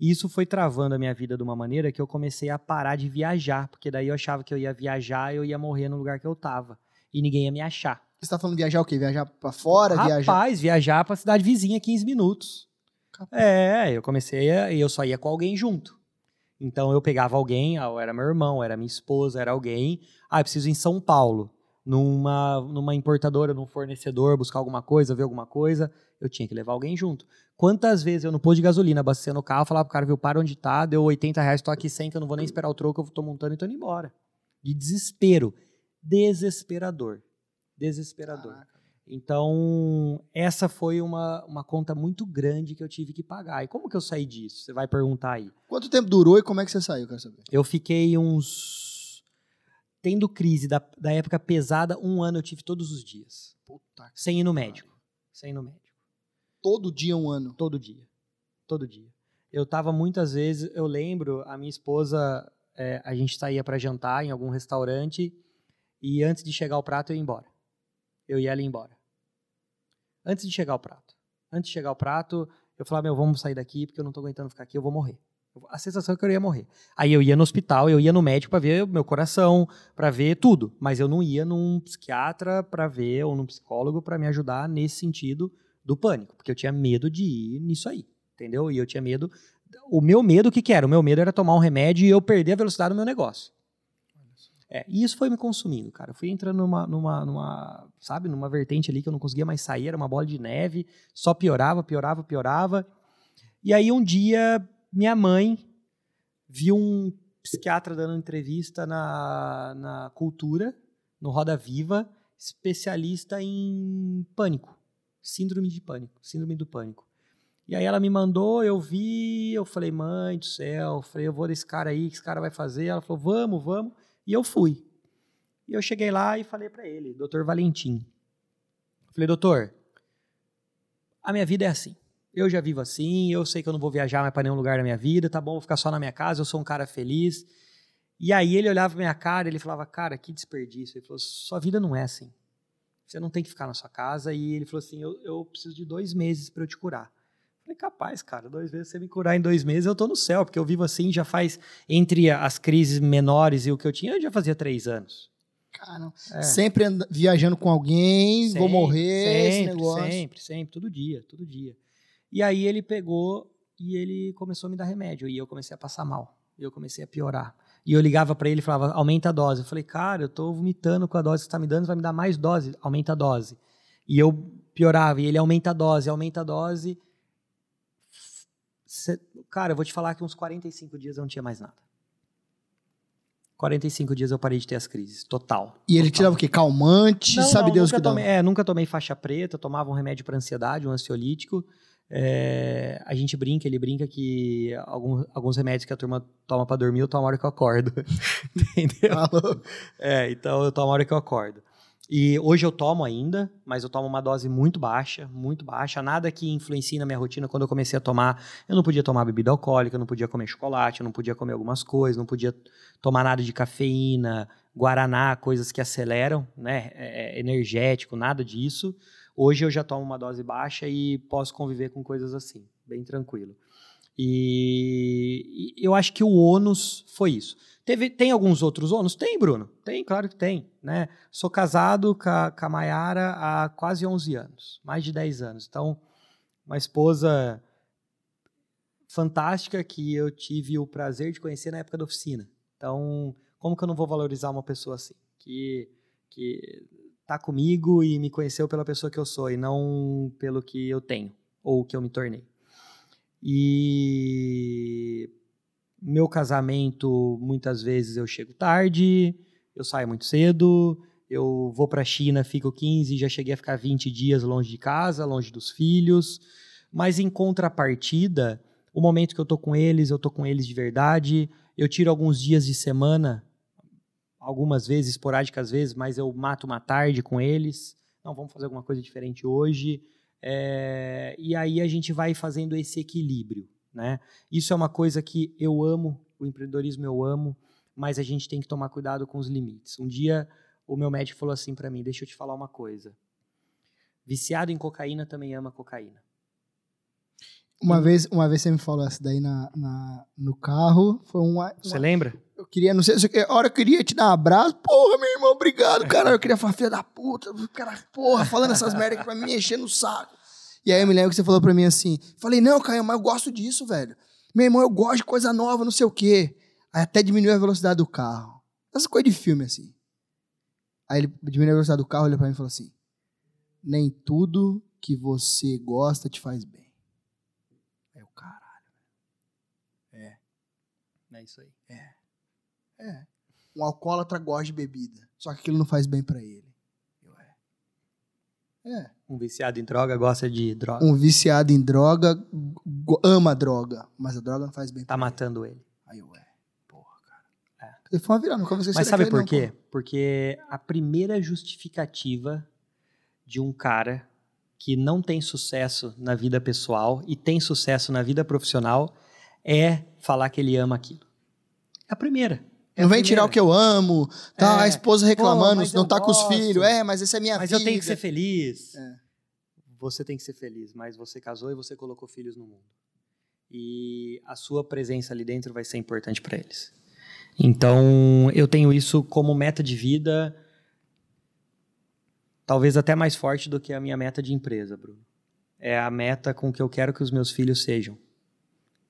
E isso foi travando a minha vida de uma maneira que eu comecei a parar de viajar, porque daí eu achava que eu ia viajar e eu ia morrer no lugar que eu estava. E ninguém ia me achar. Você tá falando viajar o quê? Viajar pra fora? Rapaz, Viajar... viajar pra cidade vizinha 15 minutos. Capaz. É, eu comecei a, e eu só ia com alguém junto. Então eu pegava alguém, ah, era meu irmão, era minha esposa, era alguém. Ah, eu preciso ir em São Paulo, numa, numa importadora, num fornecedor, buscar alguma coisa, ver alguma coisa. Eu tinha que levar alguém junto. Quantas vezes eu no posto de gasolina, abastecendo o carro, falava pro cara, viu, para onde tá, deu 80 reais, tô aqui 100, que eu não vou nem esperar o troco, eu tô montando e tô indo embora. De desespero. Desesperador. Desesperador. Caraca. Então, essa foi uma, uma conta muito grande que eu tive que pagar. E como que eu saí disso? Você vai perguntar aí. Quanto tempo durou e como é que você saiu, quero saber? Eu fiquei uns. Tendo crise da, da época pesada, um ano eu tive todos os dias. Puta, Sem ir no médico. Sem ir no médico. todo dia um ano. Todo dia. Todo dia. Eu tava muitas vezes, eu lembro, a minha esposa, é, a gente saía para jantar em algum restaurante e antes de chegar o prato eu ia embora. Eu ia ali embora. Antes de chegar o prato. Antes de chegar o prato, eu falava, meu, vamos sair daqui porque eu não tô aguentando ficar aqui, eu vou morrer. A sensação é que eu ia morrer. Aí eu ia no hospital, eu ia no médico para ver o meu coração, para ver tudo, mas eu não ia num psiquiatra para ver ou num psicólogo para me ajudar nesse sentido do pânico, porque eu tinha medo de ir nisso aí, entendeu? E eu tinha medo. O meu medo, o que, que era? O meu medo era tomar um remédio e eu perder a velocidade do meu negócio. É, e isso foi me consumindo, cara. Eu fui entrando numa, numa, numa, sabe, numa vertente ali que eu não conseguia mais sair, era uma bola de neve, só piorava, piorava, piorava. E aí um dia minha mãe viu um psiquiatra dando entrevista na, na Cultura, no Roda Viva, especialista em pânico, síndrome de pânico, síndrome do pânico. E aí ela me mandou, eu vi, eu falei, mãe do céu, eu falei, eu vou desse cara aí, que esse cara vai fazer? Ela falou, vamos, vamos. E eu fui. E eu cheguei lá e falei para ele, doutor Valentim. Falei, doutor, a minha vida é assim. Eu já vivo assim, eu sei que eu não vou viajar mais para nenhum lugar na minha vida, tá bom, vou ficar só na minha casa, eu sou um cara feliz. E aí ele olhava minha cara, ele falava, cara, que desperdício. Ele falou, sua vida não é assim. Você não tem que ficar na sua casa. E ele falou assim, eu, eu preciso de dois meses para eu te curar. Falei, capaz, cara, dois meses, você me curar em dois meses, eu tô no céu, porque eu vivo assim já faz, entre as crises menores e o que eu tinha, eu já fazia três anos. Cara, é. sempre viajando com alguém, sempre, vou morrer, sempre, esse negócio. Sempre, sempre, todo dia, todo dia. E aí ele pegou e ele começou a me dar remédio, e eu comecei a passar mal, e eu comecei a piorar. E eu ligava para ele e falava, aumenta a dose. Eu falei, cara, eu tô vomitando com a dose que você tá me dando, vai me dar mais dose, aumenta a dose. E eu piorava, e ele aumenta a dose, aumenta a dose. Cê, cara, eu vou te falar que uns 45 dias eu não tinha mais nada. 45 dias eu parei de ter as crises, total. E ele tirava o quê? Calmante? Não, sabe não, Deus que tomei, É, nunca tomei faixa preta, tomava um remédio para ansiedade, um ansiolítico. É, a gente brinca, ele brinca que alguns, alguns remédios que a turma toma para dormir, eu tomo a hora que eu acordo. (laughs) Entendeu? é, então eu tomo a hora que eu acordo. E hoje eu tomo ainda, mas eu tomo uma dose muito baixa, muito baixa, nada que influencie na minha rotina. Quando eu comecei a tomar, eu não podia tomar bebida alcoólica, eu não podia comer chocolate, eu não podia comer algumas coisas, não podia tomar nada de cafeína, guaraná, coisas que aceleram, né, é, é energético, nada disso. Hoje eu já tomo uma dose baixa e posso conviver com coisas assim, bem tranquilo. E, eu acho que o ônus foi isso. Teve, tem alguns outros ônus? Tem, Bruno. Tem, claro que tem. Né? Sou casado com a, com a Mayara há quase 11 anos, mais de 10 anos. Então, uma esposa fantástica que eu tive o prazer de conhecer na época da oficina. Então, como que eu não vou valorizar uma pessoa assim? Que, que tá comigo e me conheceu pela pessoa que eu sou e não pelo que eu tenho ou que eu me tornei. E meu casamento, muitas vezes eu chego tarde, eu saio muito cedo, eu vou para a China, fico 15, já cheguei a ficar 20 dias longe de casa, longe dos filhos. Mas em contrapartida, o momento que eu tô com eles, eu tô com eles de verdade. Eu tiro alguns dias de semana, algumas vezes, esporádicas vezes, mas eu mato uma tarde com eles. Não, vamos fazer alguma coisa diferente hoje. É... e aí a gente vai fazendo esse equilíbrio. Né? Isso é uma coisa que eu amo, o empreendedorismo eu amo, mas a gente tem que tomar cuidado com os limites. Um dia o meu médico falou assim para mim: deixa eu te falar uma coisa. Viciado em cocaína também ama cocaína. Uma, vez, uma vez você me falou essa daí na, na no carro. Foi uma, uma, Você lembra? Eu queria, não sei se a hora eu queria te dar um abraço. Porra, meu irmão, obrigado, cara. Eu queria falar, filha da puta, cara, porra, falando essas merdas pra mim, enchendo o saco. E aí eu me lembro que você falou pra mim assim: falei, não, Caio, mas eu gosto disso, velho. Meu irmão, eu gosto de coisa nova, não sei o quê. Aí até diminuiu a velocidade do carro. Essa coisa de filme, assim. Aí ele diminuiu a velocidade do carro, olhou pra mim e falou assim: Nem tudo que você gosta te faz bem. Aí o caralho. É. É isso aí. É. É. Um alcoólatra gosta de bebida. Só que aquilo não faz bem para ele. Eu, é. É. Um viciado em droga gosta de droga. Um viciado em droga ama droga, mas a droga não faz bem. Tá matando ele. Aí eu, é. Porra, cara. É. Foi uma virada, nunca Mas sabe por quê? Não, Porque a primeira justificativa de um cara que não tem sucesso na vida pessoal e tem sucesso na vida profissional é falar que ele ama aquilo. É a primeira. É não vem tirar o que eu amo, tá? É. A esposa reclamando, não tá com os filhos. É, mas essa é minha mas vida. Mas eu tenho que ser feliz. É. Você tem que ser feliz, mas você casou e você colocou filhos no mundo. E a sua presença ali dentro vai ser importante para eles. Então, eu tenho isso como meta de vida, talvez até mais forte do que a minha meta de empresa, Bruno. É a meta com que eu quero que os meus filhos sejam.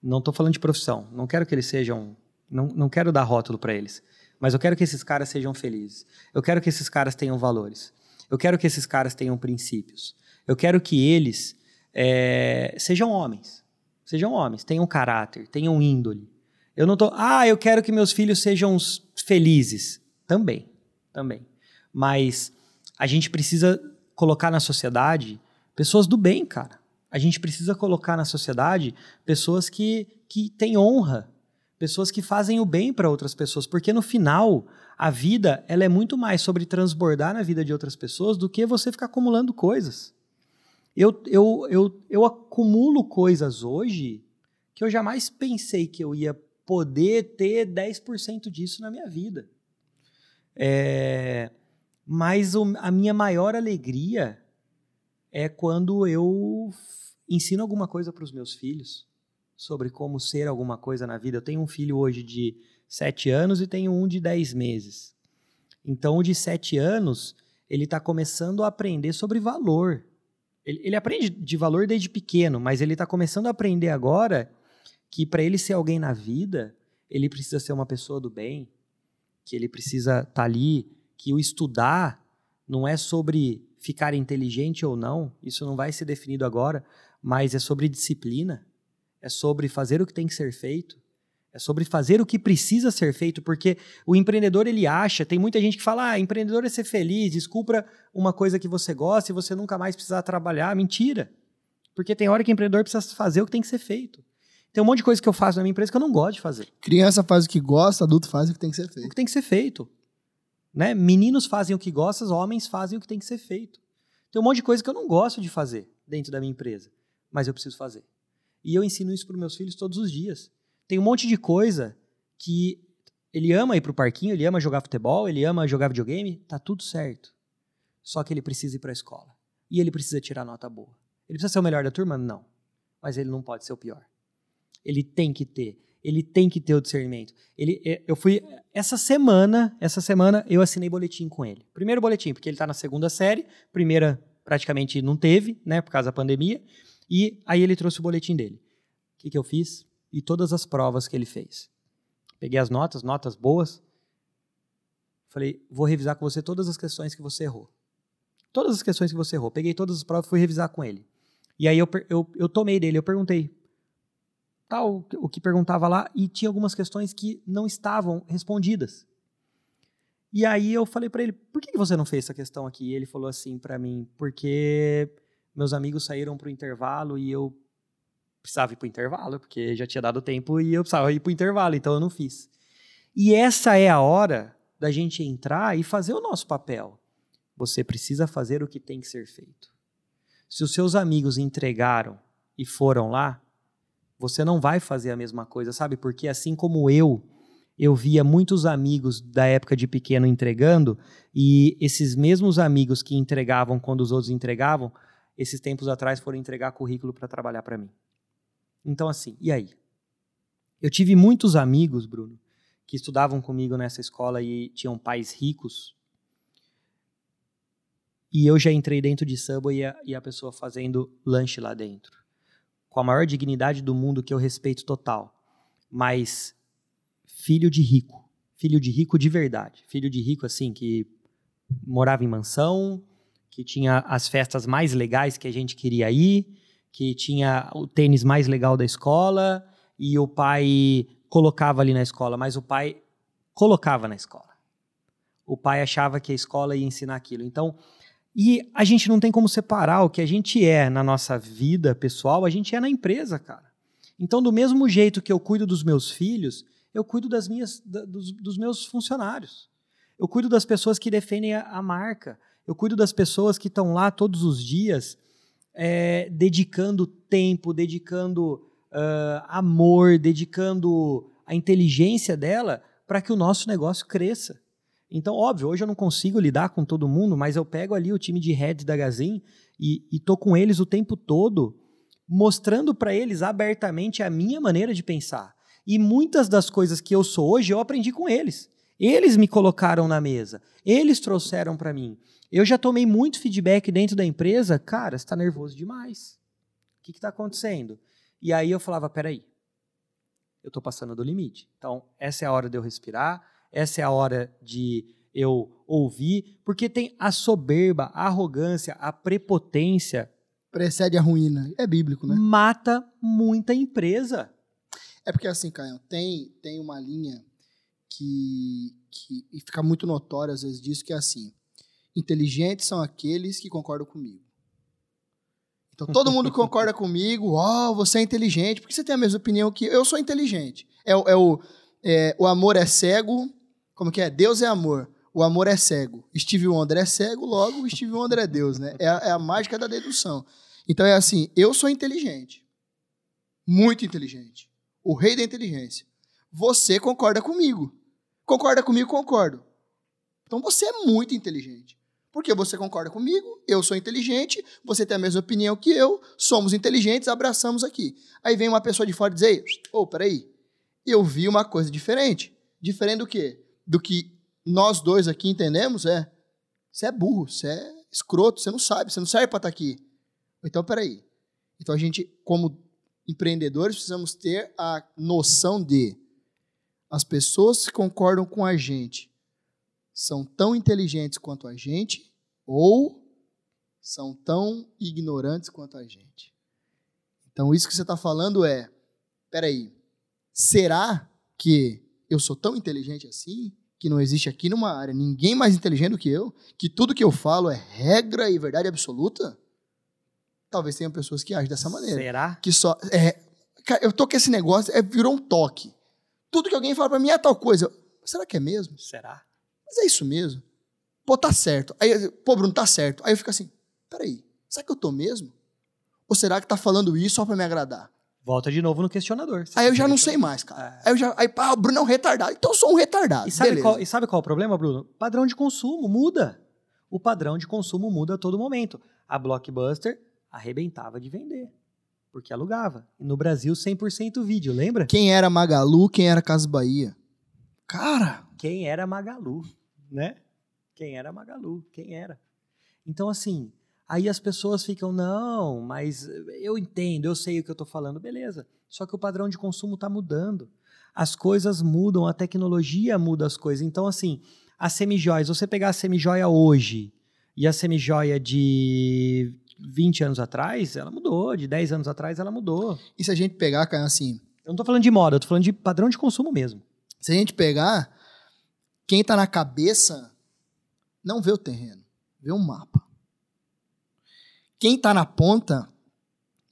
Não estou falando de profissão. Não quero que eles sejam não, não quero dar rótulo para eles. Mas eu quero que esses caras sejam felizes. Eu quero que esses caras tenham valores. Eu quero que esses caras tenham princípios. Eu quero que eles é, sejam homens. Sejam homens, tenham caráter, tenham índole. Eu não tô, ah, eu quero que meus filhos sejam felizes. Também, também. Mas a gente precisa colocar na sociedade pessoas do bem, cara. A gente precisa colocar na sociedade pessoas que, que têm honra, pessoas que fazem o bem para outras pessoas, porque no final a vida ela é muito mais sobre transbordar na vida de outras pessoas do que você ficar acumulando coisas. Eu, eu, eu, eu acumulo coisas hoje que eu jamais pensei que eu ia poder ter 10% disso na minha vida. É, mas o, a minha maior alegria é quando eu ensino alguma coisa para os meus filhos sobre como ser alguma coisa na vida. Eu tenho um filho hoje de sete anos e tenho um de dez meses. Então, o de sete anos, ele está começando a aprender sobre valor. Ele, ele aprende de valor desde pequeno, mas ele está começando a aprender agora que para ele ser alguém na vida, ele precisa ser uma pessoa do bem, que ele precisa estar tá ali, que o estudar não é sobre ficar inteligente ou não, isso não vai ser definido agora, mas é sobre disciplina, é sobre fazer o que tem que ser feito, é sobre fazer o que precisa ser feito, porque o empreendedor ele acha, tem muita gente que fala, ah, empreendedor é ser feliz, descubra uma coisa que você gosta e você nunca mais precisar trabalhar. Mentira. Porque tem hora que o empreendedor precisa fazer o que tem que ser feito. Tem um monte de coisa que eu faço na minha empresa que eu não gosto de fazer. Criança faz o que gosta, adulto faz o que tem que ser feito. O que tem que ser feito. Né? Meninos fazem o que gostam, homens fazem o que tem que ser feito. Tem um monte de coisa que eu não gosto de fazer dentro da minha empresa, mas eu preciso fazer. E eu ensino isso para meus filhos todos os dias. Tem um monte de coisa que ele ama ir para o parquinho, ele ama jogar futebol, ele ama jogar videogame, tá tudo certo. Só que ele precisa ir para a escola. E ele precisa tirar nota boa. Ele precisa ser o melhor da turma? Não. Mas ele não pode ser o pior. Ele tem que ter. Ele tem que ter o discernimento. Ele, é, eu fui essa semana, essa semana eu assinei boletim com ele. Primeiro boletim, porque ele está na segunda série. Primeira praticamente não teve, né, por causa da pandemia. E aí ele trouxe o boletim dele. O que, que eu fiz? E todas as provas que ele fez. Peguei as notas, notas boas. Falei, vou revisar com você todas as questões que você errou. Todas as questões que você errou. Peguei todas as provas fui revisar com ele. E aí eu, eu, eu tomei dele, eu perguntei, tal, o que perguntava lá, e tinha algumas questões que não estavam respondidas. E aí eu falei para ele, por que você não fez essa questão aqui? E ele falou assim para mim, porque meus amigos saíram para o intervalo e eu precisava ir para o intervalo, porque já tinha dado tempo e eu precisava ir para o intervalo, então eu não fiz. E essa é a hora da gente entrar e fazer o nosso papel. Você precisa fazer o que tem que ser feito. Se os seus amigos entregaram e foram lá, você não vai fazer a mesma coisa, sabe? Porque assim como eu, eu via muitos amigos da época de pequeno entregando, e esses mesmos amigos que entregavam quando os outros entregavam, esses tempos atrás foram entregar currículo para trabalhar para mim. Então, assim, e aí? Eu tive muitos amigos, Bruno, que estudavam comigo nessa escola e tinham pais ricos. E eu já entrei dentro de Subway e a, e a pessoa fazendo lanche lá dentro com a maior dignidade do mundo que eu respeito total, mas filho de rico, filho de rico de verdade, filho de rico assim que morava em mansão, que tinha as festas mais legais que a gente queria ir, que tinha o tênis mais legal da escola e o pai colocava ali na escola, mas o pai colocava na escola. O pai achava que a escola ia ensinar aquilo. Então, e a gente não tem como separar o que a gente é na nossa vida pessoal, a gente é na empresa, cara. Então, do mesmo jeito que eu cuido dos meus filhos, eu cuido das minhas, da, dos, dos, meus funcionários. Eu cuido das pessoas que defendem a, a marca. Eu cuido das pessoas que estão lá todos os dias, é, dedicando tempo, dedicando uh, amor, dedicando a inteligência dela para que o nosso negócio cresça. Então, óbvio, hoje eu não consigo lidar com todo mundo, mas eu pego ali o time de heads da Gazin e, e tô com eles o tempo todo, mostrando para eles abertamente a minha maneira de pensar. E muitas das coisas que eu sou hoje, eu aprendi com eles. Eles me colocaram na mesa, eles trouxeram para mim. Eu já tomei muito feedback dentro da empresa, cara, está nervoso demais. O que está acontecendo? E aí eu falava, peraí, eu estou passando do limite. Então, essa é a hora de eu respirar, essa é a hora de eu ouvir, porque tem a soberba, a arrogância, a prepotência. Precede a ruína. É bíblico, né? Mata muita empresa. É porque assim, Caio, tem, tem uma linha que, que e fica muito notória às vezes disso, que é assim, inteligentes são aqueles que concordam comigo. Então todo mundo concorda (laughs) comigo, ó, oh, você é inteligente, porque você tem a mesma opinião que eu, eu sou inteligente. É, é, o, é, o amor é cego, como que é? Deus é amor. O amor é cego. Steve Wonder é cego, logo Steve Wonder é Deus, né? É a, é a mágica da dedução. Então é assim, eu sou inteligente. Muito inteligente. O rei da inteligência. Você concorda comigo. Concorda comigo? Concordo. Então você é muito inteligente. Porque você concorda comigo, eu sou inteligente, você tem a mesma opinião que eu, somos inteligentes, abraçamos aqui. Aí vem uma pessoa de fora dizer: Ô, oh, peraí, eu vi uma coisa diferente. Diferente do quê? Do que nós dois aqui entendemos é: você é burro, você é escroto, você não sabe, você não serve para estar tá aqui. Então, peraí. Então a gente, como empreendedores, precisamos ter a noção de as pessoas que concordam com a gente são tão inteligentes quanto a gente ou são tão ignorantes quanto a gente. Então, isso que você está falando é: peraí, será que eu sou tão inteligente assim? Que não existe aqui numa área ninguém mais inteligente do que eu? Que tudo que eu falo é regra e verdade absoluta? Talvez tenham pessoas que agem dessa maneira. Será? Que só. É, eu tô com esse negócio, é, virou um toque. Tudo que alguém fala para mim é tal coisa. Será que é mesmo? Será? Mas é isso mesmo. Pô, tá certo. Aí, pô, Bruno, tá certo. Aí eu fico assim, peraí, será que eu tô mesmo? Ou será que tá falando isso só pra me agradar? Volta de novo no questionador. Aí eu já não sei mais, cara. É. Aí eu já. Aí, pá, o Bruno é um retardado. Então eu sou um retardado. E sabe, qual, e sabe qual é o problema, Bruno? Padrão de consumo muda. O padrão de consumo muda a todo momento. A Blockbuster arrebentava de vender. Porque alugava. E no Brasil, 100% vídeo, lembra? Quem era Magalu, quem era Casa Bahia? Cara! Quem era Magalu? né? Quem era Magalu? Quem era? Então, assim, aí as pessoas ficam, não, mas eu entendo, eu sei o que eu estou falando, beleza. Só que o padrão de consumo está mudando. As coisas mudam, a tecnologia muda as coisas. Então, assim, a semijoias, você pegar a semijoia hoje e a semijoia de 20 anos atrás, ela mudou. De 10 anos atrás, ela mudou. E se a gente pegar, cara, assim. Eu não estou falando de moda, eu tô falando de padrão de consumo mesmo. Se a gente pegar quem está na cabeça não vê o terreno, vê um mapa. Quem está na ponta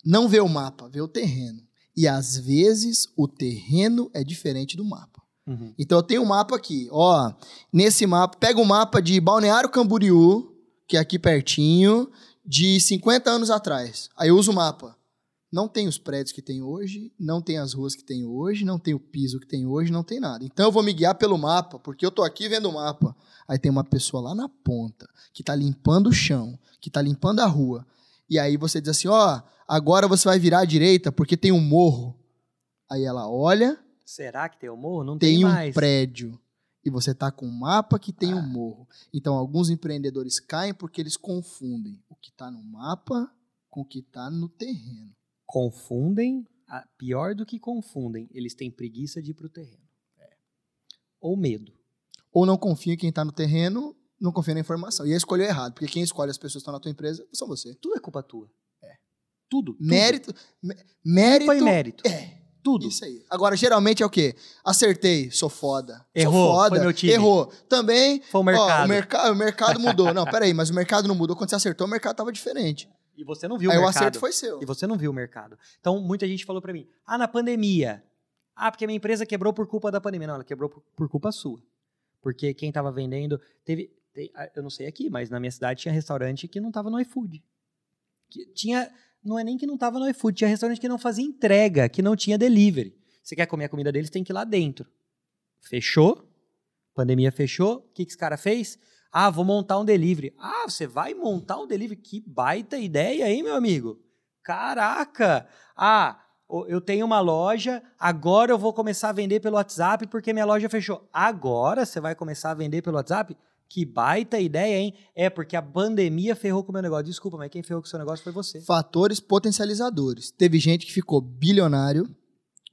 não vê o mapa, vê o terreno. E às vezes o terreno é diferente do mapa. Uhum. Então eu tenho um mapa aqui, ó. Nesse mapa, pega o um mapa de Balneário Camboriú, que é aqui pertinho, de 50 anos atrás. Aí eu uso o mapa. Não tem os prédios que tem hoje, não tem as ruas que tem hoje, não tem o piso que tem hoje, não tem nada. Então eu vou me guiar pelo mapa, porque eu tô aqui vendo o mapa. Aí tem uma pessoa lá na ponta que tá limpando o chão, que tá limpando a rua. E aí você diz assim: "Ó, oh, agora você vai virar à direita porque tem um morro". Aí ela olha, será que tem um morro? Não tem, tem um prédio. E você tá com um mapa que tem ah. um morro. Então alguns empreendedores caem porque eles confundem o que está no mapa com o que está no terreno confundem, pior do que confundem, eles têm preguiça de ir para o terreno. É. Ou medo. Ou não confia em quem está no terreno, não confia na informação. E aí escolheu errado, porque quem escolhe as pessoas que estão na tua empresa são você. Tudo é culpa tua. É. Tudo. tudo. Mérito. Mérito. Culpa e mérito. É. Tudo. Isso aí. Agora, geralmente é o quê? Acertei, sou foda. Errou, sou foda. Foi meu time. Errou. Também. Foi o mercado. Ó, o, merca o mercado mudou. não, peraí, mas o mercado não mudou. Quando você acertou, o mercado estava diferente. E você não viu Aí o mercado. o acerto foi seu. E você não viu o mercado. Então, muita gente falou para mim: ah, na pandemia. Ah, porque a minha empresa quebrou por culpa da pandemia. Não, ela quebrou por, por culpa sua. Porque quem estava vendendo. Teve, teve, ah, Eu não sei aqui, mas na minha cidade tinha restaurante que não estava no iFood. Que tinha. Não é nem que não estava no iFood, tinha restaurante que não fazia entrega, que não tinha delivery. Você quer comer a comida deles, tem que ir lá dentro. Fechou? Pandemia fechou. O que, que esse cara fez? Ah, vou montar um delivery. Ah, você vai montar um delivery? Que baita ideia, hein, meu amigo? Caraca! Ah, eu tenho uma loja, agora eu vou começar a vender pelo WhatsApp porque minha loja fechou. Agora você vai começar a vender pelo WhatsApp? Que baita ideia, hein? É, porque a pandemia ferrou com o meu negócio. Desculpa, mas quem ferrou com o seu negócio foi você. Fatores potencializadores. Teve gente que ficou bilionário,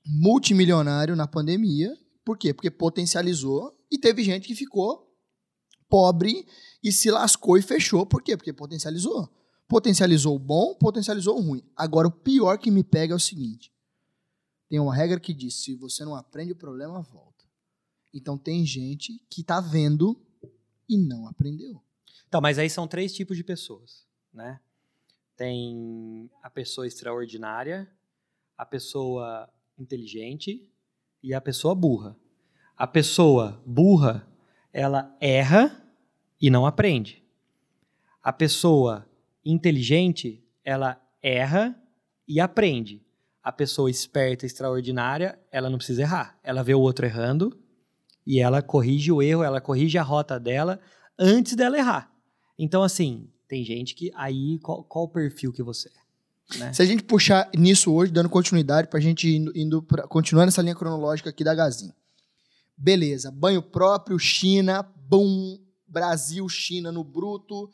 multimilionário na pandemia. Por quê? Porque potencializou. E teve gente que ficou pobre e se lascou e fechou. Por quê? Porque potencializou. Potencializou o bom, potencializou o ruim. Agora, o pior que me pega é o seguinte: tem uma regra que diz: se você não aprende, o problema volta. Então, tem gente que está vendo e não aprendeu. Então, mas aí são três tipos de pessoas, né? Tem a pessoa extraordinária, a pessoa inteligente e a pessoa burra. A pessoa burra, ela erra e não aprende. A pessoa inteligente, ela erra e aprende. A pessoa esperta, extraordinária, ela não precisa errar. Ela vê o outro errando e ela corrige o erro, ela corrige a rota dela antes dela errar. Então, assim, tem gente que aí, qual, qual o perfil que você é? Né? Se a gente puxar nisso hoje, dando continuidade pra gente indo, indo pra, continuando essa linha cronológica aqui da Gazin. Beleza, banho próprio, China, bum, Brasil, China no bruto,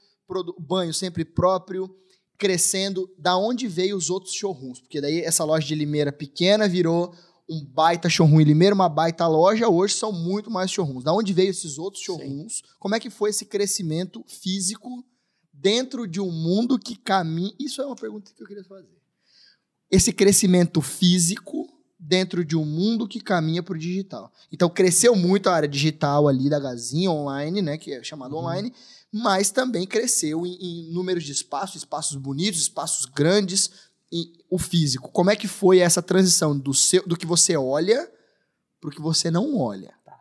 banho sempre próprio, crescendo. Da onde veio os outros showrooms? Porque daí essa loja de Limeira pequena virou um baita showroom em Limeira, uma baita loja, hoje são muito mais showrooms. Da onde veio esses outros showrooms? Sim. Como é que foi esse crescimento físico dentro de um mundo que caminha... Isso é uma pergunta que eu queria fazer. Esse crescimento físico dentro de um mundo que caminha para o digital. Então, cresceu muito a área digital ali da Gazinha online, né, que é chamado uhum. online, mas também cresceu em, em números de espaços, espaços bonitos, espaços grandes, o físico. Como é que foi essa transição do, seu, do que você olha para o que você não olha? Tá.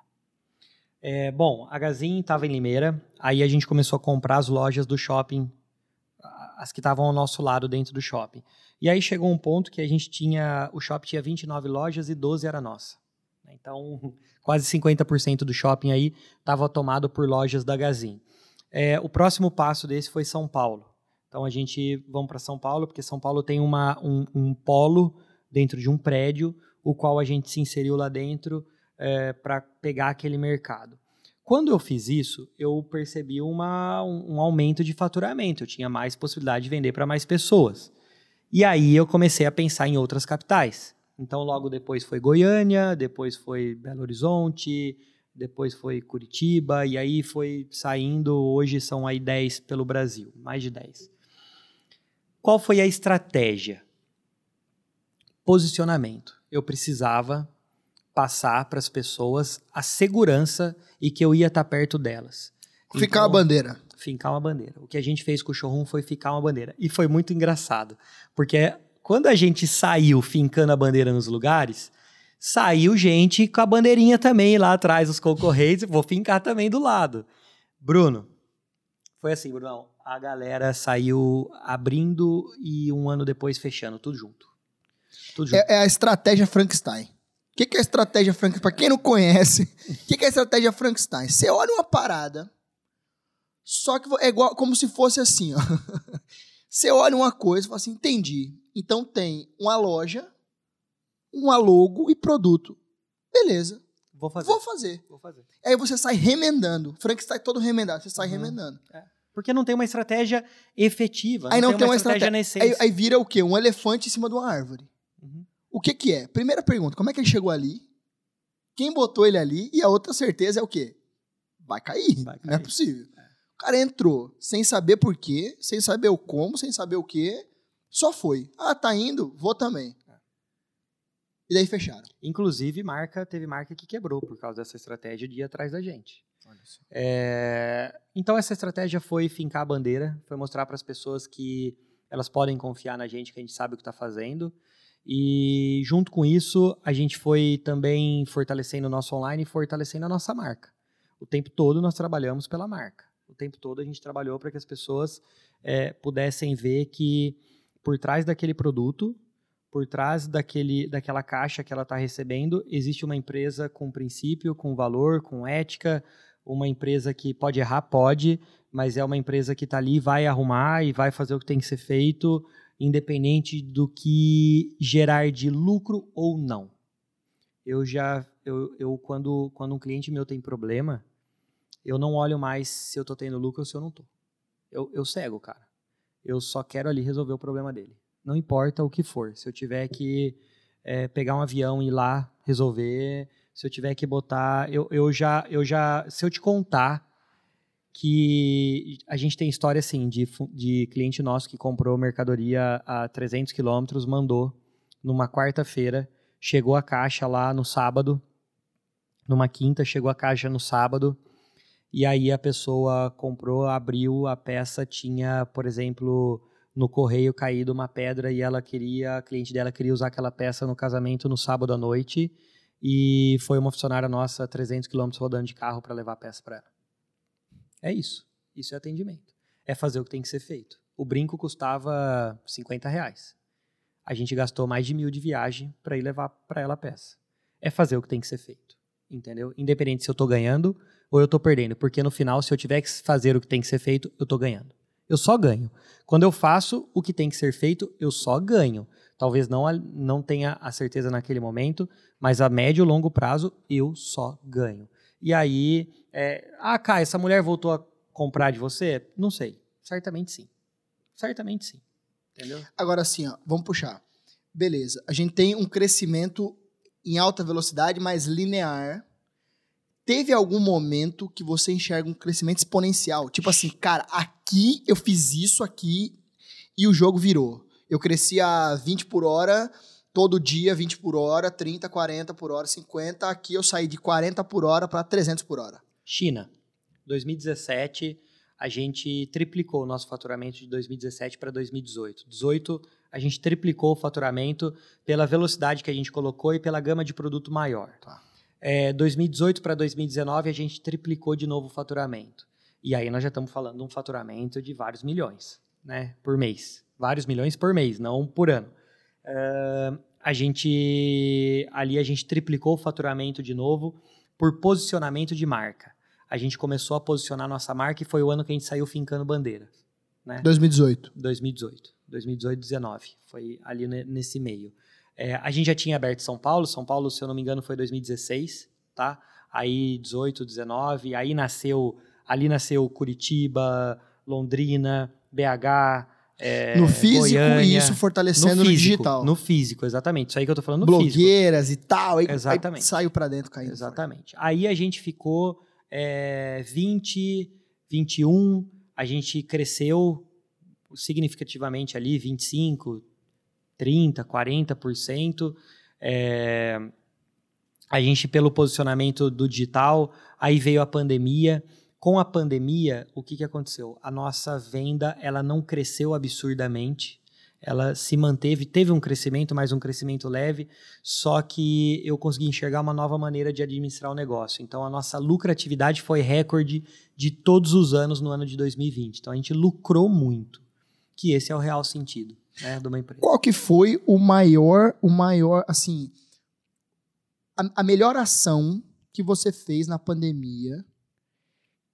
É, bom, a Gazin estava em Limeira, aí a gente começou a comprar as lojas do shopping, as que estavam ao nosso lado dentro do shopping. E aí chegou um ponto que a gente tinha, o shopping tinha 29 lojas e 12 era nossa. Então, (laughs) quase 50% do shopping aí estava tomado por lojas da Gazin. É, o próximo passo desse foi São Paulo. Então a gente vamos para São Paulo, porque São Paulo tem uma, um, um, polo dentro de um prédio, o qual a gente se inseriu lá dentro é, para pegar aquele mercado. Quando eu fiz isso, eu percebi uma, um, um aumento de faturamento, eu tinha mais possibilidade de vender para mais pessoas. E aí eu comecei a pensar em outras capitais. Então logo depois foi Goiânia, depois foi Belo Horizonte, depois foi Curitiba, e aí foi saindo, hoje são aí 10 pelo Brasil, mais de 10. Qual foi a estratégia? Posicionamento. Eu precisava passar para as pessoas a segurança e que eu ia estar perto delas. Ficar então, uma bandeira. Ficar uma bandeira. O que a gente fez com o showroom foi ficar uma bandeira. E foi muito engraçado, porque quando a gente saiu fincando a bandeira nos lugares, saiu gente com a bandeirinha também lá atrás, os concorrentes, vou fincar também do lado. Bruno, foi assim, Bruno, a galera saiu abrindo e um ano depois fechando, tudo junto. Tudo junto. É, é a estratégia Frankenstein. O que, que é a estratégia Frankenstein? Para quem não conhece, o que, que é a estratégia Frankenstein? Você olha uma parada, só que é igual como se fosse assim, ó. (laughs) Você olha uma coisa e fala assim, entendi. Então tem uma loja, uma logo e produto. Beleza. Vou fazer. Vou fazer. Vou fazer. Aí você sai remendando. Frankenstein todo remendado, você sai uhum. remendando. É. Porque não tem uma estratégia efetiva. Aí não, tem, tem uma, estratégia, estratégia. Aí, aí, vira o quê? Um elefante em cima de uma árvore. Uhum. O que que é? Primeira pergunta, como é que ele chegou ali? Quem botou ele ali? E a outra certeza é o quê? Vai cair. Vai cair. Não é possível. É. O cara entrou sem saber por quê, sem saber o como, sem saber o quê. Só foi. Ah, tá indo? Vou também. É. E daí fecharam. Inclusive, marca teve marca que quebrou por causa dessa estratégia de ir atrás da gente. É, então essa estratégia foi fincar a bandeira, foi mostrar para as pessoas que elas podem confiar na gente, que a gente sabe o que está fazendo. E junto com isso, a gente foi também fortalecendo o nosso online e fortalecendo a nossa marca. O tempo todo nós trabalhamos pela marca. O tempo todo a gente trabalhou para que as pessoas é, pudessem ver que por trás daquele produto, por trás daquele, daquela caixa que ela está recebendo, existe uma empresa com princípio, com valor, com ética, uma empresa que pode errar, pode, mas é uma empresa que está ali, vai arrumar e vai fazer o que tem que ser feito, independente do que gerar de lucro ou não. Eu já, eu, eu quando, quando um cliente meu tem problema, eu não olho mais se eu estou tendo lucro ou se eu não estou. Eu, eu cego, cara. Eu só quero ali resolver o problema dele. Não importa o que for. Se eu tiver que é, pegar um avião e ir lá resolver, se eu tiver que botar, eu, eu já, eu já, se eu te contar que a gente tem história assim de, de cliente nosso que comprou mercadoria a 300 quilômetros, mandou numa quarta-feira, chegou a caixa lá no sábado, numa quinta chegou a caixa no sábado, e aí a pessoa comprou, abriu a peça, tinha, por exemplo, no correio caído uma pedra e ela queria, a cliente dela queria usar aquela peça no casamento no sábado à noite e foi uma funcionária nossa 300 quilômetros rodando de carro para levar a peça para ela. É isso. Isso é atendimento. É fazer o que tem que ser feito. O brinco custava 50 reais. A gente gastou mais de mil de viagem para ir levar para ela a peça. É fazer o que tem que ser feito. Entendeu? Independente se eu estou ganhando ou eu estou perdendo? Porque no final, se eu tiver que fazer o que tem que ser feito, eu estou ganhando. Eu só ganho. Quando eu faço o que tem que ser feito, eu só ganho. Talvez não, não tenha a certeza naquele momento, mas a médio e longo prazo eu só ganho. E aí, é, ah, Kai, essa mulher voltou a comprar de você? Não sei. Certamente sim. Certamente sim. Entendeu? Agora sim, ó, vamos puxar. Beleza. A gente tem um crescimento em alta velocidade, mas linear. Teve algum momento que você enxerga um crescimento exponencial? Tipo assim, cara, aqui eu fiz isso aqui e o jogo virou. Eu cresci a 20 por hora, todo dia 20 por hora, 30, 40 por hora, 50. Aqui eu saí de 40 por hora para 300 por hora. China. 2017, a gente triplicou o nosso faturamento de 2017 para 2018. 18, a gente triplicou o faturamento pela velocidade que a gente colocou e pela gama de produto maior. Tá. É, 2018 para 2019, a gente triplicou de novo o faturamento. E aí nós já estamos falando de um faturamento de vários milhões né, por mês vários milhões por mês, não por ano. Uh, a gente ali a gente triplicou o faturamento de novo por posicionamento de marca. A gente começou a posicionar nossa marca e foi o ano que a gente saiu fincando bandeira. Né? 2018. 2018. 2018, 19. Foi ali nesse meio. É, a gente já tinha aberto São Paulo. São Paulo, se eu não me engano, foi 2016, tá? Aí 18, 19. Aí nasceu, ali nasceu Curitiba, Londrina, BH, é, no físico Goiânia, e isso fortalecendo no, físico, no, digital. No físico, exatamente. Isso aí que eu tô falando no Blogueiras físico. e tal. Aí, exatamente. Aí saiu para dentro caindo. Exatamente. Fora. Aí a gente ficou é, 20, 21, a gente cresceu significativamente ali, 25, 30, 40%. É, a gente, pelo posicionamento do digital, aí veio a pandemia com a pandemia, o que, que aconteceu? A nossa venda ela não cresceu absurdamente, ela se manteve, teve um crescimento, mas um crescimento leve, só que eu consegui enxergar uma nova maneira de administrar o negócio. Então a nossa lucratividade foi recorde de todos os anos no ano de 2020. Então a gente lucrou muito, que esse é o real sentido né, de uma empresa. Qual que foi o maior, o maior, assim, a, a melhor ação que você fez na pandemia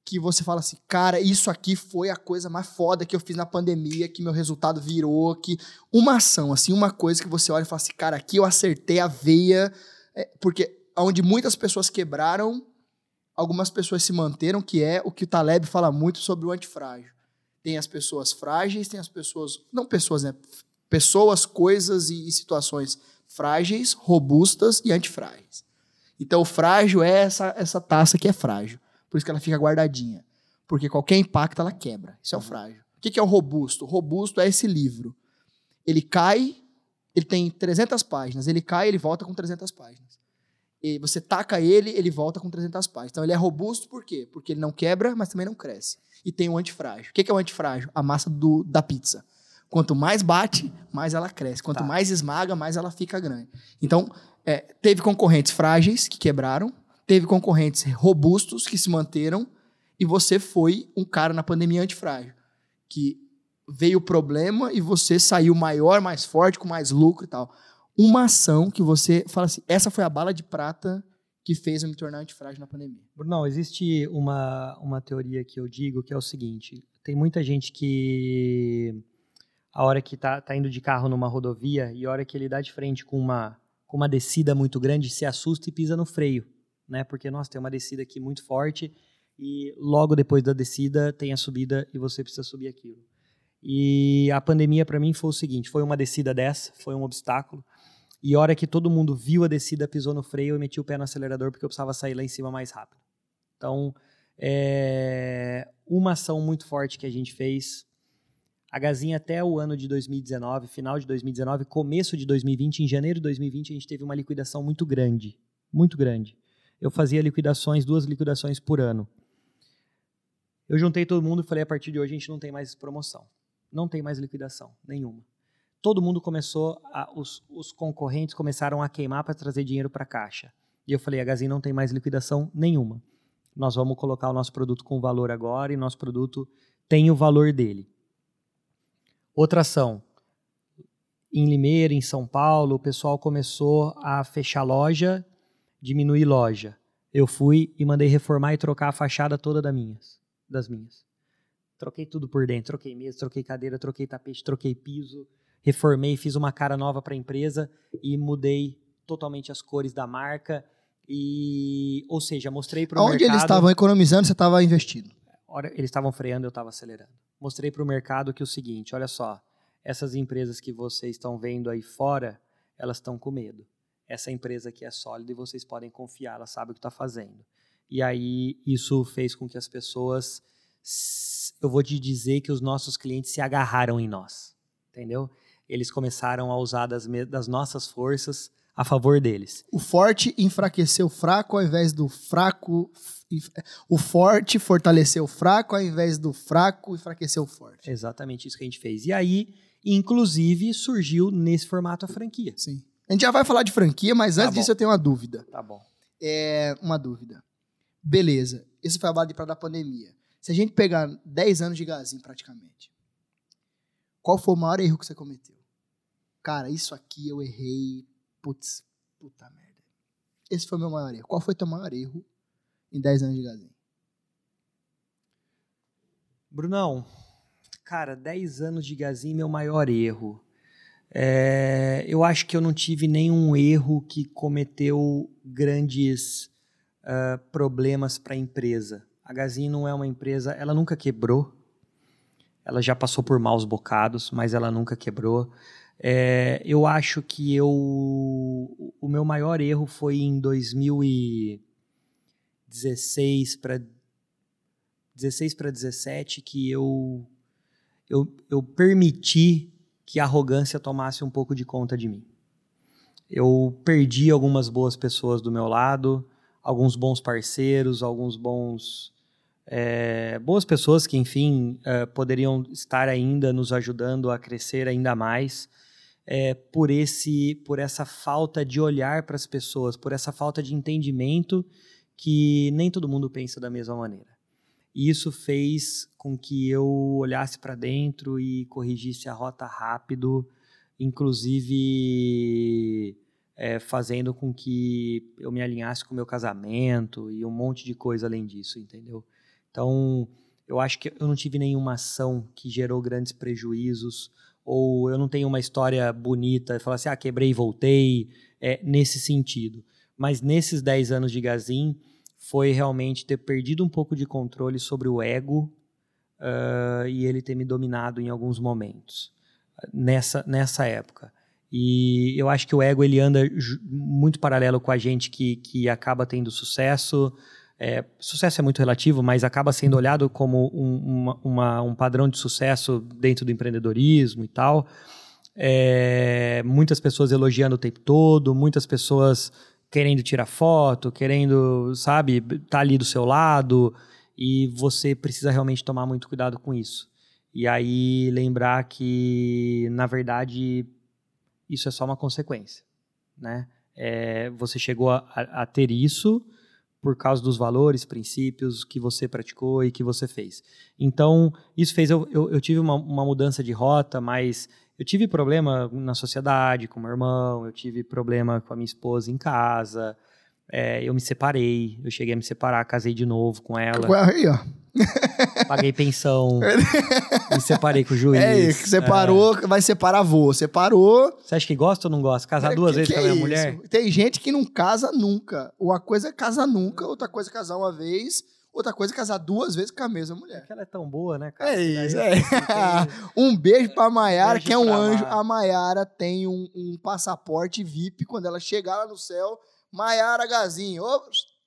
que você fala assim, cara, isso aqui foi a coisa mais foda que eu fiz na pandemia, que meu resultado virou, que uma ação, assim, uma coisa que você olha e fala assim, cara, aqui eu acertei a veia, é, porque onde muitas pessoas quebraram, algumas pessoas se manteram, que é o que o Taleb fala muito sobre o antifrágil. Tem as pessoas frágeis, tem as pessoas, não pessoas, né, pessoas, coisas e, e situações frágeis, robustas e antifrágeis. Então, o frágil é essa, essa taça que é frágil. Por isso que ela fica guardadinha. Porque qualquer impacto ela quebra. Isso é o frágil. O que é o robusto? O robusto é esse livro. Ele cai, ele tem 300 páginas. Ele cai, ele volta com 300 páginas. E você taca ele, ele volta com 300 páginas. Então ele é robusto por quê? Porque ele não quebra, mas também não cresce. E tem o antifrágil. O que é o antifrágil? A massa do, da pizza. Quanto mais bate, mais ela cresce. Quanto tá. mais esmaga, mais ela fica grande. Então, é, teve concorrentes frágeis que quebraram, teve concorrentes robustos que se manteram e você foi um cara na pandemia antifrágil, que veio o problema e você saiu maior, mais forte, com mais lucro e tal. Uma ação que você fala assim, essa foi a bala de prata que fez eu me tornar antifrágil na pandemia. Não, existe uma, uma teoria que eu digo que é o seguinte, tem muita gente que a hora que tá, tá indo de carro numa rodovia e a hora que ele dá de frente com uma, com uma descida muito grande, se assusta e pisa no freio né? Porque, nossa, tem uma descida aqui muito forte e logo depois da descida tem a subida e você precisa subir aquilo. E a pandemia para mim foi o seguinte, foi uma descida dessa, foi um obstáculo. E a hora que todo mundo viu a descida, pisou no freio, eu meti o pé no acelerador porque eu precisava sair lá em cima mais rápido. Então, é uma ação muito forte que a gente fez. A Gazinha até o ano de 2019, final de 2019, começo de 2020, em janeiro de 2020, a gente teve uma liquidação muito grande, muito grande eu fazia liquidações, duas liquidações por ano. Eu juntei todo mundo e falei: a partir de hoje a gente não tem mais promoção. Não tem mais liquidação, nenhuma. Todo mundo começou, a, os, os concorrentes começaram a queimar para trazer dinheiro para a caixa. E eu falei: a Gazin não tem mais liquidação nenhuma. Nós vamos colocar o nosso produto com valor agora e nosso produto tem o valor dele. Outra ação. Em Limeira, em São Paulo, o pessoal começou a fechar loja diminuir loja. Eu fui e mandei reformar e trocar a fachada toda das minhas. Das minhas. Troquei tudo por dentro. Troquei mesa, troquei cadeira, troquei tapete, troquei piso. Reformei, fiz uma cara nova para a empresa e mudei totalmente as cores da marca. E, ou seja, mostrei para o mercado. Onde eles estavam economizando, você estava investindo. Eles estavam freando, eu estava acelerando. Mostrei para o mercado que é o seguinte: olha só, essas empresas que vocês estão vendo aí fora, elas estão com medo. Essa empresa aqui é sólida e vocês podem confiar, ela sabe o que está fazendo. E aí isso fez com que as pessoas, eu vou te dizer que os nossos clientes se agarraram em nós, entendeu? Eles começaram a usar das, das nossas forças a favor deles. O forte enfraqueceu o fraco ao invés do fraco. O forte fortaleceu o fraco ao invés do fraco enfraqueceu o forte. Exatamente isso que a gente fez. E aí, inclusive, surgiu nesse formato a franquia. Sim. A gente já vai falar de franquia, mas antes tá disso eu tenho uma dúvida. Tá bom. É uma dúvida. Beleza, esse foi a base para da pandemia. Se a gente pegar 10 anos de gazinho praticamente, qual foi o maior erro que você cometeu? Cara, isso aqui eu errei Putz, puta merda. Esse foi o meu maior erro. Qual foi o teu maior erro em 10 anos de Gazinho? Brunão, cara, 10 anos de Gazinho, meu maior erro. É, eu acho que eu não tive nenhum erro que cometeu grandes uh, problemas para a empresa. A Gazinho não é uma empresa, ela nunca quebrou. Ela já passou por maus bocados, mas ela nunca quebrou. É, eu acho que eu o meu maior erro foi em 2016 para 16 para 17 que eu, eu eu permiti que a arrogância tomasse um pouco de conta de mim. Eu perdi algumas boas pessoas do meu lado, alguns bons parceiros, alguns bons é, boas pessoas que, enfim, é, poderiam estar ainda nos ajudando a crescer ainda mais é, por esse por essa falta de olhar para as pessoas, por essa falta de entendimento que nem todo mundo pensa da mesma maneira. E isso fez com que eu olhasse para dentro e corrigisse a rota rápido, inclusive é, fazendo com que eu me alinhasse com o meu casamento e um monte de coisa além disso, entendeu? Então, eu acho que eu não tive nenhuma ação que gerou grandes prejuízos ou eu não tenho uma história bonita, falar assim, ah, quebrei e voltei, é, nesse sentido. Mas nesses 10 anos de Gazin, foi realmente ter perdido um pouco de controle sobre o ego uh, e ele ter me dominado em alguns momentos, nessa, nessa época. E eu acho que o ego ele anda muito paralelo com a gente que, que acaba tendo sucesso, é, sucesso é muito relativo, mas acaba sendo olhado como um, uma, uma, um padrão de sucesso dentro do empreendedorismo e tal. É, muitas pessoas elogiando o tempo todo, muitas pessoas querendo tirar foto, querendo, sabe, estar tá ali do seu lado, e você precisa realmente tomar muito cuidado com isso. E aí lembrar que, na verdade, isso é só uma consequência, né? É, você chegou a, a ter isso, por causa dos valores, princípios que você praticou e que você fez. Então, isso fez eu, eu, eu tive uma, uma, mudança de rota, mas eu tive problema na sociedade com meu irmão, eu tive problema com a minha esposa em casa, é, eu me separei, eu cheguei a me separar, casei de novo com ela. Aí, ó. (laughs) Paguei pensão. (laughs) me separei com o juiz. É, separou, é. vai separar avô. Separou. Você acha que gosta ou não gosta? Casar é, duas que, vezes que com a minha é mulher? Tem gente que não casa nunca. Uma coisa é casar nunca, outra coisa é casar uma vez. Outra coisa é casar duas vezes com a mesma mulher. Porque ela é tão boa, né, cara? É isso, é. (laughs) um beijo pra Maiara, que é um anjo. A Maiara tem um, um, passaporte VIP. Quando ela chegar lá no céu, Maiara Gazinho.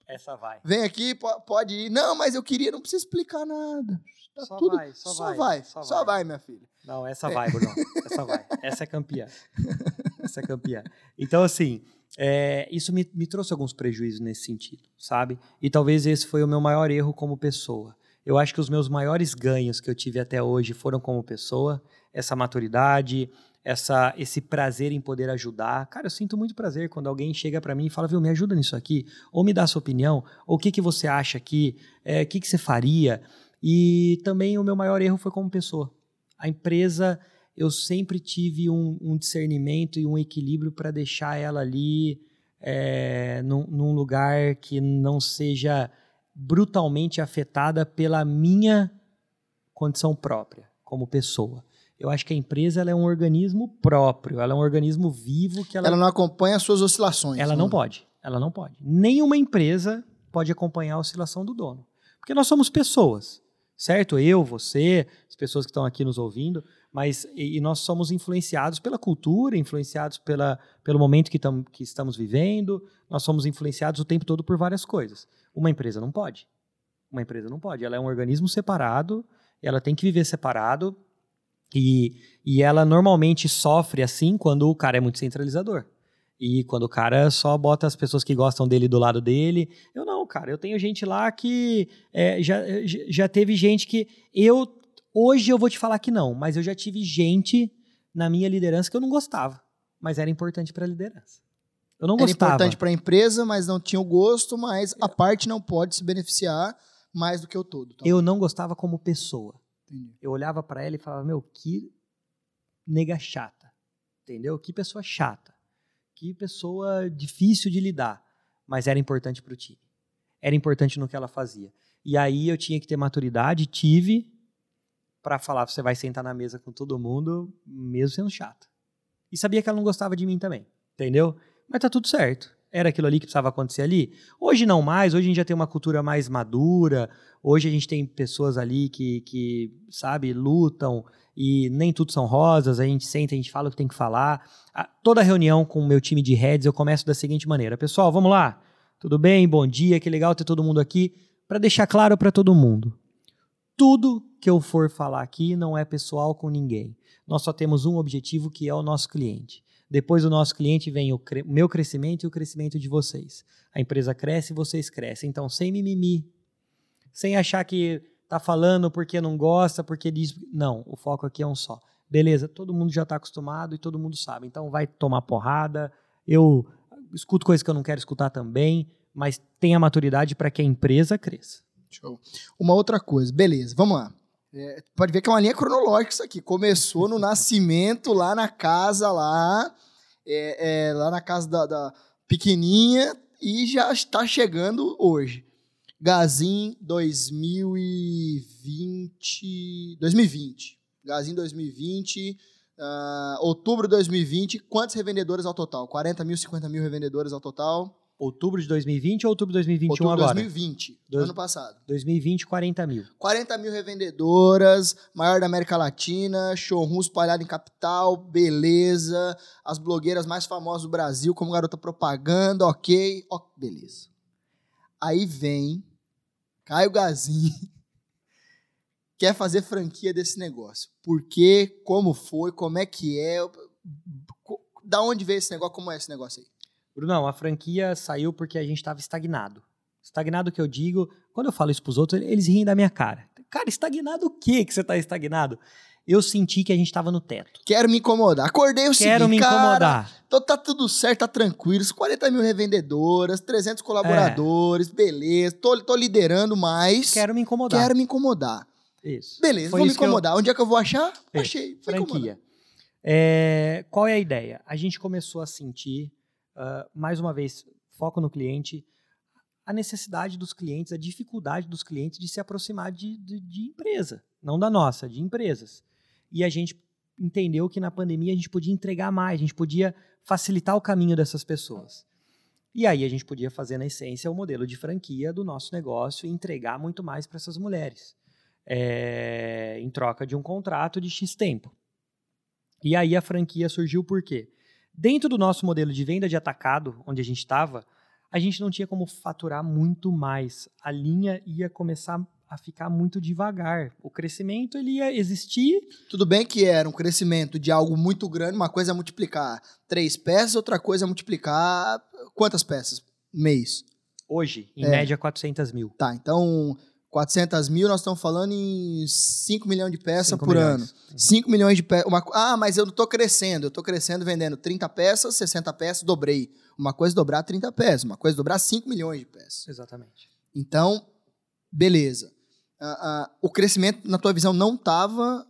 Essa vai. Vem aqui, pode ir. Não, mas eu queria, não precisa explicar nada. Tá só tudo, vai, só, só vai, vai, só, só vai. vai. minha filha. Não, essa é. vai, Bruno. Essa vai. Essa é campeã. (laughs) Essa é campeã. Então, assim, é, isso me, me trouxe alguns prejuízos nesse sentido, sabe? E talvez esse foi o meu maior erro como pessoa. Eu acho que os meus maiores ganhos que eu tive até hoje foram como pessoa, essa maturidade, essa, esse prazer em poder ajudar. Cara, eu sinto muito prazer quando alguém chega para mim e fala, viu, me ajuda nisso aqui, ou me dá sua opinião, ou o que, que você acha aqui, é, o que, que você faria. E também o meu maior erro foi como pessoa. A empresa, eu sempre tive um, um discernimento e um equilíbrio para deixar ela ali é, num, num lugar que não seja brutalmente afetada pela minha condição própria como pessoa. Eu acho que a empresa ela é um organismo próprio, ela é um organismo vivo que ela, Ela não acompanha as suas oscilações. ela né? não pode, ela não pode. Nenhuma empresa pode acompanhar a oscilação do dono, porque nós somos pessoas, certo? Eu, você, as pessoas que estão aqui nos ouvindo, mas e, nós somos influenciados pela cultura, influenciados pela, pelo momento que, tam, que estamos vivendo, nós somos influenciados o tempo todo por várias coisas. Uma empresa não pode. Uma empresa não pode. Ela é um organismo separado, ela tem que viver separado e, e ela normalmente sofre assim quando o cara é muito centralizador. E quando o cara só bota as pessoas que gostam dele do lado dele. Eu não, cara. Eu tenho gente lá que é, já, já teve gente que. Eu. Hoje eu vou te falar que não, mas eu já tive gente na minha liderança que eu não gostava. Mas era importante para a liderança. Eu não Era gostava. importante para a empresa, mas não tinha o gosto, mas a parte não pode se beneficiar mais do que o todo. Tá? Eu não gostava como pessoa. Entendi. Eu olhava para ela e falava, meu, que nega chata, entendeu? Que pessoa chata, que pessoa difícil de lidar, mas era importante para o time, era importante no que ela fazia. E aí eu tinha que ter maturidade, tive, para falar, você vai sentar na mesa com todo mundo, mesmo sendo chata. E sabia que ela não gostava de mim também, entendeu? Mas tá tudo certo. Era aquilo ali que precisava acontecer ali. Hoje não mais, hoje a gente já tem uma cultura mais madura, hoje a gente tem pessoas ali que, que sabe, lutam e nem tudo são rosas, a gente senta, a gente fala o que tem que falar. A- toda reunião com o meu time de heads eu começo da seguinte maneira: pessoal, vamos lá? Tudo bem? Bom dia, que legal ter todo mundo aqui. Para deixar claro para todo mundo, tudo que eu for falar aqui não é pessoal com ninguém. Nós só temos um objetivo que é o nosso cliente. Depois do nosso cliente vem o cre- meu crescimento e o crescimento de vocês. A empresa cresce e vocês crescem. Então, sem mimimi, sem achar que tá falando porque não gosta, porque diz. Não, o foco aqui é um só. Beleza, todo mundo já está acostumado e todo mundo sabe. Então, vai tomar porrada. Eu escuto coisas que eu não quero escutar também, mas tenha maturidade para que a empresa cresça. Show. Uma outra coisa, beleza, vamos lá. É, pode ver que é uma linha cronológica isso aqui. Começou no nascimento, lá na casa, lá, é, é, lá na casa da, da pequenininha, e já está chegando hoje. Gazin 2020. 2020. Gazin 2020. ah, outubro de 2020. Quantos revendedores ao total? 40 mil, 50 mil revendedores ao total? Outubro de 2020 ou outubro de 2021 outubro de agora? 2020, Dois- ano passado. 2020, 40 mil. 40 mil revendedoras, maior da América Latina, showroom espalhado em capital, beleza. As blogueiras mais famosas do Brasil, como garota propaganda, ok, ó, beleza. Aí vem Caio Gazin, (laughs) quer fazer franquia desse negócio. Por quê? Como foi? Como é que é? Da onde veio esse negócio? Como é esse negócio aí? Brunão, a franquia saiu porque a gente estava estagnado. Estagnado que eu digo, quando eu falo isso pros outros, eles riem da minha cara. Cara, estagnado o quê que você tá estagnado? Eu senti que a gente tava no teto. Quero me incomodar. Acordei o Quero seguinte, me cara, incomodar. Então tá tudo certo, tá tranquilo. 40 mil revendedoras, 300 colaboradores, beleza. Tô, tô liderando, mas Quero me incomodar. quero me incomodar. Isso. Beleza, Foi vou me isso eu- incomodar. Onde é que eu vou achar? É, Achei. Franquia. É, qual é a ideia? A gente começou a sentir, ah, mais uma vez, foco no cliente, a necessidade dos clientes, a dificuldade dos clientes de se aproximar de, de, de empresa, não da nossa, de empresas. E a gente entendeu que na pandemia a gente podia entregar mais, a gente podia facilitar o caminho dessas pessoas. E aí a gente podia fazer, na essência, o modelo de franquia do nosso negócio e entregar muito mais para essas mulheres, é, em troca de um contrato de X tempo. E aí a franquia surgiu por quê? Dentro do nosso modelo de venda de atacado, onde a gente estava, a gente não tinha como faturar muito mais. A linha ia começar a ficar muito devagar. O crescimento ele ia existir. Tudo bem que era um crescimento de algo muito grande, uma coisa é multiplicar três peças, outra coisa é multiplicar quantas peças? Mês. Hoje, em É. média, 400 mil. Tá, então 400 mil, nós estamos falando em 5 milhões de peças por milhões. ano. 5 milhões de peças. Ah, mas eu não tô crescendo. Eu tô crescendo vendendo 30 peças, 60 peças, dobrei. Uma coisa é dobrar 30 peças, uma coisa é dobrar 5 milhões de peças. Exatamente. Então, beleza. Ah, ah, o crescimento, na tua visão, não estava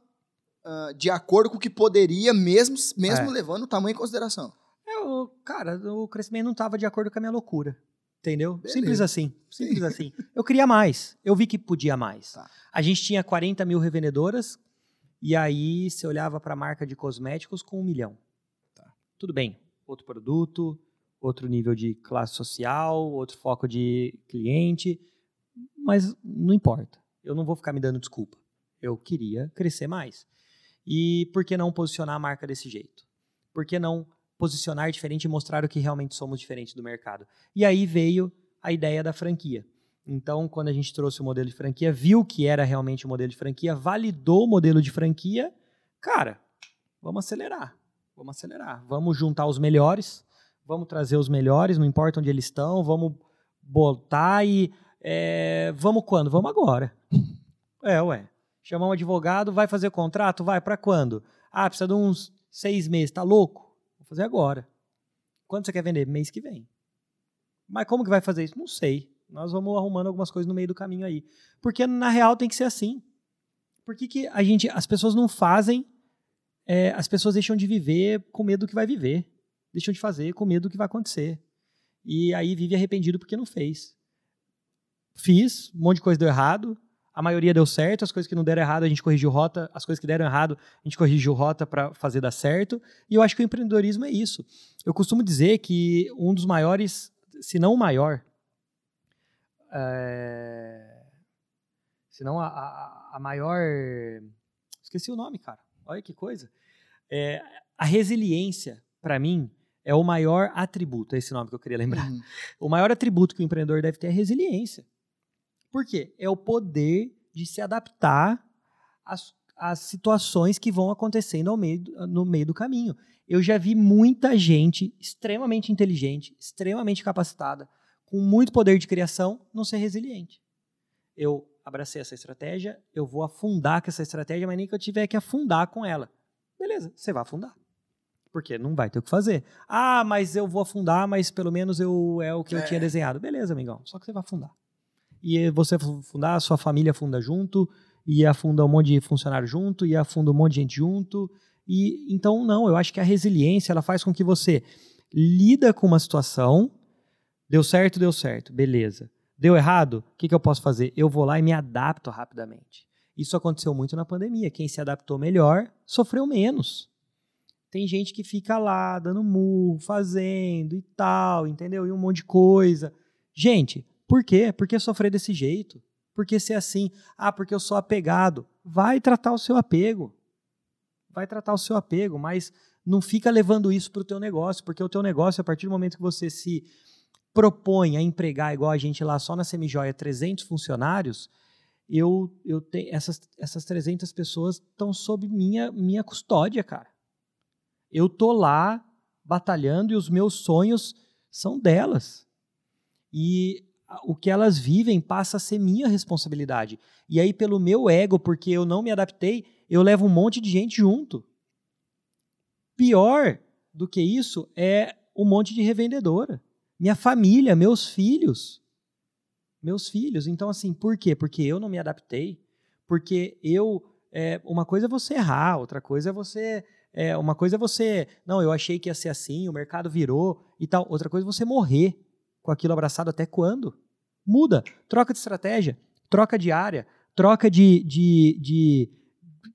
de acordo com o que poderia, mesmo, mesmo É. levando o tamanho em consideração. É, Eu, cara, o crescimento não estava de acordo com a minha loucura. Entendeu? Beleza. Simples assim. Simples assim. Eu queria mais. Eu vi que podia mais. Tá. A gente tinha 40 mil revendedoras e aí você olhava para a marca de cosméticos com um milhão. Tá. Tudo bem. Outro produto, outro nível de classe social, outro foco de cliente, mas não importa. Eu não vou ficar me dando desculpa. Eu queria crescer mais. E por que não posicionar a marca desse jeito? Por que não posicionar diferente e mostrar o que realmente somos diferentes do mercado? E aí veio a ideia da franquia. Então, quando a gente trouxe o modelo de franquia, viu que era realmente o modelo de franquia, validou o modelo de franquia, cara, vamos acelerar. Vamos acelerar. Vamos juntar os melhores, vamos trazer os melhores, não importa onde eles estão, vamos botar e. é, vamos quando? Vamos agora. (laughs) É, ué. Chamar um advogado, vai fazer contrato? Vai, para quando? Ah, precisa de uns seis meses, tá louco? Vou fazer agora. Quando você quer vender? Mês que vem. Mas como que vai fazer isso? Não sei. Nós vamos arrumando algumas coisas no meio do caminho aí. Porque na real tem que ser assim. Por que, que a gente, as pessoas não fazem, é, as pessoas deixam de viver com medo do que vai viver. Deixam de fazer com medo do que vai acontecer. E aí vive arrependido porque não fez. Fiz, um monte de coisa deu errado, a maioria deu certo, as coisas que não deram errado a gente corrigiu rota, as coisas que deram errado a gente corrigiu rota para fazer dar certo. E eu acho que o empreendedorismo é isso. Eu costumo dizer que um dos maiores, se não o maior, é... se não a, a, a maior, esqueci o nome, cara. Olha que coisa. É, a resiliência, para mim, é o maior atributo, é esse nome que eu queria lembrar. Uhum. O maior atributo que o empreendedor deve ter é resiliência. Por quê? É o poder de se adaptar às, às situações que vão acontecendo ao meio, no meio do caminho. Eu já vi muita gente extremamente inteligente, extremamente capacitada, com muito poder de criação, não ser resiliente. Eu abracei essa estratégia, eu vou afundar com essa estratégia, mas nem que eu tiver que afundar com ela. Beleza, você vai afundar. Porque não vai ter o que fazer. Ah, mas eu vou afundar, mas pelo menos eu é o que eu É. tinha desenhado. Beleza, amigão. Só que você vai afundar. E você afundar, a sua família afunda junto, e afunda um monte de funcionário junto, e afunda um monte de gente junto. E então não, eu acho que a resiliência ela faz com que você lida com uma situação, deu certo, deu certo, beleza. Deu errado, o que, que eu posso fazer? Eu vou lá e me adapto rapidamente. Isso aconteceu muito na pandemia. Quem se adaptou melhor sofreu menos. Tem gente que fica lá dando murro, fazendo e tal, entendeu? E um monte de coisa. Gente, por quê? Por que sofrer desse jeito? Por que ser assim? Ah, porque eu sou apegado. Vai tratar o seu apego. Vai tratar o seu apego, mas não fica levando isso para o teu negócio, porque o teu negócio, a partir do momento que você se propõe a empregar, igual a gente lá só na Semijoia, 300 funcionários, eu, eu tenho essas, essas 300 pessoas estão sob minha, minha custódia, cara. Eu tô lá batalhando e os meus sonhos são delas. E o que elas vivem passa a ser minha responsabilidade. E aí, pelo meu ego, porque eu não me adaptei, eu levo um monte de gente junto. Pior do que isso é um monte de revendedora. Minha família, meus filhos. Meus filhos. Então, assim, por quê? Porque eu não me adaptei. Porque eu. é, uma coisa é você errar, outra coisa é você. é, uma coisa é você. Não, eu achei que ia ser assim, o mercado virou e tal. Outra coisa é você morrer com aquilo abraçado até quando? Muda. Troca de estratégia, troca de área, troca de, de, de,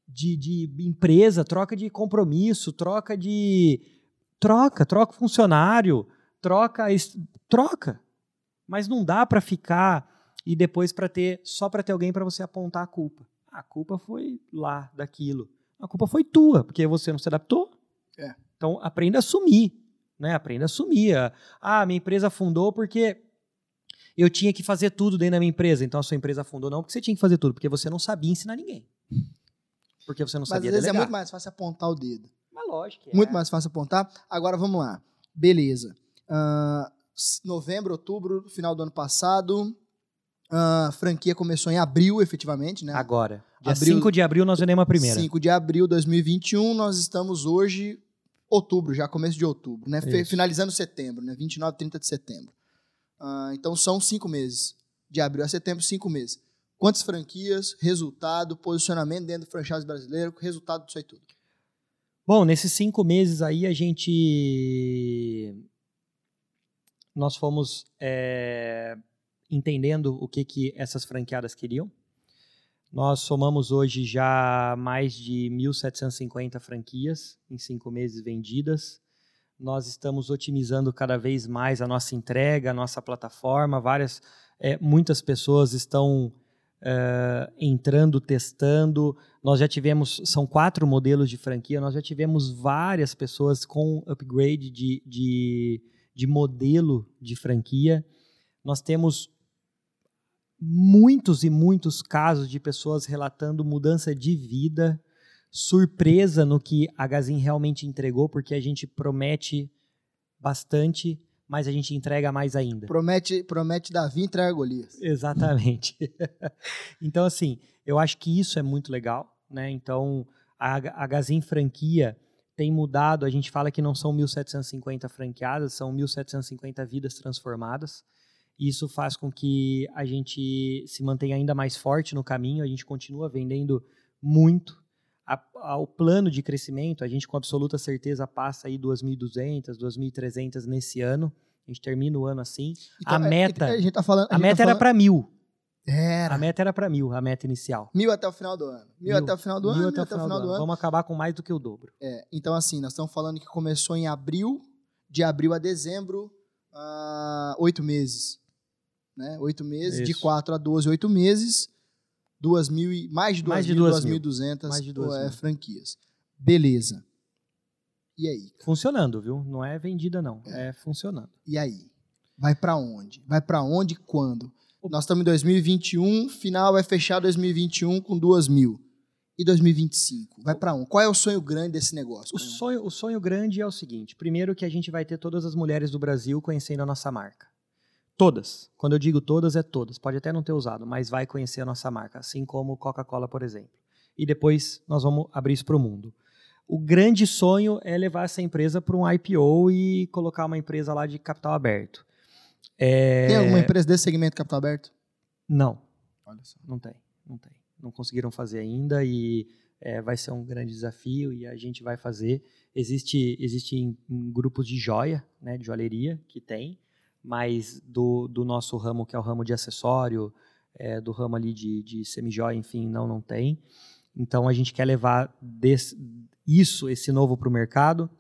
de, de empresa, troca de compromisso, troca de. Troca, troca funcionário, troca. Troca. Mas não dá para ficar e depois para ter só para ter alguém para você apontar a culpa. A culpa foi lá daquilo. A culpa foi tua, porque você não se adaptou. É. Então aprenda a assumir, né? Aprenda a assumir. Ah, minha empresa afundou porque eu tinha que fazer tudo dentro da minha empresa. Então a sua empresa afundou não porque você tinha que fazer tudo, porque você não sabia ensinar ninguém. Porque você não Mas às sabia vezes é delegar. muito mais fácil apontar o dedo. Mas lógico. que é. Muito mais fácil apontar. Agora vamos lá. Beleza. S- novembro, outubro, final do ano passado. A franquia começou em abril, efetivamente, né? Agora. Dia Abril- 5 de abril nós vendemos a primeira. 5 de abril de 2021, nós estamos hoje, outubro, já começo de outubro, né? Isso. Finalizando setembro, né? 29, 30 de setembro. Ah, então são cinco meses. De abril a setembro, cinco meses. Quantas franquias, resultado, posicionamento dentro do franchise brasileiro, resultado disso aí tudo. Bom, nesses cinco meses aí a gente. Nós fomos é, entendendo o que, que essas franqueadas queriam. Nós somamos hoje já mais de 1.750 franquias em cinco meses vendidas. Nós estamos otimizando cada vez mais a nossa entrega, a nossa plataforma. Várias, é, muitas pessoas estão é, entrando, testando. Nós já tivemos, são quatro modelos de franquia. Nós já tivemos várias pessoas com upgrade de, de, de modelo de franquia. Nós temos muitos e muitos casos de pessoas relatando mudança de vida, surpresa no que a Gazin realmente entregou, porque a gente promete bastante, mas a gente entrega mais ainda. Promete, promete Davi entrega Golias. Exatamente. (laughs) então, assim, eu acho que isso é muito legal, né? Então, a, a Gazin franquia tem mudado, a gente fala que não são 1.750 franqueadas, são 1.750 vidas transformadas. Isso faz com que a gente se mantenha ainda mais forte no caminho, a gente continua vendendo muito. A, a, o plano de crescimento, a gente com absoluta certeza passa aí 2.200, 2.300 nesse ano. A gente termina o ano assim. Então, a é, meta, a, gente tá falando, a, a meta tá era para mil. Era. A meta era para mil, a meta inicial. Mil até o final do ano. Mil, mil até o final do mil ano. Até mil até o final, do, ano. ano. Vamos acabar com mais do que o dobro. É, então, assim, nós estamos falando que começou em abril, de abril a dezembro, uh, oito meses né? Oito meses, Isso. de 4 a 12, oito meses, duas mil e, mais de 2.200 é, franquias. Beleza. E aí? Funcionando, viu? Não é vendida, não. É, é funcionando. E aí? Vai para onde? Vai para onde e quando? Nós estamos em 2021, final vai fechar 2021 com duas mil. E 2025? Vai para onde? Qual é o sonho grande desse negócio? O sonho, o sonho grande é o seguinte: primeiro, que a gente vai ter todas as mulheres do Brasil conhecendo a nossa marca. Todas. Quando eu digo todas, é todas. Pode até não ter usado, mas vai conhecer a nossa marca, assim como Coca-Cola, por exemplo. E depois nós vamos abrir isso para o mundo. O grande sonho é levar essa empresa para um IPO e colocar uma empresa lá de capital aberto. É... Tem alguma empresa desse segmento de capital aberto? Não. Olha só. Não tem, não tem. Não conseguiram fazer ainda e é, vai ser um grande desafio e a gente vai fazer. Existe, existe em, em grupos de joia, né, de joalheria, que tem mas do, do nosso ramo, que é o ramo de acessório, é, do ramo ali de, de semijóia, enfim, não, não tem. Então a gente quer levar desse, isso, esse novo para o mercado.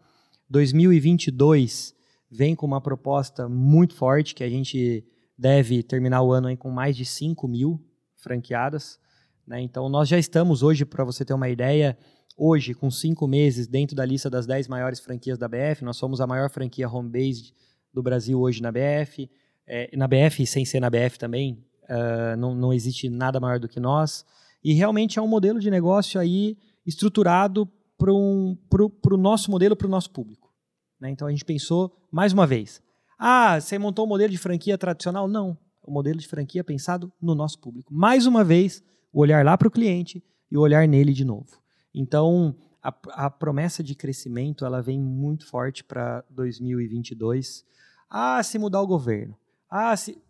2022 vem com uma proposta muito forte, que a gente deve terminar o ano com mais de 5 mil franqueadas. Né? Então nós já estamos hoje, para você ter uma ideia, hoje com cinco meses dentro da lista das 10 maiores franquias da BF, nós somos a maior franquia home-based do Brasil hoje na BF. É, na BF, sem ser na BF também, uh, não, não existe nada maior do que nós. E realmente é um modelo de negócio aí estruturado para um, o nosso modelo, para o nosso público. Né? Então a gente pensou, mais uma vez, ah, você montou um modelo de franquia tradicional? Não. O modelo de franquia é pensado no nosso público. Mais uma vez, o olhar lá para o cliente e o olhar nele de novo. Então, a, a promessa de crescimento ela vem muito forte para 2022. Ah, se mudar o governo. Ah, se.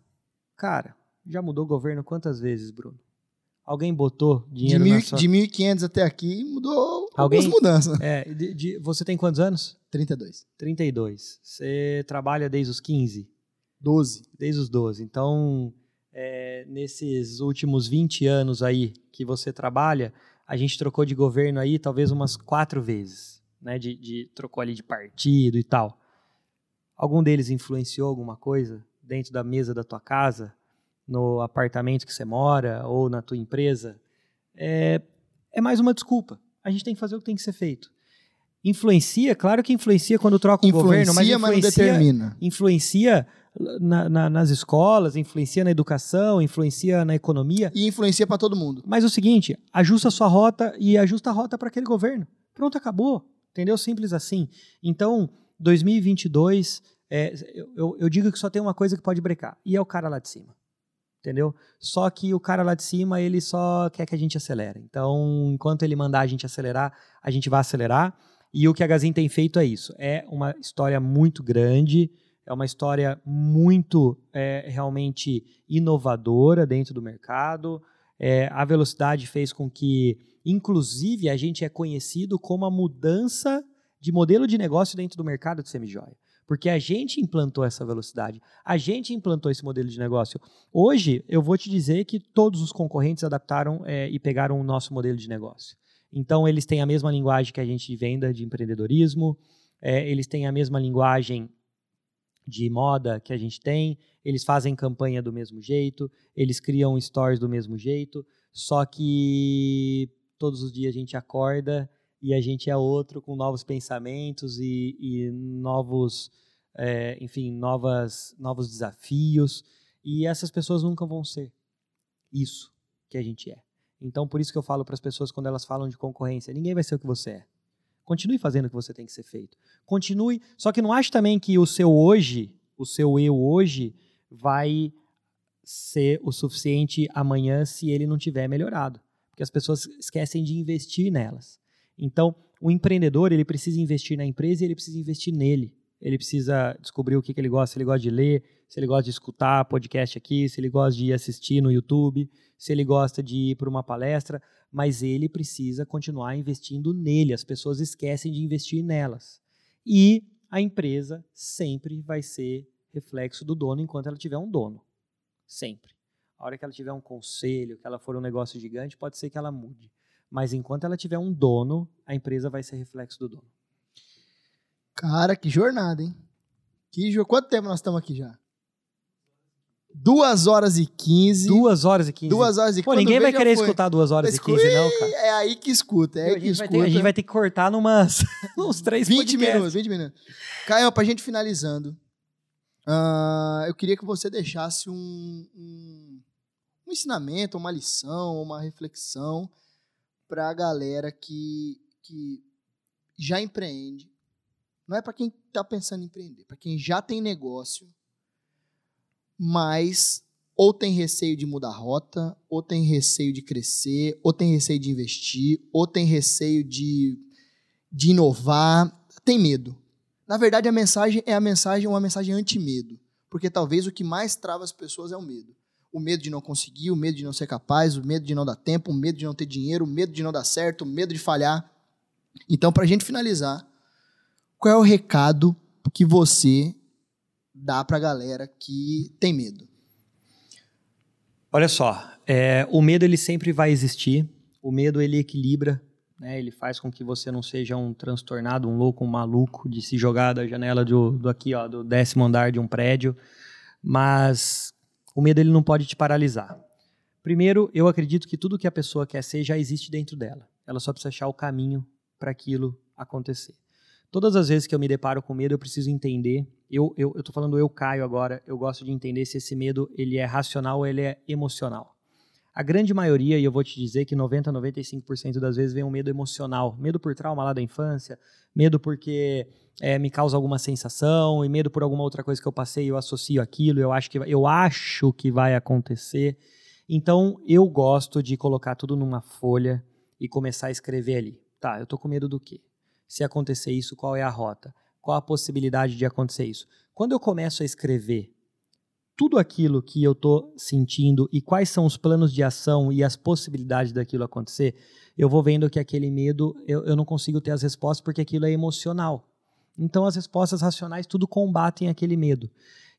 Cara, já mudou o governo quantas vezes, Bruno? Alguém botou dinheiro de mil, na sua... De 1.500 até aqui mudou Alguém... algumas mudanças. É, de, de, você tem quantos anos? 32. 32. Você trabalha desde os 15? 12. Desde os 12. Então, é, nesses últimos 20 anos aí que você trabalha, a gente trocou de governo aí talvez umas quatro vezes. Né, de, de trocou ali de partido e tal. Algum deles influenciou alguma coisa dentro da mesa da tua casa, no apartamento que você mora ou na tua empresa? É, é mais uma desculpa. A gente tem que fazer o que tem que ser feito. Influencia, claro que influencia quando troca o governo, mas influencia, mas não determina. Influencia na, na, nas escolas, influencia na educação, influencia na economia. E influencia para todo mundo. Mas é o seguinte, ajusta a sua rota e ajusta a rota para aquele governo. Pronto, acabou. Entendeu? Simples assim. Então, 2022, é, eu, eu digo que só tem uma coisa que pode brecar, e é o cara lá de cima. Entendeu? Só que o cara lá de cima, ele só quer que a gente acelere. Então, enquanto ele mandar a gente acelerar, a gente vai acelerar. E o que a Gazin tem feito é isso. É uma história muito grande, é uma história muito é, realmente inovadora dentro do mercado. É, a velocidade fez com que Inclusive, a gente é conhecido como a mudança de modelo de negócio dentro do mercado de semijoia. Porque a gente implantou essa velocidade, a gente implantou esse modelo de negócio. Hoje, eu vou te dizer que todos os concorrentes adaptaram é, e pegaram o nosso modelo de negócio. Então, eles têm a mesma linguagem que a gente de venda de empreendedorismo, é, eles têm a mesma linguagem de moda que a gente tem, eles fazem campanha do mesmo jeito, eles criam stories do mesmo jeito, só que todos os dias a gente acorda e a gente é outro com novos pensamentos e, e novos, é, enfim, novas, novos desafios. E essas pessoas nunca vão ser isso que a gente é. Então, por isso que eu falo para as pessoas quando elas falam de concorrência: ninguém vai ser o que você é. Continue fazendo o que você tem que ser feito. Continue. Só que não ache também que o seu hoje, o seu eu hoje, vai ser o suficiente amanhã se ele não tiver melhorado. Porque as pessoas esquecem de investir nelas. Então, o empreendedor, ele precisa investir na empresa e ele precisa investir nele. Ele precisa descobrir o que, que ele gosta, se ele gosta de ler, se ele gosta de escutar podcast aqui, se ele gosta de assistir no YouTube, se ele gosta de ir para uma palestra, mas ele precisa continuar investindo nele. As pessoas esquecem de investir nelas. E a empresa sempre vai ser reflexo do dono enquanto ela tiver um dono. Sempre. A hora que ela tiver um conselho, que ela for um negócio gigante, pode ser que ela mude. Mas enquanto ela tiver um dono, a empresa vai ser reflexo do dono. Cara, que jornada, hein? Que jo... Quanto tempo nós estamos aqui já? Duas horas e quinze. Duas horas e quinze. Duas horas e Pô, ninguém vai querer foi. escutar duas horas Escu... e quinze, não, cara. É aí que escuta, é aí que escuta. Ter, a gente vai ter que cortar numas, (laughs) uns três 20 podcasts. minutos, 20 minutos. Caio, pra gente finalizando, uh, eu queria que você deixasse um, um, um ensinamento, uma lição, uma reflexão para a galera que, que já empreende. Não é para quem está pensando em empreender, para quem já tem negócio, mas ou tem receio de mudar rota, ou tem receio de crescer, ou tem receio de investir, ou tem receio de, de inovar, tem medo. Na verdade, a mensagem é a mensagem, uma mensagem anti-medo, porque talvez o que mais trava as pessoas é o medo o medo de não conseguir, o medo de não ser capaz, o medo de não dar tempo, o medo de não ter dinheiro, o medo de não dar certo, o medo de falhar. Então, para a gente finalizar, qual é o recado que você dá para a galera que tem medo? Olha só, é, o medo ele sempre vai existir. O medo ele equilibra, né? Ele faz com que você não seja um transtornado, um louco, um maluco de se jogar da janela do, do aqui, ó, do décimo andar de um prédio. Mas o medo ele não pode te paralisar. Primeiro, eu acredito que tudo que a pessoa quer ser já existe dentro dela. Ela só precisa achar o caminho para aquilo acontecer. Todas as vezes que eu me deparo com medo, eu preciso entender. Eu, eu, eu tô falando eu, Caio, agora. Eu gosto de entender se esse medo ele é racional ou ele é emocional. A grande maioria, e eu vou te dizer que 90, 95% das vezes vem um medo emocional. Medo por trauma lá da infância, medo porque é, me causa alguma sensação, e medo por alguma outra coisa que eu passei, eu associo aquilo, eu acho que, eu acho que vai acontecer. Então, eu gosto de colocar tudo numa folha e começar a escrever ali. Tá, eu tô com medo do quê? Se acontecer isso, qual é a rota? Qual a possibilidade de acontecer isso? Quando eu começo a escrever tudo aquilo que eu estou sentindo e quais são os planos de ação e as possibilidades daquilo acontecer, eu vou vendo que aquele medo, eu, eu não consigo ter as respostas porque aquilo é emocional. Então as respostas racionais tudo combatem aquele medo.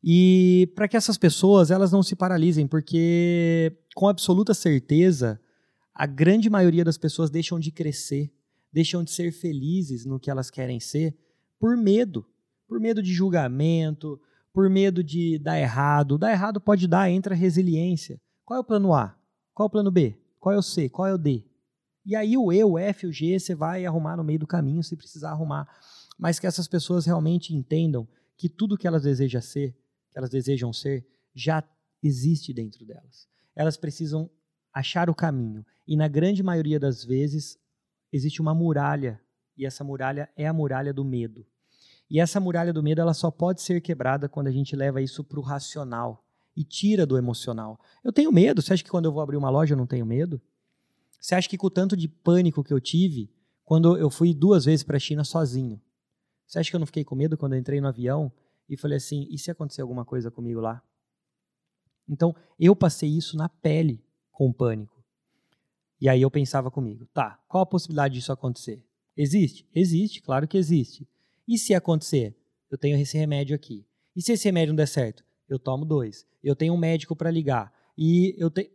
E para que essas pessoas elas não se paralisem, porque com absoluta certeza a grande maioria das pessoas deixam de crescer, deixam de ser felizes no que elas querem ser por medo, por medo de julgamento, por medo de dar errado. Dar errado pode dar, entra resiliência. Qual é o plano A? Qual é o plano B? Qual é o C? Qual é o D? E aí o E, o F, o G, você vai arrumar no meio do caminho se precisar arrumar. Mas que essas pessoas realmente entendam que tudo que elas desejam ser, que elas desejam ser, já existe dentro delas. Elas precisam achar o caminho. E na grande maioria das vezes existe uma muralha, e essa muralha é a muralha do medo. E essa muralha do medo ela só pode ser quebrada quando a gente leva isso para o racional e tira do emocional. Eu tenho medo. Você acha que quando eu vou abrir uma loja eu não tenho medo? Você acha que com o tanto de pânico que eu tive quando eu fui duas vezes para a China sozinho? Você acha que eu não fiquei com medo quando eu entrei no avião e falei assim: e se acontecer alguma coisa comigo lá? Então, eu passei isso na pele com pânico. E aí eu pensava comigo, tá, qual a possibilidade disso acontecer? Existe? Existe, claro que existe. E se acontecer? Eu tenho esse remédio aqui. E se esse remédio não der certo? Eu tomo dois. Eu tenho um médico para ligar. E eu tenho.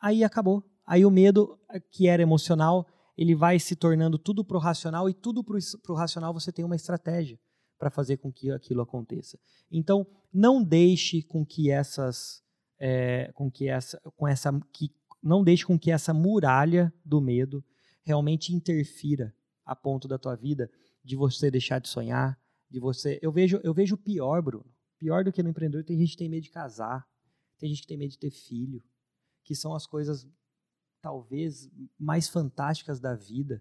Aí acabou. Aí o medo, que era emocional, ele vai se tornando tudo pro racional e tudo pro, pro racional você tem uma estratégia para fazer com que aquilo aconteça. Então, não deixe com que essas, é, com que essa, com essa, que não deixe com que essa muralha do medo realmente interfira a ponto da tua vida de você deixar de sonhar, de você. Eu vejo, eu vejo pior, Bruno. Pior do que no empreendedor, tem gente que tem medo de casar, tem gente que tem medo de ter filho, que são as coisas talvez mais fantásticas da vida.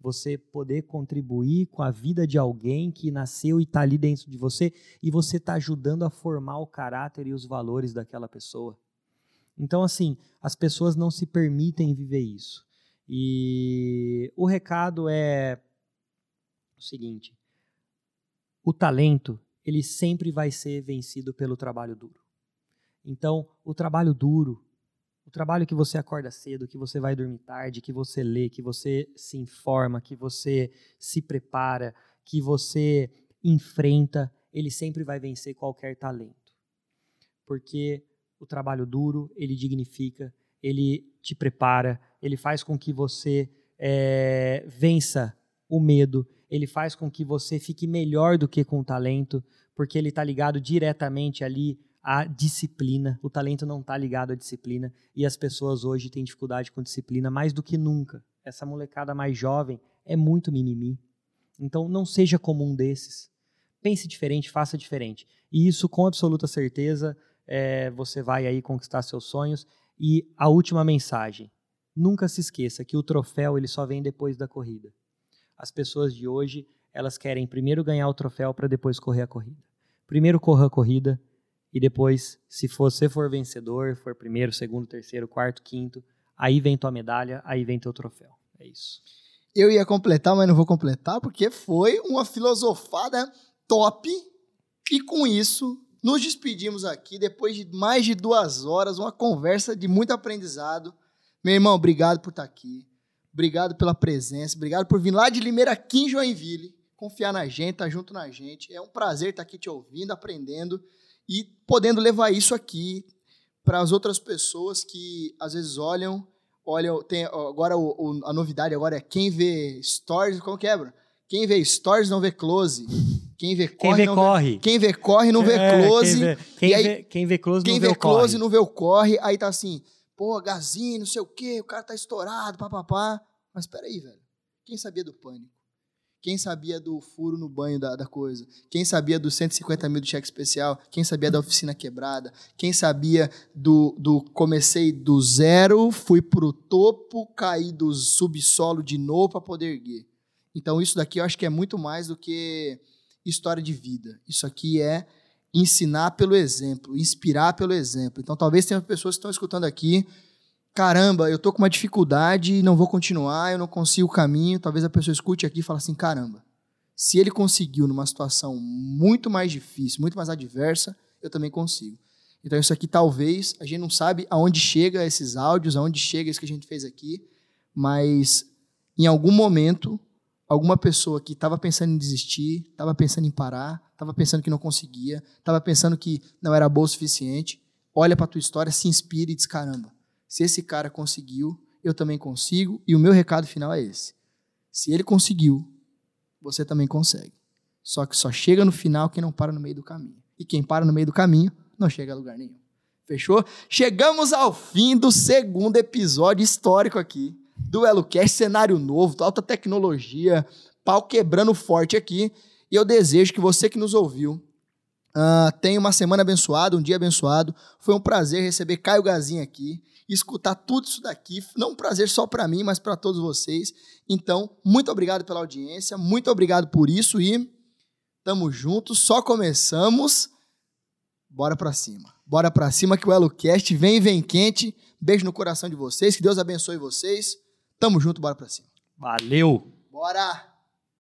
Você poder contribuir com a vida de alguém que nasceu e está ali dentro de você e você está ajudando a formar o caráter e os valores daquela pessoa. Então, assim, as pessoas não se permitem viver isso. E o recado é o seguinte: o talento ele sempre vai ser vencido pelo trabalho duro. Então, o trabalho duro, o trabalho que você acorda cedo, que você vai dormir tarde, que você lê, que você se informa, que você se prepara, que você enfrenta, ele sempre vai vencer qualquer talento. Porque o trabalho duro, ele dignifica, ele te prepara, ele faz com que você é, vença o medo, ele faz com que você fique melhor do que com o talento, porque ele está ligado diretamente ali a disciplina. O talento não está ligado à disciplina e as pessoas hoje têm dificuldade com disciplina mais do que nunca. Essa molecada mais jovem é muito mimimi. Então não seja como um desses. Pense diferente, faça diferente. E isso com absoluta certeza é, você vai aí conquistar seus sonhos. E a última mensagem: nunca se esqueça que o troféu ele só vem depois da corrida. As pessoas de hoje elas querem primeiro ganhar o troféu para depois correr a corrida. Primeiro corra a corrida e depois, se você for vencedor, for primeiro, segundo, terceiro, quarto, quinto, aí vem tua medalha, aí vem teu troféu. É isso. Eu ia completar, mas não vou completar, porque foi uma filosofada top. E com isso, nos despedimos aqui, depois de mais de duas horas, uma conversa de muito aprendizado. Meu irmão, obrigado por estar aqui. Obrigado pela presença. Obrigado por vir lá de Limeira aqui em Joinville. Confiar na gente, estar tá junto na gente. É um prazer estar aqui te ouvindo, aprendendo e podendo levar isso aqui para as outras pessoas que às vezes olham, olham, tem agora o, o, a novidade agora é quem vê stories, como quebra? É, quem vê stories não vê close. Quem vê corre, quem vê não corre. Vê, quem vê corre não vê é, close. Quem vê, quem, aí, vê, quem vê close quem não vê, vê close corre. não vê o corre. Aí tá assim, pô, gazinho, não sei o quê, o cara tá estourado, papapá. Mas peraí, velho. Quem sabia do pânico? Quem sabia do furo no banho da, da coisa? Quem sabia dos 150 mil do cheque especial? Quem sabia da oficina quebrada? Quem sabia do, do comecei do zero, fui pro topo, caí do subsolo de novo para poder erguer? Então isso daqui eu acho que é muito mais do que história de vida. Isso aqui é ensinar pelo exemplo, inspirar pelo exemplo. Então talvez tenha pessoas que estão escutando aqui caramba, eu tô com uma dificuldade e não vou continuar, eu não consigo o caminho. Talvez a pessoa escute aqui e fale assim, caramba, se ele conseguiu numa situação muito mais difícil, muito mais adversa, eu também consigo. Então isso aqui talvez, a gente não sabe aonde chega esses áudios, aonde chega isso que a gente fez aqui, mas em algum momento, alguma pessoa que estava pensando em desistir, estava pensando em parar, estava pensando que não conseguia, estava pensando que não era boa o suficiente, olha para a tua história, se inspira e diz, caramba, se esse cara conseguiu, eu também consigo. E o meu recado final é esse: se ele conseguiu, você também consegue. Só que só chega no final quem não para no meio do caminho. E quem para no meio do caminho não chega a lugar nenhum. Fechou? Chegamos ao fim do segundo episódio histórico aqui do EloCast, cenário novo, alta tecnologia, pau quebrando forte aqui. E eu desejo que você que nos ouviu uh, tenha uma semana abençoada, um dia abençoado. Foi um prazer receber Caio Gazinho aqui escutar tudo isso daqui. Não um prazer só para mim, mas para todos vocês. Então, muito obrigado pela audiência, muito obrigado por isso e tamo juntos, só começamos. Bora para cima. Bora para cima que o EloCast vem vem quente. Beijo no coração de vocês, que Deus abençoe vocês. Tamo junto, bora para cima. Valeu. Bora.